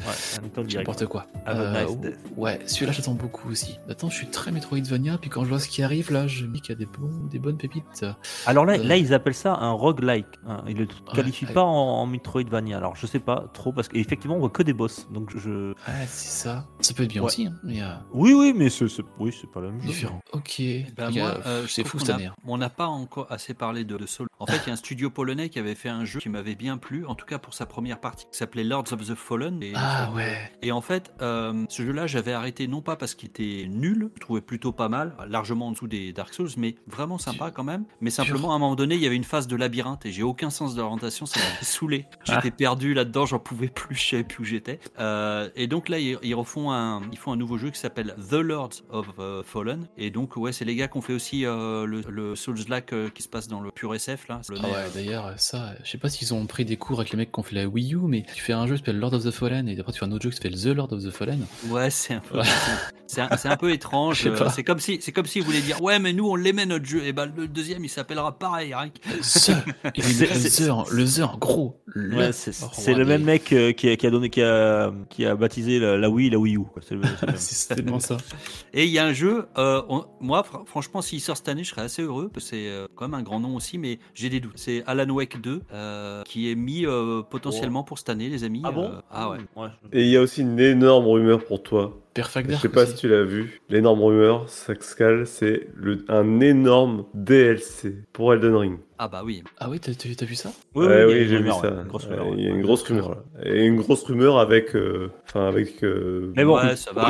N'importe quoi.
Have a
Euh,
nice
ouais, celui-là j'attends beaucoup aussi. Attends, je suis très Metroidvania, puis quand je vois ce qui arrive là, je me dis qu'il y a des, bons, des bonnes pépites.
Alors là,
Euh.
là, ils appellent ça un roguelike. hein. Ils le qualifient
ouais.
pas en, en Metroidvania. Alors, je sais pas trop parce qu'effectivement, on voit que des boss. Donc, je.
Ah, c'est ça. Ça peut être bien
Ouais.
aussi, hein, mais euh,
Oui, oui, mais c'est, oui, c'est pas la même chose.
différent. Ok.
Ben moi, euh, je
c'est fou cette
a-
année.
On n'a pas encore assez parlé de, de Soul. En fait, il y a un studio polonais qui avait fait un jeu qui m'avait bien plu, en tout cas pour sa première partie, qui s'appelait Lords of the Fallen. Et,
Ah ouais.
et en fait, euh, ce jeu-là, j'avais arrêté non pas parce qu'il était nul, je trouvais plutôt pas mal, largement en dessous des Dark Souls, mais vraiment sympa quand même. Mais simplement, à un moment donné, il y avait une phase de labyrinthe et j'ai aucun sens d'orientation, ça m'avait saoulé. J'étais perdu là-dedans, j'en pouvais plus, je savais plus où j'étais. Euh, et donc là, ils, ils refont un, ils font un nouveau jeu qui s'appelle The Lords of euh, Fallen. Et donc, ouais, c'est les gars qui ont fait aussi euh, le, le Souls-like euh, qui se passe dans le pur SF là.
Ah ouais, d'ailleurs, ça, je sais pas s'ils ont pris des cours avec les mecs qui ont fait la Wii U, mais tu fais un jeu qui s'appelle Lord of the Fallen et après tu fais un autre jeu qui s'appelle The Lord of the Fallen.
Ouais, c'est un peu,
Ouais.
c'est un, peu étrange. C'est comme si, c'est comme s'ils voulaient dire, ouais, mais nous on l'aimait notre jeu. Et ben le deuxième, il s'appellera pareil.
Le
c'est-
The, en- le The en gros. Le
Ouais, c'est, le même mec euh, qui, a, qui a donné, qui a, qui a baptisé la, la Wii, la Wii U. C'est
tellement ça.
Et il y a un jeu, euh, on- moi, fr- franchement, s'il sort cette année, je serais assez heureux, parce que c'est euh, quand même un grand nom aussi, mais j'ai des doutes. C'est Alan Wake 2, euh, qui est mis euh, potentiellement pour cette année, les amis.
Ah bon?
Euh, Ah ouais.
Ouais.
Et il y a aussi une énorme rumeur pour toi. Je sais pas si tu l'as vu. L'énorme rumeur, Saxcal, c'est un énorme DLC pour Elden Ring.
Ah bah oui.
Ah oui, t'as, vu ça?
Oui,
Ouais,
oui,
j'ai vu
rumeur,
ça.
ouais,
Ouais, Il y a une grosse rumeur là. Et une grosse rumeur avec. euh, Enfin, avec. euh,
Mais bon,
Ouais, ça va.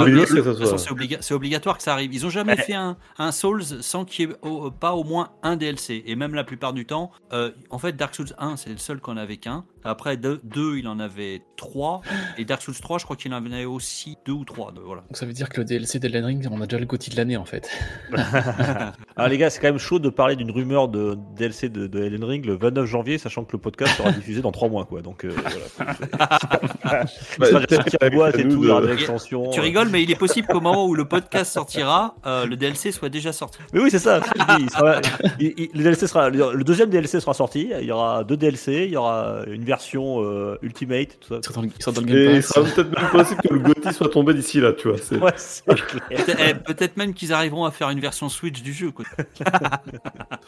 c'est obliga- c'est obligatoire que ça arrive. Ils ont jamais fait un, un Souls sans qu'il y ait au- pas au moins un DLC. Et même la plupart du temps, euh, en fait, Dark Souls 1, c'est le seul qu'on avait qu'un. Après 2, il en avait 3. Et Dark Souls 3, je crois qu'il en avait aussi 2 ou 3. Voilà.
Donc ça veut dire que le DLC d'Elden Ring, on a déjà le GOTY de l'année en fait.
Alors les gars, c'est quand même chaud de parler d'une rumeur de DLC de, de Elden Ring le 29 janvier, sachant que le podcast sera diffusé dans 3 mois, quoi. Donc euh, voilà.
Bah, de-.
Tu
euh.
rigoles, mais il est possible qu'au moment où le podcast sortira, euh, le DLC soit déjà sorti.
Mais oui, c'est ça. il sera- il- il- le, DLC sera, le deuxième DLC sera sorti. Il y aura deux DLC. Il y aura une version euh, Ultimate. Tout ça.
Il sera dans le, il sera dans le
Et
Game
il
Pass.
sera peut-être même possible que le Gotti soit tombé d'ici là, tu vois.
Ouais.
Peut- eh, Peut-être même qu'ils arriveront à faire une version Switch du jeu. Quoi.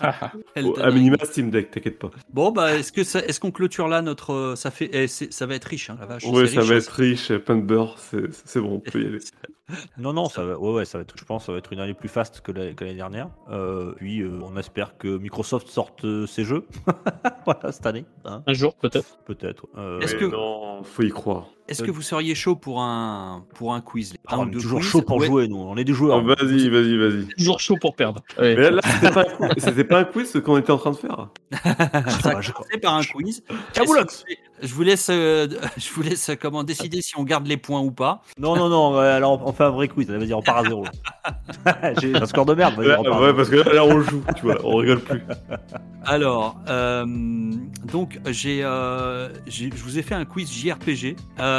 À
Ring.
Minima Steam Deck, t'inquiète pas.
Bon, bah, est-ce que ça- est-ce qu'on clôture là notre. euh, Ça, fait, eh, c'est- ça va être riche, hein, la vache.
Ouais,
c'est
ça
riche,
va
hein.
être riche, plein de beurre, c'est c'est bon, on peut y aller.
Non, non, ça va, ouais, ouais, ça va être, je pense, que ça va être une année plus faste que la- que l'année dernière. Euh, puis, euh, on espère que Microsoft sorte euh, ses jeux, voilà, cette année, hein,
Un jour, peut-être.
peut-être. Euh,
Est-ce que-
Non, faut y croire.
Est-ce que vous seriez chaud pour un, pour un quiz
ah, on est toujours
quiz
chaud pour
Ouais.
jouer, nous. On est des joueurs.
vas-y, vas-y, vas-y.
Toujours chaud pour perdre. Ouais.
Mais là, là, c'était pas, un quiz- c'était pas un quiz ce qu'on était en train de faire.
Ça
Ah,
commencé par un quiz. Je vous laisse, euh, je vous laisse euh, comment décider si on garde les points ou pas.
Non, non, non. alors, on, fait un vrai quiz. Vas-y, on part à zéro. J'ai un score de merde. vas-y,
Ouais, parce que là, là, on joue, tu vois, on rigole plus.
Alors, euh, donc j'ai, euh, j'ai- je vous ai fait un quiz JRPG. Euh,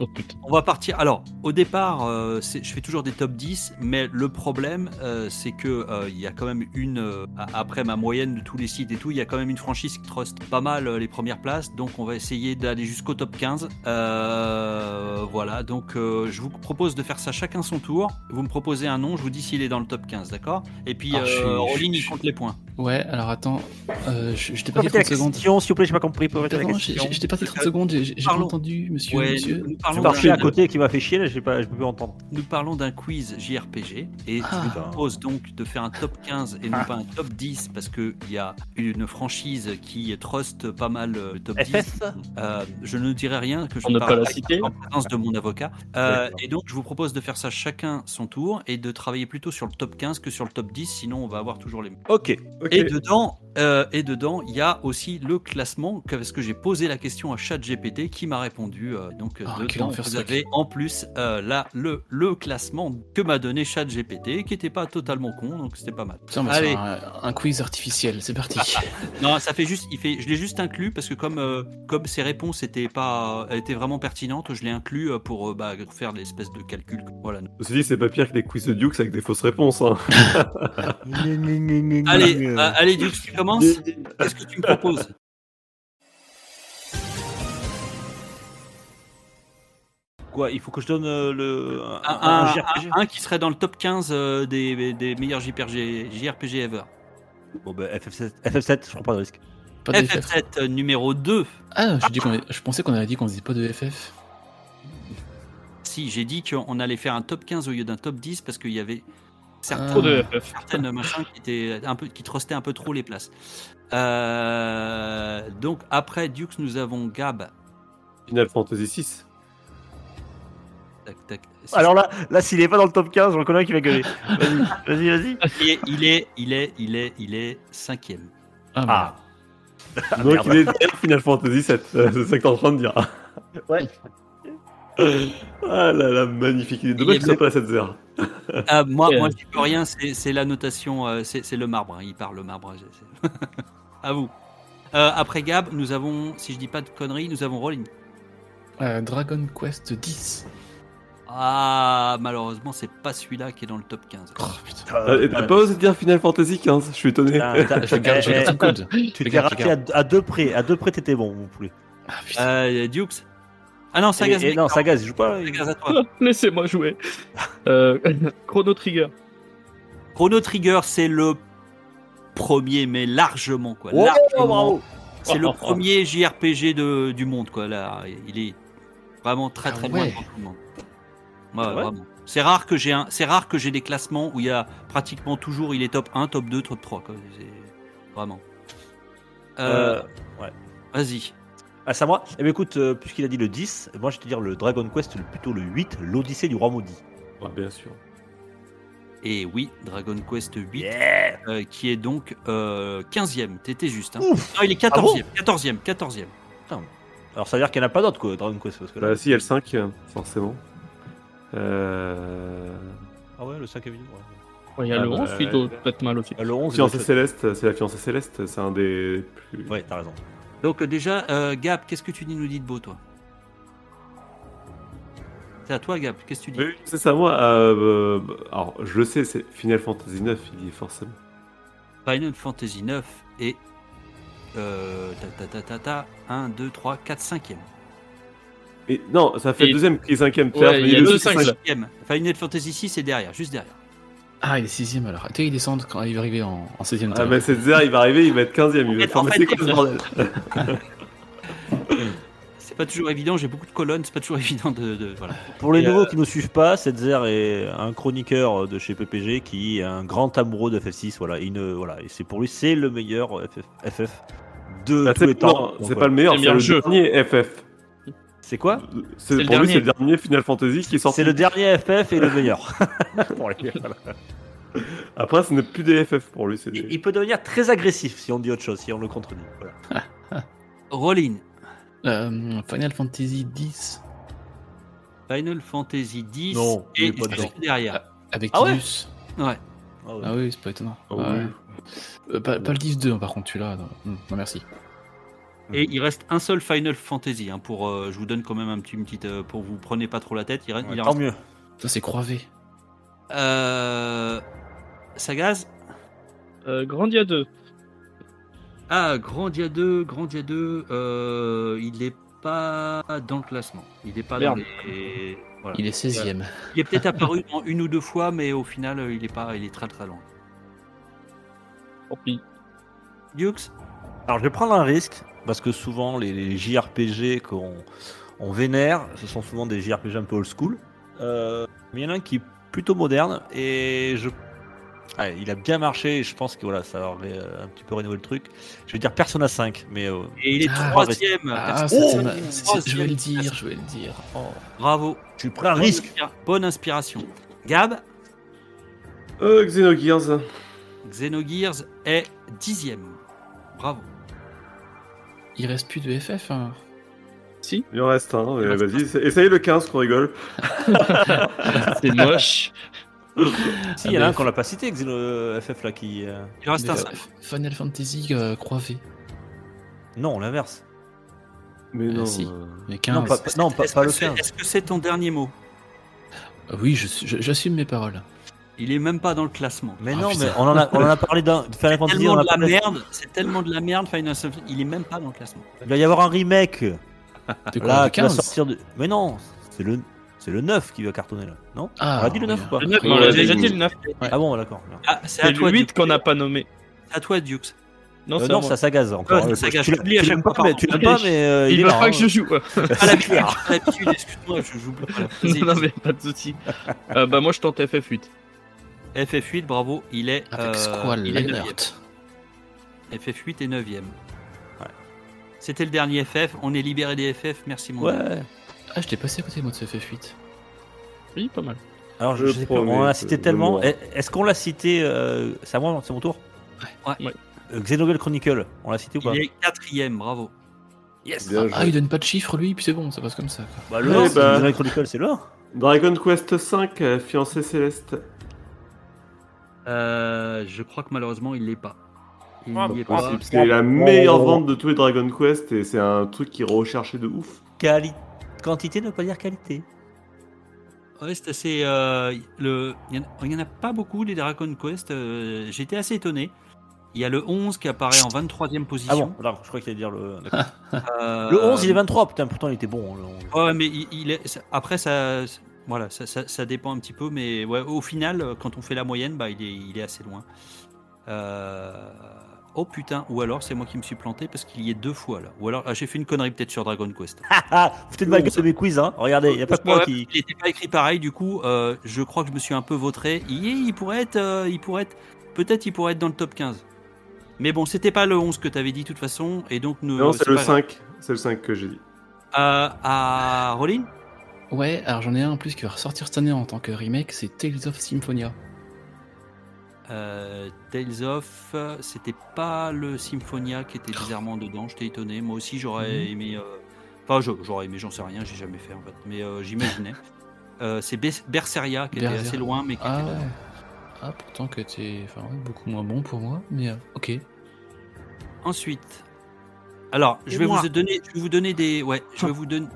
Oh, putain.
on va partir. Alors, au départ, euh, je fais toujours des top 10, mais le problème, euh, c'est que euh, il y a quand même une, euh, après ma moyenne de tous les sites et tout, il y a quand même une franchise qui trust pas mal euh, les premières places. Donc, on va essayer d'aller jusqu'au top 15. Euh, voilà. Donc, euh, je vous propose de faire ça chacun son tour. Vous me proposez un nom, je vous dis s'il est dans le top 15, d'accord? Et puis,
Ah, suis-
euh,
je
Rolling, il compte les points.
Ouais, alors attends, euh, je, je t'ai pas dit
Répétez la
30 secondes.
s'il vous plaît, j'ai pas compris.
J'ai- parti 30 secondes, j'ai pas entendu, monsieur.
Ouais,
monsieur.
nous, nous
Je
parlons
marchais à côté qui m'a fait chier, là, j'ai pas, je peux plus entendre.
nous parlons d'un quiz JRPG et
Ah.
je vous propose donc de faire un top 15 et non pas un top 10 parce qu'il y a une franchise qui trust pas mal euh, le top 10.
FF
Euh, je ne dirai rien que je
On ne
parle
pas la citer.
en présence de mon avocat. Euh, et donc je vous propose de faire ça chacun son tour et de travailler plutôt sur le top 15 que sur le top 10 sinon on va avoir toujours les mêmes.
Ok.
Ok.
Et dedans, euh, et dedans, il y a aussi le classement parce que j'ai posé la question à ChatGPT qui m'a répondu. euh, donc
Ah,
dedans,
quel enfer,
vous avez en plus euh, là le, le classement que m'a donné ChatGPT, qui était pas totalement con, donc c'était pas mal.
Tiens,
Allez.
un, un quiz artificiel, c'est parti.
Non, ça fait juste, il fait, je l'ai juste inclus parce que comme euh, comme ses réponses étaient pas, elles étaient vraiment pertinentes, je l'ai inclus euh, pour euh, bah, faire l'espèce de calcul. Voilà.
Ceci dit, c'est pas pire que les quiz de Dukes avec des fausses réponses. Hein.
Allez, euh, allez, Dux, tu commences. Qu'est-ce que tu me proposes?
Quoi, il faut que je donne euh, le.
un,
un-
un-
un JRPG
un- un qui serait dans le top 15 euh, des, des meilleurs JRPG, JRPG ever.
Bon, bah, FF7, FF7, je prends pas de risque.
Pas de FF.
FF7 euh, numéro 2.
Ah, je, dis qu'on est- je pensais qu'on avait dit qu'on faisait pas de FF.
Si, j'ai dit qu'on allait faire un top 15 au lieu d'un top 10 parce qu'il y avait certains,
FF.
certaines machins qui, étaient un peu, qui trustaient un peu trop les places. Euh, donc après Dukes, nous avons Gab.
Final Fantasy 6.
Tac, tac.
Alors là, là s'il est pas dans le top 15, je reconnais un qui va gueuler. Vas-y, vas-y, vas-y.
il est, il est, il est, il est, il est cinquième.
Ah,
Ah.
Donc
merde.
il est derrière Final Fantasy 7. c'est ça que t'es en train de dire.
Ouais.
Ah là là, magnifique. Il est dommage qu'il soit pas à cette zère.
Ah, moi, moi, je dis plus rien. C'est c'est la notation, euh, c'est c'est le marbre. hein, il parle le marbre. à vous. Euh, après Gab, nous avons, si je dis pas de conneries, nous avons Rolling.
Euh, Dragon Quest 10.
Ah, malheureusement, c'est pas celui-là qui est dans le top 15.
Oh, putain.
Ah, et T'as pas osé dire Final Fantasy 15 Je suis étonné.
Putain, t'as-
Je regarde, je
eh,
code.
Tu t'es raté à, à deux près. À deux près, t'étais bon, mon poulet.
Ah, putain.
Euh, Dukes. Ah non,
Et,
Sagaz.
et non, Sagaz, il joue pas. il-
Sagaz à toi.
Laissez-moi jouer. Euh, Chrono Trigger.
Chrono Trigger, c'est le premier, mais largement quoi.
Oh,
largement.
bravo.
C'est le premier JRPG de, du monde quoi. Là, il est vraiment très très
Ah
loin
ouais.
devant tout le monde. Ouais,
ouais
vraiment. C'est rare que j'ai un, c'est rare que j'ai des classements où il y a pratiquement toujours il est top 1, top 2, top 3 quoi. C'est vraiment. Euh,
Euh, ouais.
Vas-y.
Ah, c'est à moi Eh bien, écoute, euh, puisqu'il a dit le 10, moi je vais te dire le Dragon Quest, plutôt le 8, l'Odyssée du Roi Maudit.
Ah, bien sûr.
Et oui, Dragon Quest 8,
Yeah
euh, qui est donc euh, 15e. T'étais juste. Hein.
Ouf
Non, il est
Ah bon
14e. 14e. 14e.
Alors ça veut dire qu'il n'y en a pas d'autres, quoi, Dragon Quest. Parce que là...
Bah si, il y a le 5, euh, forcément. Euh...
Ah ouais, le 5 est venu. ouais.
Ouais, Il y a
Ah
le
bah,
11 qui doit être mal aussi.
Le 11,
Fiancée
il doit
Céleste, c'est la fiancée Céleste, c'est un des plus...
Ouais, t'as raison.
Donc euh, déjà, euh, Gab, qu'est-ce que tu dis, nous dis de beau, toi? C'est à toi, Gab. Qu'est-ce que tu dis?
Oui, c'est ça, moi. euh, euh, alors, je le sais, c'est Final Fantasy 9, il y est forcément.
Final Fantasy 9 et... Euh, ta, ta, ta, ta, ta, 1, 2, 3, 4, 5e.
Et non, ça fait
Et-
deuxième et cinquième.
Ouais,
Faire,
il y a
le
deux
cinq,
cinq, là.
5e. Final Fantasy 6 est derrière, juste derrière.
Ah, il est 6ème alors. Tu sais, il descend quand il va arriver en, en 16ème.
Ah, mais zère, il va arriver, il va être 15ème. Il va
En fait- en
mais
fait,
c'est quoi ce
c'est-
bordel
C'est pas toujours évident, j'ai beaucoup de colonnes, c'est pas toujours évident de... de- voilà.
Pour les
Et,
nouveaux
euh,
qui ne suivent pas, Setzer est un chroniqueur de chez PPG qui est un grand amoureux de FF6. Voilà, il ne, voilà, et c'est pour lui, c'est le meilleur FF, FF de
Ah,
tous
c'est-
les temps.
Non,
Donc,
c'est
voilà.
pas le meilleur,
C'est
c'est
le
le
jeu.
dernier FF.
C'est quoi
C'est,
le
pour lui,
dernier.
c'est le dernier Final Fantasy qui est sorti.
C'est le dernier FF et le meilleur. Pour les- voilà.
Après, ce n'est plus des FF pour lui. C'est
il,
des...
il peut devenir très agressif si on dit autre chose, si on le contredit. Voilà.
Rolling.
Euh, Final Fantasy 10.
Final Fantasy 10
Non, il
et
est pas
juste derrière.
Avec
Ah ouais
Tidus.
Ouais.
Ah ouais.
Ah oui, c'est pas étonnant.
Ah
Ouais.
oui.
Euh, pas, pas le Div 2, hein, par contre, celui-là. Non, Hmm, non, merci.
Et il reste un seul Final Fantasy. hein, pour, euh, je vous donne quand même un petit, une petite. euh, pour vous prenez pas trop la tête. Il, reste-
Ouais,
il
tant
reste-
mieux.
Ça, c'est Croivé.
Euh, Sagaz
Euh, Grandia 2.
Ah, Grandia 2, Grandia 2, euh, il est pas dans le classement. Il est pas dans
Merde.
les. Voilà.
Il est 16ème.
Il est peut-être apparu en une ou deux fois, mais au final, il est pas, il est très très loin.
Tant pis.
Dukes
Alors je vais prendre un risque parce que souvent les, les JRPG qu'on on vénère, ce sont souvent des JRPG un peu old school. Euh, mais il y en a un qui est plutôt moderne et je. Allez, il a bien marché et je pense que voilà, ça aurait euh, un petit peu rénové le truc. Je vais dire Persona 5, mais euh,
Et il est
Ah,
troisième.
Ah,
Oh,
je vais le dire, je vais le dire. Oh.
Bravo.
je prends un risque.
Bonne inspiration. Gab,
Euh, Xenogears.
Xenogears est dixième. Bravo.
Il reste plus de FF. hein.
Si,
Il en reste un,
reste
vas-y, essa- essaye le 15 qu'on rigole.
c'est moche.
Si, il y en a un qu'on l'a pas cité, Xeno euh, FF là qui. euh,
Il reste
Mais,
un
euh. Final Fantasy euh, Croivé.
Non, l'inverse.
Mais
Euh,
non.
si.
euh,
Mais 15.
Non, pas, pas- non, pas,
Est-ce
pas
que
le
c'est-
15.
Est-ce que c'est ton dernier mot?
Oui, j'assume mes paroles.
Il est même pas dans le classement.
Mais
Ah,
non,
putain.
mais on en a, on en a parlé dans Final Fantasy.
Tellement
on en a
de la merde, c'est tellement de la merde Final Fantasy, il est même pas dans le classement.
Il va y avoir un remake. Là, qui va
15
sortir de. Mais non, c'est le, c'est le 9 qui va cartonner là, non
Ah,
On a dit le
oui.
9 ou pas
Le 9,
Oui,
on l'a déjà
dit.
le 9.
Ah bon, d'accord.
Ah, c'est
C'est
à toi
le 8
Dukes.
qu'on n'a pas nommé.
C'est à toi Dukes.
Non,
Euh,
c'est
non,
à
ça s'agace encore.
Ouais, ça
tu l'as-
J'oublie à
tu
chaque fois,
pas, mais tu l'aimes pas, mais euh,
Il
est
veut pas
hein.
que je joue.
Pas l'habitude, j'ai pas l'habitude, excuse-moi, je joue. Vas-y,
non, mais pas de soucis. Euh, bah, moi, je tente FF8.
FF8, bravo, il est.
Avec
euh,
Squall,
il est
Leinert.
9e. FF8 est 9ème. C'était le dernier FF, on est libéré des FF, merci mon gars.
Ouais.
Ah, je t'ai passé à côté, moi, de ce FF8.
Oui, pas mal.
Alors, je, sais pas, on l'a cité tellement. Est- Est-ce qu'on l'a cité euh, C'est à moi, c'est mon tour
Ouais.
Ouais.
Euh, Xenoblade Chronicle, on l'a cité ou pas
Il est quatrième, bravo.
Yes
Bien
Ah,
joué.
il donne pas de chiffres, lui, puis c'est bon, ça passe comme ça. quoi.
Bah, le
Ouais,
1,
bah.
Xenoblade Chronicle, c'est 1.
Dragon Quest 5, euh, fiancé céleste.
Euh, je crois que malheureusement il l'est pas. Il
Ah,
est
bah,
pas.
c'est-
C'est la meilleure vente de tous les Dragon Quest et c'est un truc qui est recherché de ouf.
Quali- Quantité ne veut pas dire qualité.
Ouais, c'est assez. euh, le... Il n'y en, a pas beaucoup des Dragon Quest. euh, J'étais assez étonné. Il y a le 11 qui apparaît en 23e
Ah
position.
bon, alors, je crois qu'il allait dire le.
Euh,
Le 11, il est 23, putain, pourtant il était bon. le 11.
Ouais, mais il, il est... ça- après, ça, voilà, ça, ça, ça dépend un petit peu. Mais ouais, au final, euh, quand on fait la moyenne, bah, il, est, il est assez loin. Euh, Oh putain, ou alors c'est moi qui me suis planté parce qu'il y est deux fois là. Ou alors ah, j'ai fait une connerie peut-être sur Dragon Quest.
Ah, vous foutez de ma gueule de mes quiz, hein. Regardez, il n'y a pas que moi qui.
Il n'était pas écrit pareil, du coup, euh, je crois que je me suis un peu vautré. Il, il pourrait être, euh, il pourrait être, peut-être il pourrait être dans le top 15. Mais bon, c'était pas le 11 que tu avais dit de toute façon, et donc nous.
Non, c'est le
pas grave.
5. C'est le 5 que j'ai dit.
Euh, à Rolling?
Ouais, alors j'en ai un en plus qui va ressortir cette année en tant que remake, c'est Tales of Symphonia.
euh, Tales of, c'était pas le Symphonia qui était bizarrement dedans, j'étais étonné. Moi aussi j'aurais
Mhm.
aimé. euh, Enfin, j'aurais aimé, j'en sais rien, j'ai jamais fait en fait, mais euh, j'imaginais. Euh, c'est Berseria qui était assez loin, mais qui
Ah
était
ouais.
dedans.
Ah, pourtant que t'es enfin, ouais, beaucoup moins bon pour moi, mais euh, ok.
Ensuite, alors, je vais vous donner, je vais vous donner des, ouais, je vais
Ah.
vous donner.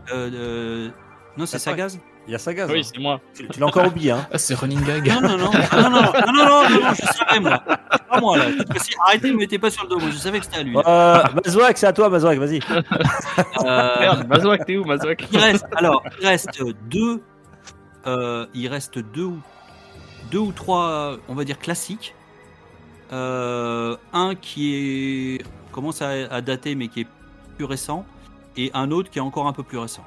Non, c'est
Attends.
Sagaz.
Il y a Sagaz.
Oui,
hein.
c'est moi.
Tu, tu l'as encore oublié, hein.
Ah, c'est running gag.
Non, non, non, ah, non, non, non, non, non, non, non, je savais moi. C'est pas moi là. Fois-ci, Arrêtez, ne me mettez pas sur le dos. Moi, je savais que c'était à lui.
Euh, Mazouak, c'est à toi, Mazouak, vas-y.
Euh,
Merde, Mazouak, t'es où, Mazouak?
Il reste, alors, il reste deux, euh, il reste deux ou deux ou trois, on va dire classiques. Euh, un qui est commence à, à dater mais qui est plus récent et un autre qui est encore un peu plus récent.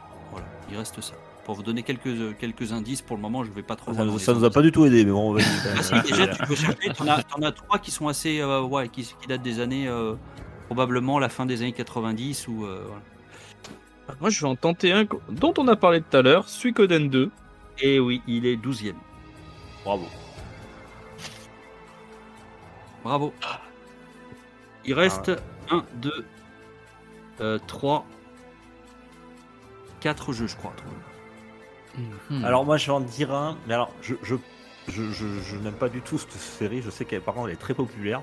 Il reste ça. Pour vous donner quelques quelques indices, pour le moment, je vais pas trop.
Ça,
dans
nous- a pas du tout aidé, mais bon.
Ah, si, déjà, tu peux chercher. T'en as, t'en as trois qui sont assez, euh, ouais, qui, qui datent des années, euh, probablement la fin des années 90 ou. euh, voilà.
Moi, je vais en tenter un dont on a parlé tout à l'heure, Suikoden 2.
Et oui, il est 12e.
Bravo.
Bravo. Il reste 1, 2, 3, 4 jeux, je crois.
Mhm.
Alors moi je vais en dire un, mais alors je, je je, je, je n'aime pas du tout cette série. Je sais qu'elle, par contre, elle est très populaire.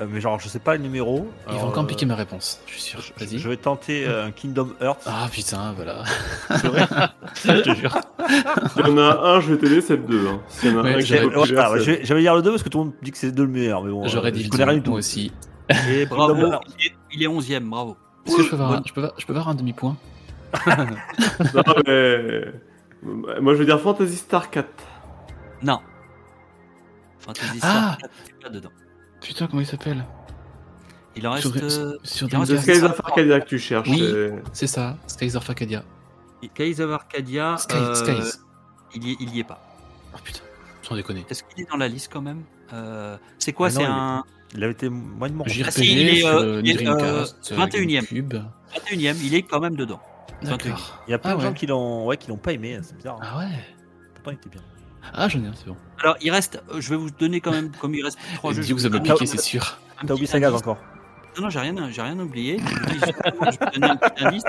Euh, mais genre, je sais pas le numéro.
Il va
Alors,
encore me
euh,
piquer ma réponse, je suis sûr.
Je,
Vas-y.
je vais tenter euh, un Kingdom Hearts.
Ah putain, voilà.
C'est vrai
je te jure.
S'il y en a un, je vais t'aider, c'est le 2. Hein. S'il y en a
Ouais,
un qui
J'ai-
est
j'avais-
dire le 2 parce que tout le monde dit que c'est les deux le meilleur. Mais bon,
J'aurais
euh,
dit
je
le
connais rien du tout.
moi aussi.
Et
Bravo, il est, il est 11ème, bravo.
Est-ce que je peux avoir, un,
Bonne-
je peux, avoir- je peux avoir un demi-point?
Non, mais... Moi, je vais dire Fantasy Star 4.
Non. Fantasy
Ah
Star 4, c'est pas dedans.
Putain, comment il s'appelle?
Il en
Sur,
reste. euh,
sur
il en reste. Skies
of Arcadia que tu cherches.
Oui.
c'est-
C'est ça, Skies of Arcadia.
Skies of Arcadia.
Sky,
euh,
Skies.
Il y, est- il y est pas.
Oh putain, sans déconner.
Est-ce qu'il est dans la liste quand même? Euh, C'est quoi
non,
C'est un
Il avait été moyennement.
JRPG
Ah, si, il est,
sur
euh, il est, euh, 21e.
GameCube.
21ème Il est quand même dedans.
D'accord.
Il y a plein
Ah
de
ouais.
gens qui l'ont ouais, qui l'ont pas aimé. C'est bizarre. hein.
Ah ouais
Pourtant, il était bien.
Ah, j'en ai un, c'est bon.
Alors, il reste. euh, Je vais vous donner quand même, comme il reste trois jeux.
Dis
vais
avez
vous
piqué, c'est sûr.
T'as oublié
indice.
encore.
Non, non, j'ai rien, j'ai rien oublié. Je vais vous donner un petit indice.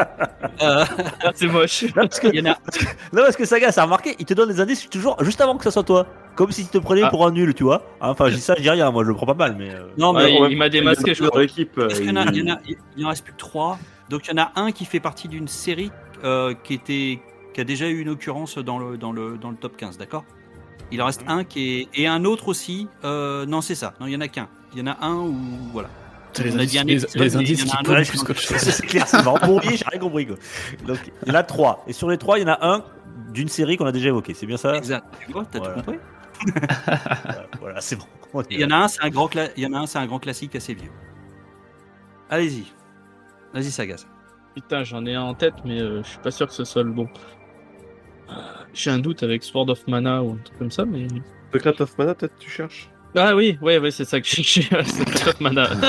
Euh,
c'est moche.
Non, parce que,
il y en a.
non, parce que Saga, ça a remarqué, il te donne des indices toujours juste avant que ça soit toi. Comme si tu te prenais
Ah.
pour un nul, tu vois. Enfin, je dis ça, je dis rien, moi je le prends pas mal, mais. euh,
Non, mais
Ouais, il- m'a démasqué, je crois.
leur équipe.
Parce qu'il y en a-
il-
y en a- il en reste plus que trois. Donc il y en a un qui fait partie d'une série euh, qui était qui a déjà eu une occurrence dans le dans le dans le top 15, d'accord? Il en reste un qui est et un autre aussi. euh, non, c'est ça. Non, il y en a qu'un. Il y en a un où voilà.
Les
On a dit
les,
épisode,
les
mais
indices qui plus chose.
c'est clair, c'est marrant. Oublier, j'ai rien compris quoi. Donc, il y en a trois. Et sur les trois, il y en a un d'une série qu'on a déjà évoqué. C'est bien ça?
Exact. Tu vois, t'as
Voilà.
tout compris?
Voilà, Voilà, c'est bon.
Il y en a un, c'est un grand cla- il y en a un, c'est un grand classique assez vieux. Allez-y. Vas-y, Sagas.
Putain, j'en ai un en tête, mais euh, je suis pas sûr que ce soit le bon. Euh, J'ai un doute avec Sword of Mana ou un truc comme ça, mais.
Secret of Mana, peut-être tu cherches
Ah oui, ouais, ouais, c'est ça que j'ai Sword of Mana.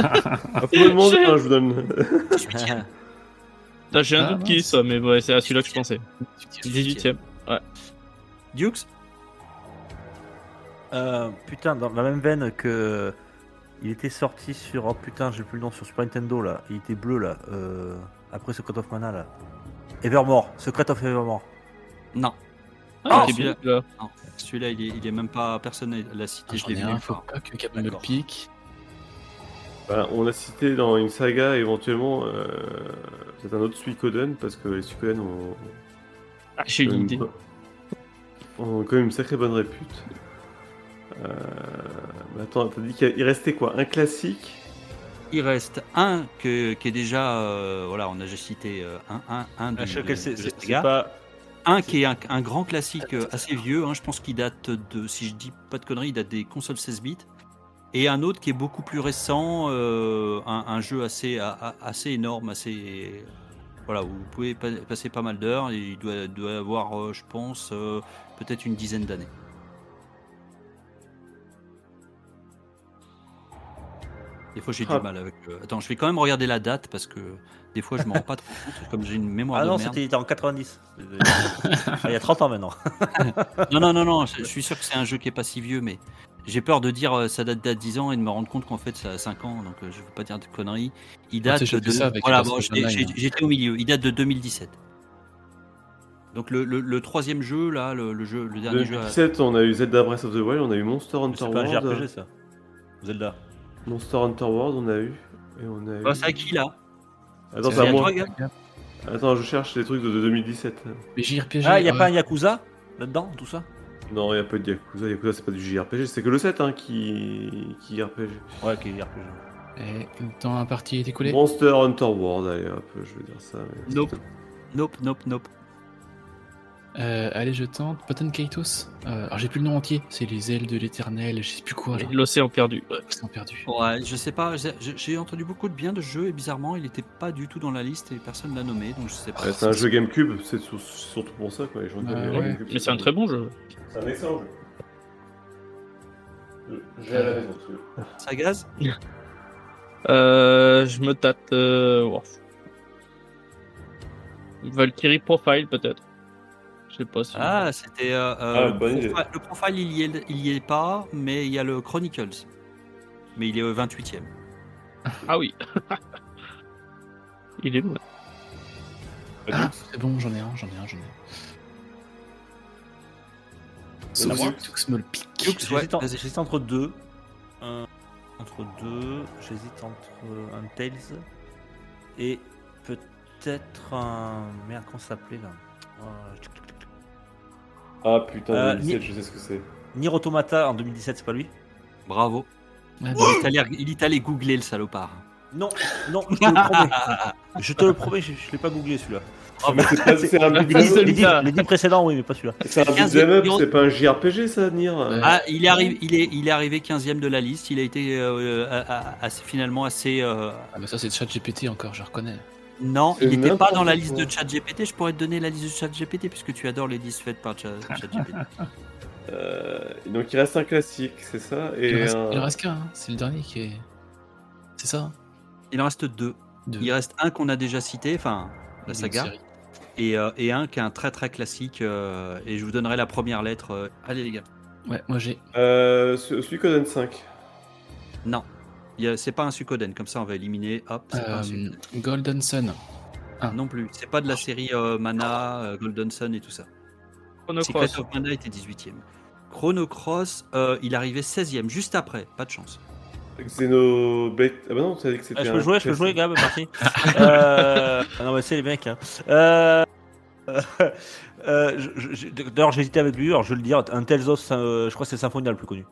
Ah, Faut me demander, hein, je vous donne.
J'ai un
Ah,
doute qui ça, mais ouais, c'est à celui-là que je pensais. 18ème.
Dukes?
Euh, putain, dans la même veine que. Il était sorti sur. Oh putain, j'ai plus le nom sur Super Nintendo là. Il était bleu là. Euh, après Secret of Mana là. Evermore. Secret of Evermore.
Non.
Ah,
Ah,
c'est
celui-là. il est, il est même pas. Personne l'a cité.
Ah,
je l'ai
ai
vu
un,
nulle
faut pas que Cap me pique.
Bah, on a cité dans une saga éventuellement euh, peut-être un autre Suikoden parce que les Suikoden ont,
Ah, j'ai
ont
une idée.
ont quand même une sacrée bonne répute. Euh, mais attends, t'as dit qu'il restait quoi Un classique?
Il reste un que, qui est déjà. euh, voilà, on a déjà cité euh, un, un, un de,
Ah,
de- de
c'est pas.
Un qui est un, un grand classique euh, assez vieux, hein, je pense qu'il date de, si je dis pas de conneries, il date des consoles 16 bits. Et un autre qui est beaucoup plus récent, euh, un, un jeu assez, a- a- assez énorme, assez. Voilà, où vous pouvez pa- passer pas mal d'heures. Il doit, doit avoir, euh, je pense, euh, peut-être une dizaine d'années. Des fois, j'ai
Ah.
du mal avec. euh, Attends, je vais quand même regarder la date parce que des fois, je m'en rends pas trop compte, comme j'ai une mémoire
Ah
de
non,
merde.
c'était en 90. Ah, il y a 30 ans maintenant.
Non, non, non, non, je suis sûr que c'est un jeu qui est pas si vieux, mais j'ai peur de dire euh, ça date d'à 10 ans et de me rendre compte qu'en fait ça a 5 ans, donc euh, je veux pas dire de conneries. Il
Ah,
date de.
fait ça avec
voilà, bon, j'étais- au milieu, il date de 2017. Donc le, le- le troisième jeu, là, le, le jeu, le dernier jeu. à-
2017, on a eu Zelda Breath of the Wild, on a eu Monster Hunter
C'est pas un
World.
JRPG ça. Zelda.
Monster Hunter World, on a eu. Et on a eu...
C'est à qui là?
Attends,
C'est
à moi. Attends, je cherche les trucs de, de 2017.
Mais JRPG.
Ah, il y a pas un Yakuza là-dedans, tout ça?
Non, il a pas de Yakuza. Yakuza, c'est pas du JRPG, c'est que le 7 hein, qui... qui RPG.
Ouais, qui est RPG.
Et le temps imparti est écoulé.
Monster Hunter World, allez hop, je vais dire ça. mais-
Nope. Nope, nope, nope.
Euh, allez, je tente. Poten Kaitos. Euh, alors, j'ai plus le nom entier. C'est les ailes de l'éternel, je sais plus quoi.
L'océan perdu. Ouais.
Sont perdus.
Ouais, je sais pas, j'ai- entendu beaucoup de bien de ce jeu et bizarrement il était pas du tout dans la liste et personne l'a nommé, donc je sais pas.
Ouais, c'est un jeu GameCube, c'est sur- surtout pour ça, quoi. Les gens
Ah, ouais.
GameCube,
Mais c'est un très bon jeu.
C'est un excellent jeu. Je- J'ai à la maison.
Ça gaz?
Euh, je me tâte. Euh... wow. Valkyrie Profile, peut-être. Je sais pas si.
Ah, c'était. euh,
Ah,
euh,
bonne
le,
idée.
profile, le profile, il y, est, il y est pas, mais il y a le Chronicles. Mais il est au 28 e
Ah oui. Il est loin.
Ah, c'est bon, j'en ai un, j'en ai un, j'en ai un. Sauf
moi
que Dux me le pique.
Ouais,
J'hésite en- entre deux. Un- entre deux. J'hésite entre un Tails et peut-être un. Merde, comment ça s'appelait là? Euh,
Ah putain,
Euh,
2017,
ni-
je sais ce que c'est.
Nier Automata en 2017, c'est pas lui?
Bravo.
Ouais,
Il est allé- il est allé googler le salopard.
Non, non, je te le promets. je te le promets, je, je l'ai pas googlé celui-là.
Mais c'est pas- c'est un
Les,
beat'em up.
les dix- les dix précédents, oui, mais pas celui-là.
C'est un
15e
beat'em up, c'est pas un JRPG ça, Nier?
Ah, il est arrivé, il est, il est arrivé 15e de la liste. Il a été euh, à- à- assez- finalement assez. euh,
Ah, mais ça, c'est chat GPT encore, je reconnais.
Non,
C'est
il n'était pas dans la liste de ChatGPT. Je pourrais te donner la liste de ChatGPT puisque tu adores les listes faites par Chat- ChatGPT.
Euh, donc il reste un classique, c'est ça
Il
Et
reste,
un-
il reste qu'un, hein. c'est le dernier qui est. C'est ça hein
il en reste deux.
Deux.
Il reste un qu'on a déjà cité, enfin la saga, et, euh, et un qui est un très très classique. euh, et je vous donnerai la première lettre. euh. Allez les gars.
Ouais, moi j'ai.
Euh, ce- celui Coden 5.
Non, c'est pas un Suikoden. Comme ça, on va éliminer. Hop, c'est pas un
Euh. Golden Sun.
Non plus. C'est pas de la série euh, Mana, euh, Golden Sun et tout ça.
Chrono
Secret
Cross.
of Mana était 18ème. Chrono Cross, euh, il arrivait 16ème, juste après. Pas de chance.
Xenoblade. Ah bah non, dit que c'était.
Ah, je peux jouer, je peux jouer. Gab, merci. euh... ah non, mais c'est les mecs. Hein. Euh... euh, D'ailleurs, j'ai hésité avec lui, alors je vais le dire. Un Tales of, euh, je crois que c'est Symphonia le plus connu.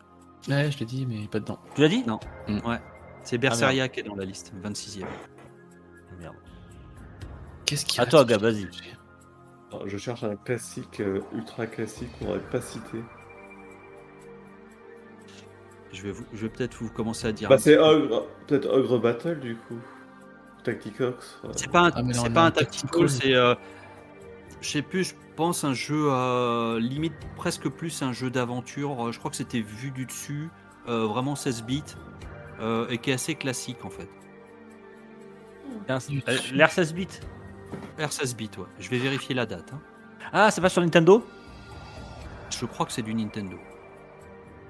Ouais, je l'ai dit, mais pas dedans.
Tu l'as dit?
Non.
Mm.
Ouais. C'est Berseria qui est dans la liste, 26ème.
Merde.
Qu'est-ce qui
À
reste
toi, Gab, vas-y.
Je cherche un classique, euh, ultra classique qu'on n'aurait pas cité.
Je vais, vous- je vais peut-être vous commencer à dire.
Bah
un
c'est
petit peu.
Ogre, peut-être Ogre Battle du coup. Tacticox. ouais.
C'est pas un,
Ah, mais
c'est pas
a
un tactical,
tactical.
c'est. euh, je sais plus, je pense un jeu euh, limite presque plus un jeu d'aventure. Euh, Je crois que c'était vu du dessus, euh, vraiment 16 bits, euh, et qui est assez classique en fait.
Euh, L'air 16 bits.
R16 bits, ouais. Je vais vérifier la date. hein.
Ah, c'est pas sur Nintendo?
Je crois que c'est du Nintendo.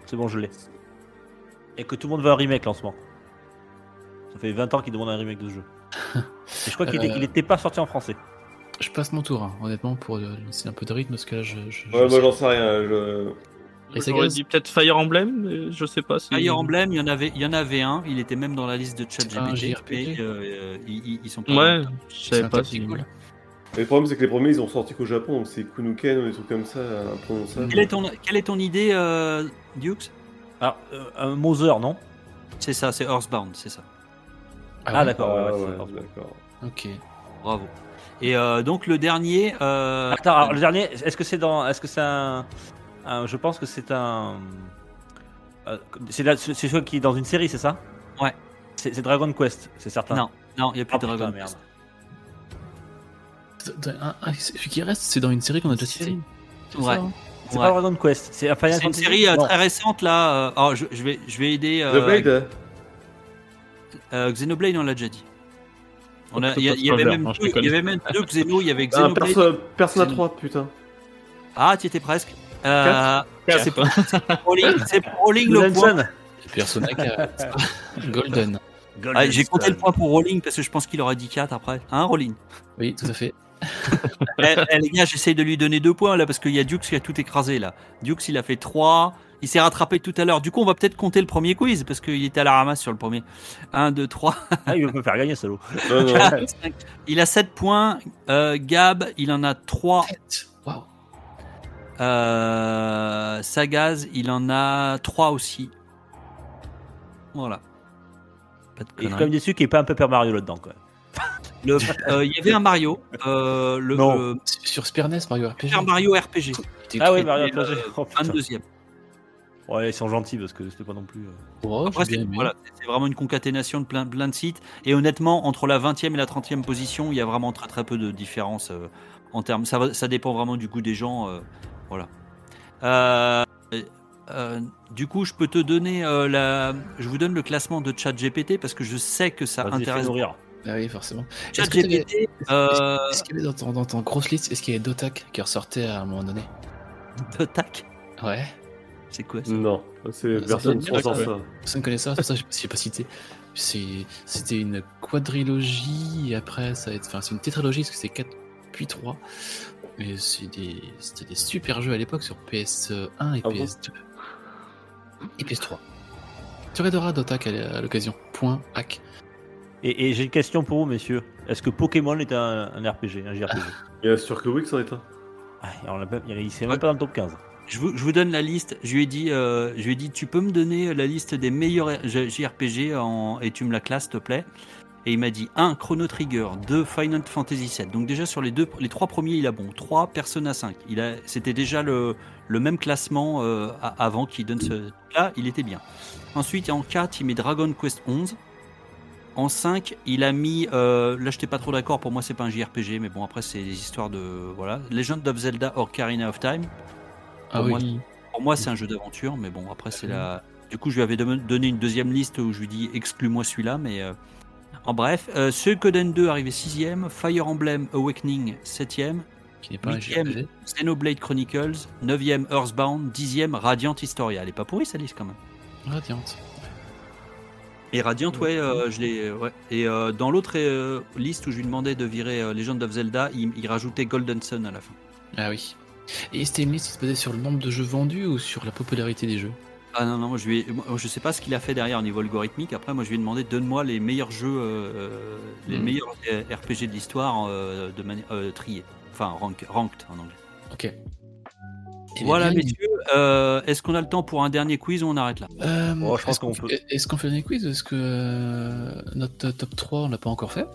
C'est bon, je l'ai. Et que tout le monde veut un remake là, en ce moment. Ça fait 20 ans qu'ils demandent un remake de ce jeu. Et je crois qu'il
Euh.
n'était pas sorti en français.
Je passe mon tour, hein, honnêtement, pour euh, laisser un peu de rythme, parce que là, je. je, je
Ouais, moi
sais-
j'en sais rien. Je...
Les
J'aurais dit peut-être Fire Emblem, je sais pas si.
Fire Emblem, il y en avait, il y en avait un. Il était même dans la liste de ChatGPT. Mais euh, ils, sont pas.
Ouais, je
c'est
savais pas si.
tactical.
Mais le problème c'est que les premiers ils ont sorti qu'au Japon, c'est Kunuken ou des trucs comme ça, imprononçables.
Quelle est ton, quelle est ton idée, euh, Dukes?
Alors, euh, un Mother, non?
C'est ça, c'est Earthbound, c'est ça.
Ah,
ouais
d'accord,
Ah,
ouais, ouais,
ouais,
c'est-
d'accord.
Ok.
Bravo. Et euh, donc le dernier. euh,
Attends, alors, le dernier, est-ce que c'est dans. Est-ce que c'est un, un- Je pense que c'est un. euh, c'est celui qui est dans une série, c'est ça?
Ouais.
C'est Dragon Quest, c'est certain?
Non, non, il n'y a plus
Ah,
de
putain,
Dragon
merde.
Quest.
Celui qui reste, c'est dans une série qu'on a déjà citée.
Ouais.
hein
C'est
Ouais.
pas Dragon Quest, c'est un Final
C'est une série euh,
Non.
très récente là. euh, alors je, je vais, je vais aider. euh,
The Blade
euh, Xenoblade, on l'a déjà dit. On a,
Oh,
il y, avait même
non, je
deux, il y avait même deux Xeno, il y avait
Ah,
Xenoblade.
perso... Persona
Xeno-
3, putain.
Ah, tu étais presque. Euh, c'est pas. c'est pour Rolling, le
Golden
point.
Persona 4. Golden.
Ah, J'ai compté le point pour Rolling parce que je pense qu'il aura dit 4 après. Hein, Rolling?
Oui, tout à fait.
Eh, eh, Les gars, j'essaye de lui donner deux points là parce qu'il y a Dukes qui a tout écrasé là. Dukes, il a fait 3. Il s'est rattrapé tout à l'heure. Du coup, on va peut-être compter le premier quiz parce qu'il était à la ramasse sur le premier. 1, 2, 3.
Ah, il veut me faire gagner, salaud.
Non, non.
4, 5. Il a 7 points. Euh, Gab, il en a 3.
Waouh.
Euh, Sagaz, il en a 3 aussi. Voilà. Pas de
Et je suis quand même déçu qu'il n'y ait pas un Paper Mario là-dedans, quoi.
Le- euh, Il y avait un Mario. Euh, le,
Non.
le
Sur Super NES, Mario RPG.
Super Mario RPG.
Ah oui, Mario RPG.
euh,
Oh.
22e.
Ouais, ils sont gentils parce que c'était pas non plus. euh,
Oh,
Après, c'est voilà, c'est vraiment une concaténation de plein, plein de sites. Et honnêtement, entre la 20e et la 30e position, il y a vraiment très très peu de différence euh, en termes. Ça, ça dépend vraiment du goût des gens. Voilà. Euh, euh, du coup, je peux te donner euh, la. Je vous donne le classement de ChatGPT parce que je sais que ça intéresse.
nourrir.
Ah oui, forcément. Est-ce
ChatGPT,
qu'il y avait dans ton, dans ton grosse liste, est-ce qu'il y avait Dotak qui ressortait à un moment donné
de tac.
Ouais.
C'est quoi ça?
Non, c'est personne ne
mieux,
ça.
Personne ne connaît ça, c'est pour ça que je n'ai pas cité. C'est- C'était une quadrilogie, et après, ça va être. Enfin, c'est une tétralogie, parce que c'est 4 puis 3. Et c'est des... c'était des super jeux à l'époque sur PS1 et
Ah bon
PS2. et PS3. Tu regarderas Dota à à l'occasion. Point hack.
Et, et j'ai une question pour vous, messieurs. Est-ce que Pokémon est un, un RPG, un JRPG
Bien sûr que oui, que c'en est un.
Ah, on Il c'est même pas dans le top 15.
Je vous, je vous donne la liste. Je lui ai dit, euh, je lui ai dit, tu peux me donner la liste des meilleurs JRPG en, et tu me la classes, s'il te plaît? Et il m'a dit 1 Chrono Trigger, 2 Final Fantasy 7. Donc déjà sur les deux, les trois premiers, il a bon. 3 Persona 5. Il a, c'était déjà le, le même classement euh, avant qu'il donne ce. Là, il était bien. Ensuite, en 4, il met Dragon Quest 11. En 5, il a mis. Euh, là, je n'étais pas trop d'accord. Pour moi, c'est pas un JRPG, mais bon, après, c'est des histoires de. Voilà. Legend of Zelda Ocarina of Time.
Ah
Pour moi,
oui.
Pour moi, c'est un jeu d'aventure, mais bon, après, c'est la. Du coup, je lui avais donné une deuxième liste où je lui dis exclus-moi celui-là, mais. euh, En bref, euh, Suikoden 2 arrivé 6ème, Fire Emblem Awakening 7ème,
Qui n'est pas un
Huitième.
JRPG.
Xenoblade Chronicles 9ème Earthbound, 10ème Radiant Historia. Elle est pas pourrie sa liste quand même.
Radiant.
Et Radiant, ouais, euh, je l'ai. ouais. Et euh, dans l'autre euh, liste où je lui demandais de virer euh, Legend of Zelda, il, il rajoutait Golden Sun à la fin.
Ah oui. Et c'était une liste qui se basait sur le nombre de jeux vendus ou sur la popularité des jeux?
Ah non, non, moi, je, lui ai- moi, je sais pas ce qu'il a fait derrière au niveau algorithmique. Après, moi je lui ai demandé donne-moi les meilleurs jeux, euh, les
Mhm.
meilleurs euh, RPG de l'histoire euh, de manière euh, triés. Enfin, rank- ranked en anglais.
Ok. Eh
voilà,
bien,
messieurs, euh, est-ce qu'on a le temps pour un dernier quiz ou on arrête là?
Euh,
Oh, je pense
est-ce qu'on
qu'on
fait-
peut-
Est-ce qu'on fait un quiz Est-ce que euh, notre top 3, on l'a pas encore fait?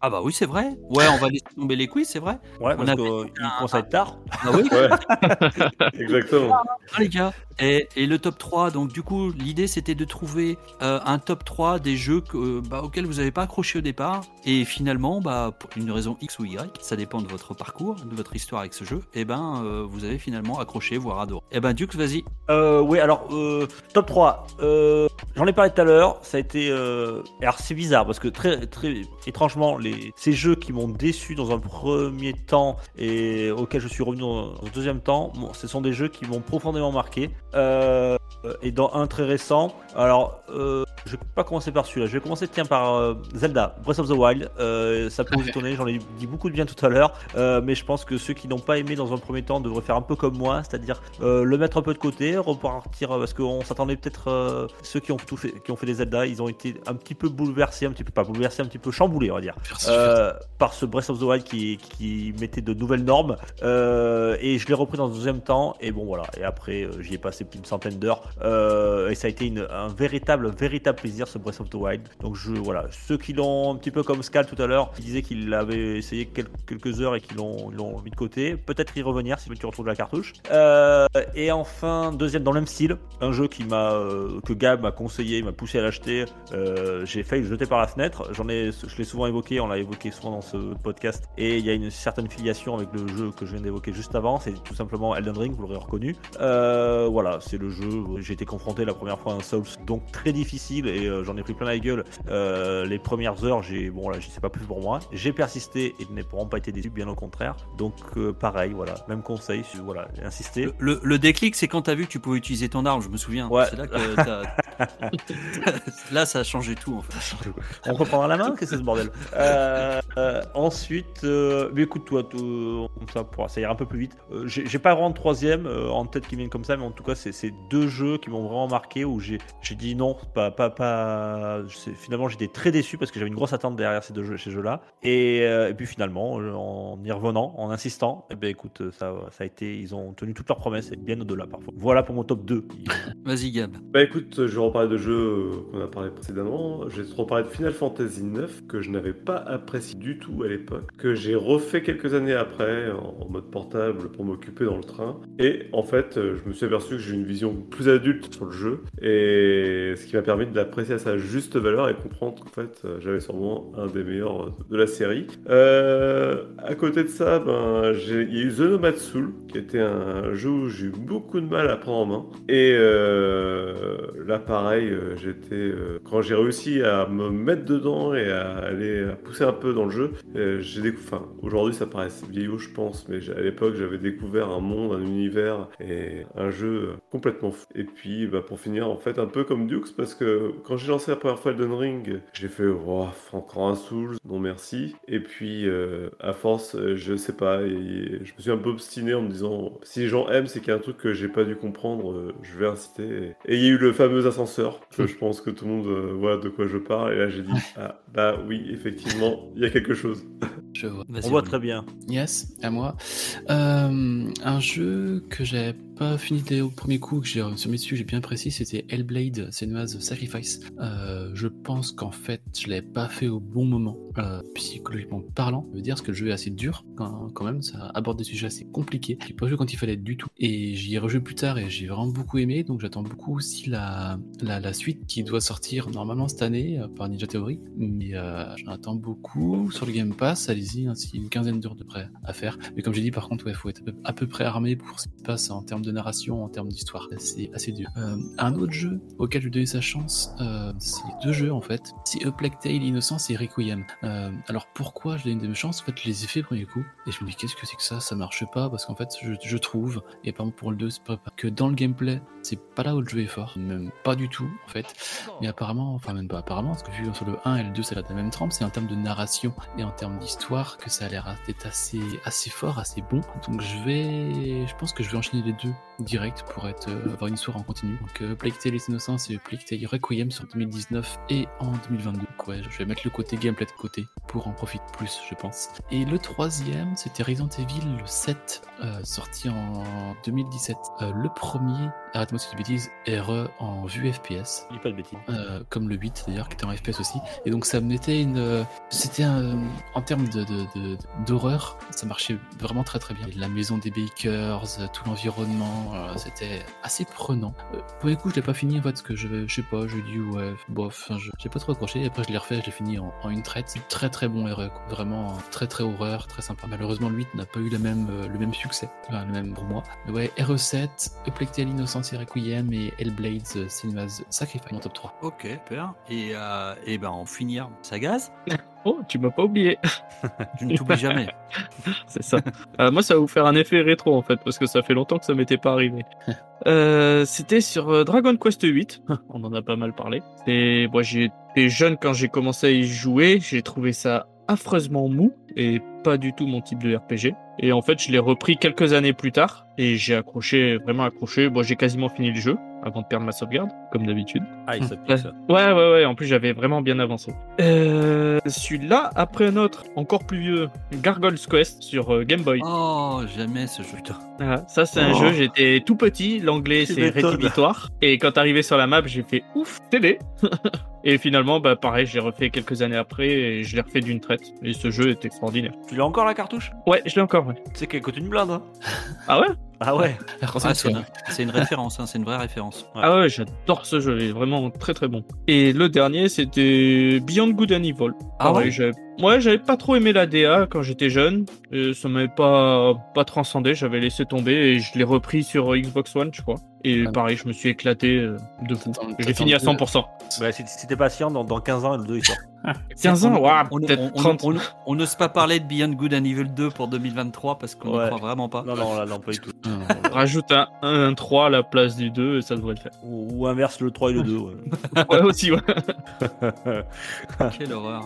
Ah bah oui, c'est vrai. Ouais, on va laisser tomber les quiz, c'est vrai.
Ouais,
On
parce
un-
commence à être tard.
Ah oui,
Ouais, exactement.
Ah, les gars. Et, et le top 3, donc du coup, l'idée c'était de trouver euh, un top 3 des jeux que, bah, auxquels vous n'avez pas accroché au départ. Et finalement, bah, pour une raison X ou Y, ça dépend de votre parcours, de votre histoire avec ce jeu, et ben euh, vous avez finalement accroché, voire adoré. Et ben Dux, vas-y.
Euh, oui, alors, euh, top 3. Euh, J'en ai parlé tout à l'heure. Ça a été. euh, Alors, c'est bizarre parce que très, très étrangement, les... ces jeux qui m'ont déçu dans un premier temps et auxquels je suis revenu dans un deuxième temps, ce sont des jeux qui m'ont profondément marqué. Euh, et dans un très récent, alors, euh, je vais pas commencer par celui-là. Je vais commencer, tiens, par euh, Zelda, Breath of the Wild. Euh, ça peut vous étonner, j'en ai dit beaucoup de bien tout à l'heure. Euh, mais je pense que ceux qui n'ont pas aimé dans un premier temps devraient faire un peu comme moi, c'est-à-dire le mettre un peu de côté, repartir, parce qu'on s'attendait peut-être, ceux qui ont, tout fait, qui ont fait des Zelda, ils ont été un petit peu bouleversés, un petit peu, pas bouleversés, un petit peu chamboulés, on va dire. Par ce Breath of the Wild qui, qui mettait de nouvelles normes et je l'ai repris dans un deuxième temps et bon voilà et après j'y ai passé d'une centaine d'heures et ça a été une- un véritable véritable plaisir ce Breath of the Wild. Donc je voilà. Ceux qui l'ont un petit peu comme Scal tout à l'heure qui disait qu'il l'avait essayé quel- quelques heures et qui l'ont mis de côté. Peut-être y revenir si tu retrouves la cartouche. Euh, et enfin deuxième dans le même style un jeu qui m'a euh, que Gab m'a conseillé il m'a poussé à l'acheter. Euh, j'ai failli le jeter par la fenêtre. J'en ai je l'ai souvent évoqué on l'a évoqué souvent dans ce podcast. Et il y a une certaine filiation avec le jeu que je viens d'évoquer juste avant. C'est tout simplement Elden Ring vous l'aurez reconnu. Voilà c'est le jeu j'ai été confronté la première fois à un Souls donc très difficile et euh, j'en ai pris plein la gueule Euh, les premières heures j'ai bon là j'y sais pas plus pour moi j'ai persisté et je n'ai vraiment pas été déçu bien au contraire donc euh, pareil voilà même conseil voilà j'ai insisté
Le, le- le déclic, c'est quand t'as vu que tu pouvais utiliser ton arme, je me souviens.
Ouais.
C'est là que là, ça a changé tout en fait.
On reprendra la main Qu'est-ce que c'est ce bordel Ensuite, mais écoute, toi, tout- ça, ça ira un peu plus vite. J'ai pas vraiment de troisième en tête qui viennent comme ça, mais en tout cas, c'est deux jeux qui m'ont vraiment marqué où j'ai j'ai dit non, pas, pas, pas. Finalement, j'étais très déçu parce que j'avais une grosse attente derrière ces deux jeux, ces jeux-là. Et, euh, et puis finalement, en y revenant, en insistant, eh ben écoute, ça, ça a été, ils ont tenu toutes leurs promesses et bien au-delà parfois. Voilà pour mon top 2.
Vas-y, Gab.
Bah écoute, je vais reparler de jeux euh, qu'on a parlé précédemment. Je vais te reparler de Final Fantasy 9 que je n'avais pas apprécié du tout à l'époque, que j'ai refait quelques années après en, en mode portable pour m'occuper dans le train. Et en fait, euh, je me suis aperçu que j'ai une vision plus adulte sur le jeu et ce qui m'a permis de l'apprécier à sa juste valeur et comprendre qu'en fait, euh, j'avais sûrement un des meilleurs euh, de la série. Euh, à côté de ça, ben, il y a eu The Nomad Soul, qui était un jeu où j'ai eu beaucoup de mal à prendre en main. Et euh, là, pareil, j'étais quand j'ai réussi à me mettre dedans et à aller pousser un peu dans le jeu. j'ai découvert. Enfin, aujourd'hui, ça paraît vieillot, je pense, mais à l'époque, j'avais découvert un monde, un univers et un jeu complètement fou. Et puis, bah, pour finir, en fait, un peu comme Dukes, parce que quand j'ai lancé la première fois Elden Ring, j'ai fait, oh, encore un Souls, non merci. Et puis, euh, à force, euh, je sais pas, et je me suis un peu obstiné en me disant, si les gens aiment, c'est qu'il y a un truc que j'ai pas dû comprendre, euh, je vais inciter. Et il y a eu le fameux ascenseur, que je pense que tout le monde voit de quoi je parle. Et là, j'ai dit, ah, bah oui, effectivement, il y a quelque chose.
Je vois.
On voit très bien.
Yes, à moi. Euh, un jeu que j'avais pas fini dès au premier coup, que j'ai mes dessus, j'ai bien apprécié, c'était Hellblade Senua's Sacrifice. Euh, je pense qu'en fait, je l'avais pas fait au bon moment, euh, psychologiquement parlant. Ça veut dire que le jeu est assez dur quand, quand même, ça aborde des sujets assez compliqués. J'ai pas joué quand il fallait du tout. Et j'y ai rejoué plus tard et j'ai vraiment beaucoup aimé, donc j'attends beaucoup aussi la, la, suite qui doit sortir normalement cette année euh, par Ninja Theory. Mais euh, j'en attends beaucoup sur le Game Pass, allez-y, hein, c'est une quinzaine d'heures de près à faire. Mais comme j'ai dit, par contre, ouais, faut être à peu, à peu près armé pour ce qui se passe en termes de narration, en termes d'histoire. C'est assez dur. Euh, un autre jeu auquel je donner sa chance, euh, c'est deux jeux en fait. C'est A Plague Tale Innocence et Requiem. Euh, alors pourquoi je donne des chances? En fait, je les ai fait premier coup et je me dis qu'est-ce que c'est que ça? Ça marche pas parce qu'en fait, je, trouve, et par exemple pour le 2, c'est pas que dans le gameplay, c'est pas là où le jeu est fort, même pas du tout en fait. Mais apparemment, enfin même pas apparemment, parce que vu sur le 1 et le 2, c'est la même trempe, c'est en termes de narration et en termes d'histoire que ça a l'air d'être assez, assez fort, assez bon. Donc je vais, je pense que je vais enchaîner les deux direct pour euh, avoir une histoire en continu. Donc euh, Plague Tale les Innocents et Plague Tale Requiem sur 2019 et en 2022. Donc ouais, je vais mettre le côté gameplay de côté pour en profiter plus, je pense. Et le troisième, c'était Resident Evil le 7, euh, sorti en 2017. Euh, le premier, arrête-moi si je est re en vue FPS.
Je dis pas de bêtises.
Euh, comme le 8 d'ailleurs, qui était en FPS aussi. Et donc ça me mettait une. C'était un. En termes de, de- de- d'horreur, ça marchait vraiment très très bien. La maison des Bakers, tout l'environnement, c'était assez prenant. Pour les coups, je l'ai pas fini en fait, parce que je, je sais pas, je dis ouais, bof, enfin, je- j'ai pas trop accroché. Après, je l'ai refait, je l'ai fini en, en une traite. Très très bon RE, quoi. vraiment très très horreur, très sympa. Malheureusement, le 8 n'a pas eu la même, le même succès, enfin, le même pour moi. Mais ouais, RE7, A Plague Tale Innocence et Requiem et Hellblade euh, Cinemas Sacrifice, mon top 3.
Ok, super. Et, euh, et ben, en finir, ça gaz.
Oh, tu m'as pas oublié.
Je ne t'oublie jamais.
C'est ça. Euh, moi, ça va vous faire un effet rétro en fait, parce que ça fait longtemps que ça m'était pas arrivé. Euh, C'était sur Dragon Quest 8. On en a pas mal parlé. Et moi, j'étais jeune quand j'ai commencé à y jouer. J'ai trouvé ça affreusement mou et pas du tout mon type de RPG. Et en fait, je l'ai repris quelques années plus tard et j'ai accroché, vraiment accroché. Bon, j'ai quasiment fini le jeu avant de perdre ma sauvegarde, comme d'habitude.
Ah, il s'applique
Ouais.
ça.
Ouais, ouais, ouais. En plus, j'avais vraiment bien avancé. Euh, Celui-là, après un autre, encore plus vieux, Gargoyle's Quest sur euh, Game Boy.
Oh, jamais ce jeu. Putain.
Voilà, ça, c'est un
Oh.
jeu, j'étais tout petit, l'anglais c'est rédhibitoire. Et quand arrivé sur la map, j'ai fait ouf, télé. et finalement, bah pareil, j'ai refait quelques années après et je l'ai refait d'une traite. Et ce jeu est extraordinaire.
Tu l'as encore la cartouche?
Ouais, je l'ai encore, ouais.
Tu sais qu'elle coûte une blinde, hein
Ah ouais?
Ah ouais
Ah, c'est une, référence, hein, c'est une vraie référence.
Ouais.
Ah ouais, j'adore ce jeu, il est vraiment très très bon. Et le dernier, c'était Beyond Good and Evil.
Ah
Pareil,
ouais
j'avais- Ouais, j'avais pas trop aimé la DA quand j'étais jeune. Et ça m'avait pas, pas transcendé, j'avais laissé tomber et je l'ai repris sur Xbox One, je crois. Et
Ah.
parein, je me suis éclaté euh, de fou. L'ai fini à
t'attends
100%.
bah, si, si t'es patient, dans, dans 15 ans, le 2 il sort.
15 ans,
on,
waouh,
on,
peut-être
on- on-
30.
on- on n'ose pas parler de Beyond Good and Evil 2 pour 2023 parce qu'on ne
Ouais.
croit vraiment pas.
Non, non, là, non, pas du tout.
Rajoute un, un, un 3 à la place du 2 et ça devrait le faire.
Ou, ou inverse le 3 et le 2. Ouais.
Ouais, aussi, ouais.
Quelle horreur.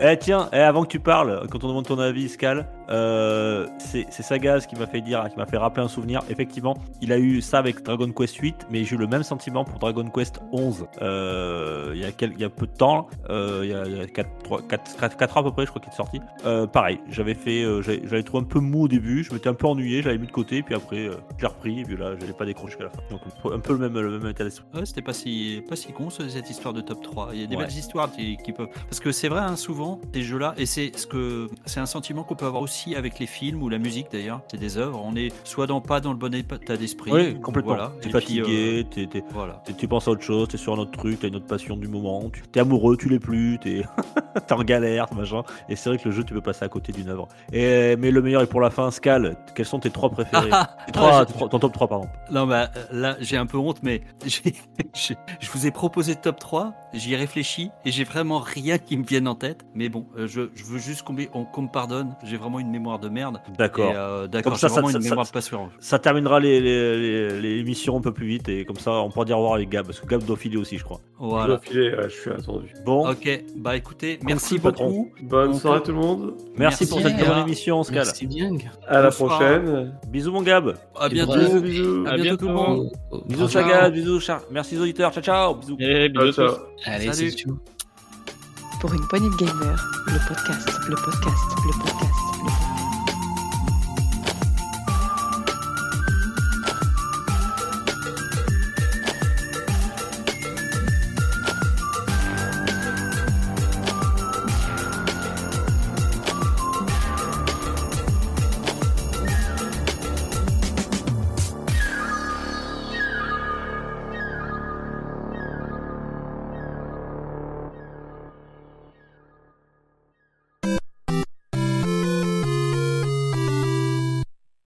Eh tiens, eh, avant que tu parles, quand on demande ton avis, Scal, euh, c'est c'est Sagaz qui m'a fait dire, qui m'a fait rappeler un souvenir. Effectivement, il a eu ça avec Dragon Quest 8, mais j'ai eu le même sentiment pour Dragon Quest 11. Euh, il, y a quel- il y a peu de temps, euh, il y a, a 4, ans à peu près, je crois qu'il est sorti. Euh, pareil, j'avais fait, euh, j'avais j'avais trouvé un peu mou au début, je m'étais un peu ennuyé, je l'avais mis de côté, puis après, euh, je l'ai repris, et puis là, je l'ai pas décroché jusqu'à la fin. Donc un peu le même, le même état d'esprit.
Ouais, c'était pas si, pas si con ce- cette histoire de top 3. Il y a des
Ouais.
belles histoires qui, qui peuvent. Parce que c'est vrai, hein, souvent, ces jeux-là, et c'est ce que c'est un sentiment qu'on peut avoir aussi avec les films ou la musique d'ailleurs. C'est des œuvres. On est soit dans pas dans le bon état d'esprit.
Oui, complètement.
Voilà.
T'es
puis,
fatigué, t'es- t'es-
voilà.
t'es- tu penses à autre chose, t'es sur un autre truc, t'as une autre passion du moment, tu t'es amoureux, tu l'es plus, t'es en galère, machin. Et c'est vrai que le jeu, tu peux passer à côté d'une œuvre. Et, mais le meilleur est pour la fin, Scal. Quels sont tes trois préférés? Tes trois,
Ah,
tes trois- Ton top 3, pardon.
Non, bah là, j'ai un peu honte, mais je vous ai proposé le top 3, j'y ai réfléchi et j'ai vraiment rien qui me vienne en tête. Mais bon, euh, je, je veux juste qu'on me- on- qu'on me pardonne, j'ai vraiment une mémoire de merde.
D'accord.
Et, euh, D'accord,
Comme ça,
j'ai vraiment
ça-
une
ça-
mémoire
ça-
de passion.
Ça terminera les, les, les- les émissions un peu plus vite et comme ça, on pourra dire au revoir avec Gab, parce que Gab doit filer aussi, je crois.
Je
Voilà.
dois filer, ouais, je suis attendu.
Bon,
Ok, bah écoutez, merci beaucoup.
Bonne
On
soirée tout le monde.
merci,
merci
pour cette bonne émission, Scal.
Merci bien.
À la
Bonsoir.
prochaine.
Bisous, mon Gab.
À bientôt.
Bisous, bisous.
À
À
bientôt tout le monde.
Oh, oh,
Bisous. Saga. Bisous, Char. Merci, les auditeurs. Ciao, ciao. Bisous.
Et bisous
Ciao,
tous.
ciao.
Allez,
Salut.
Pour une poignée de gamer, le podcast, le podcast, le podcast.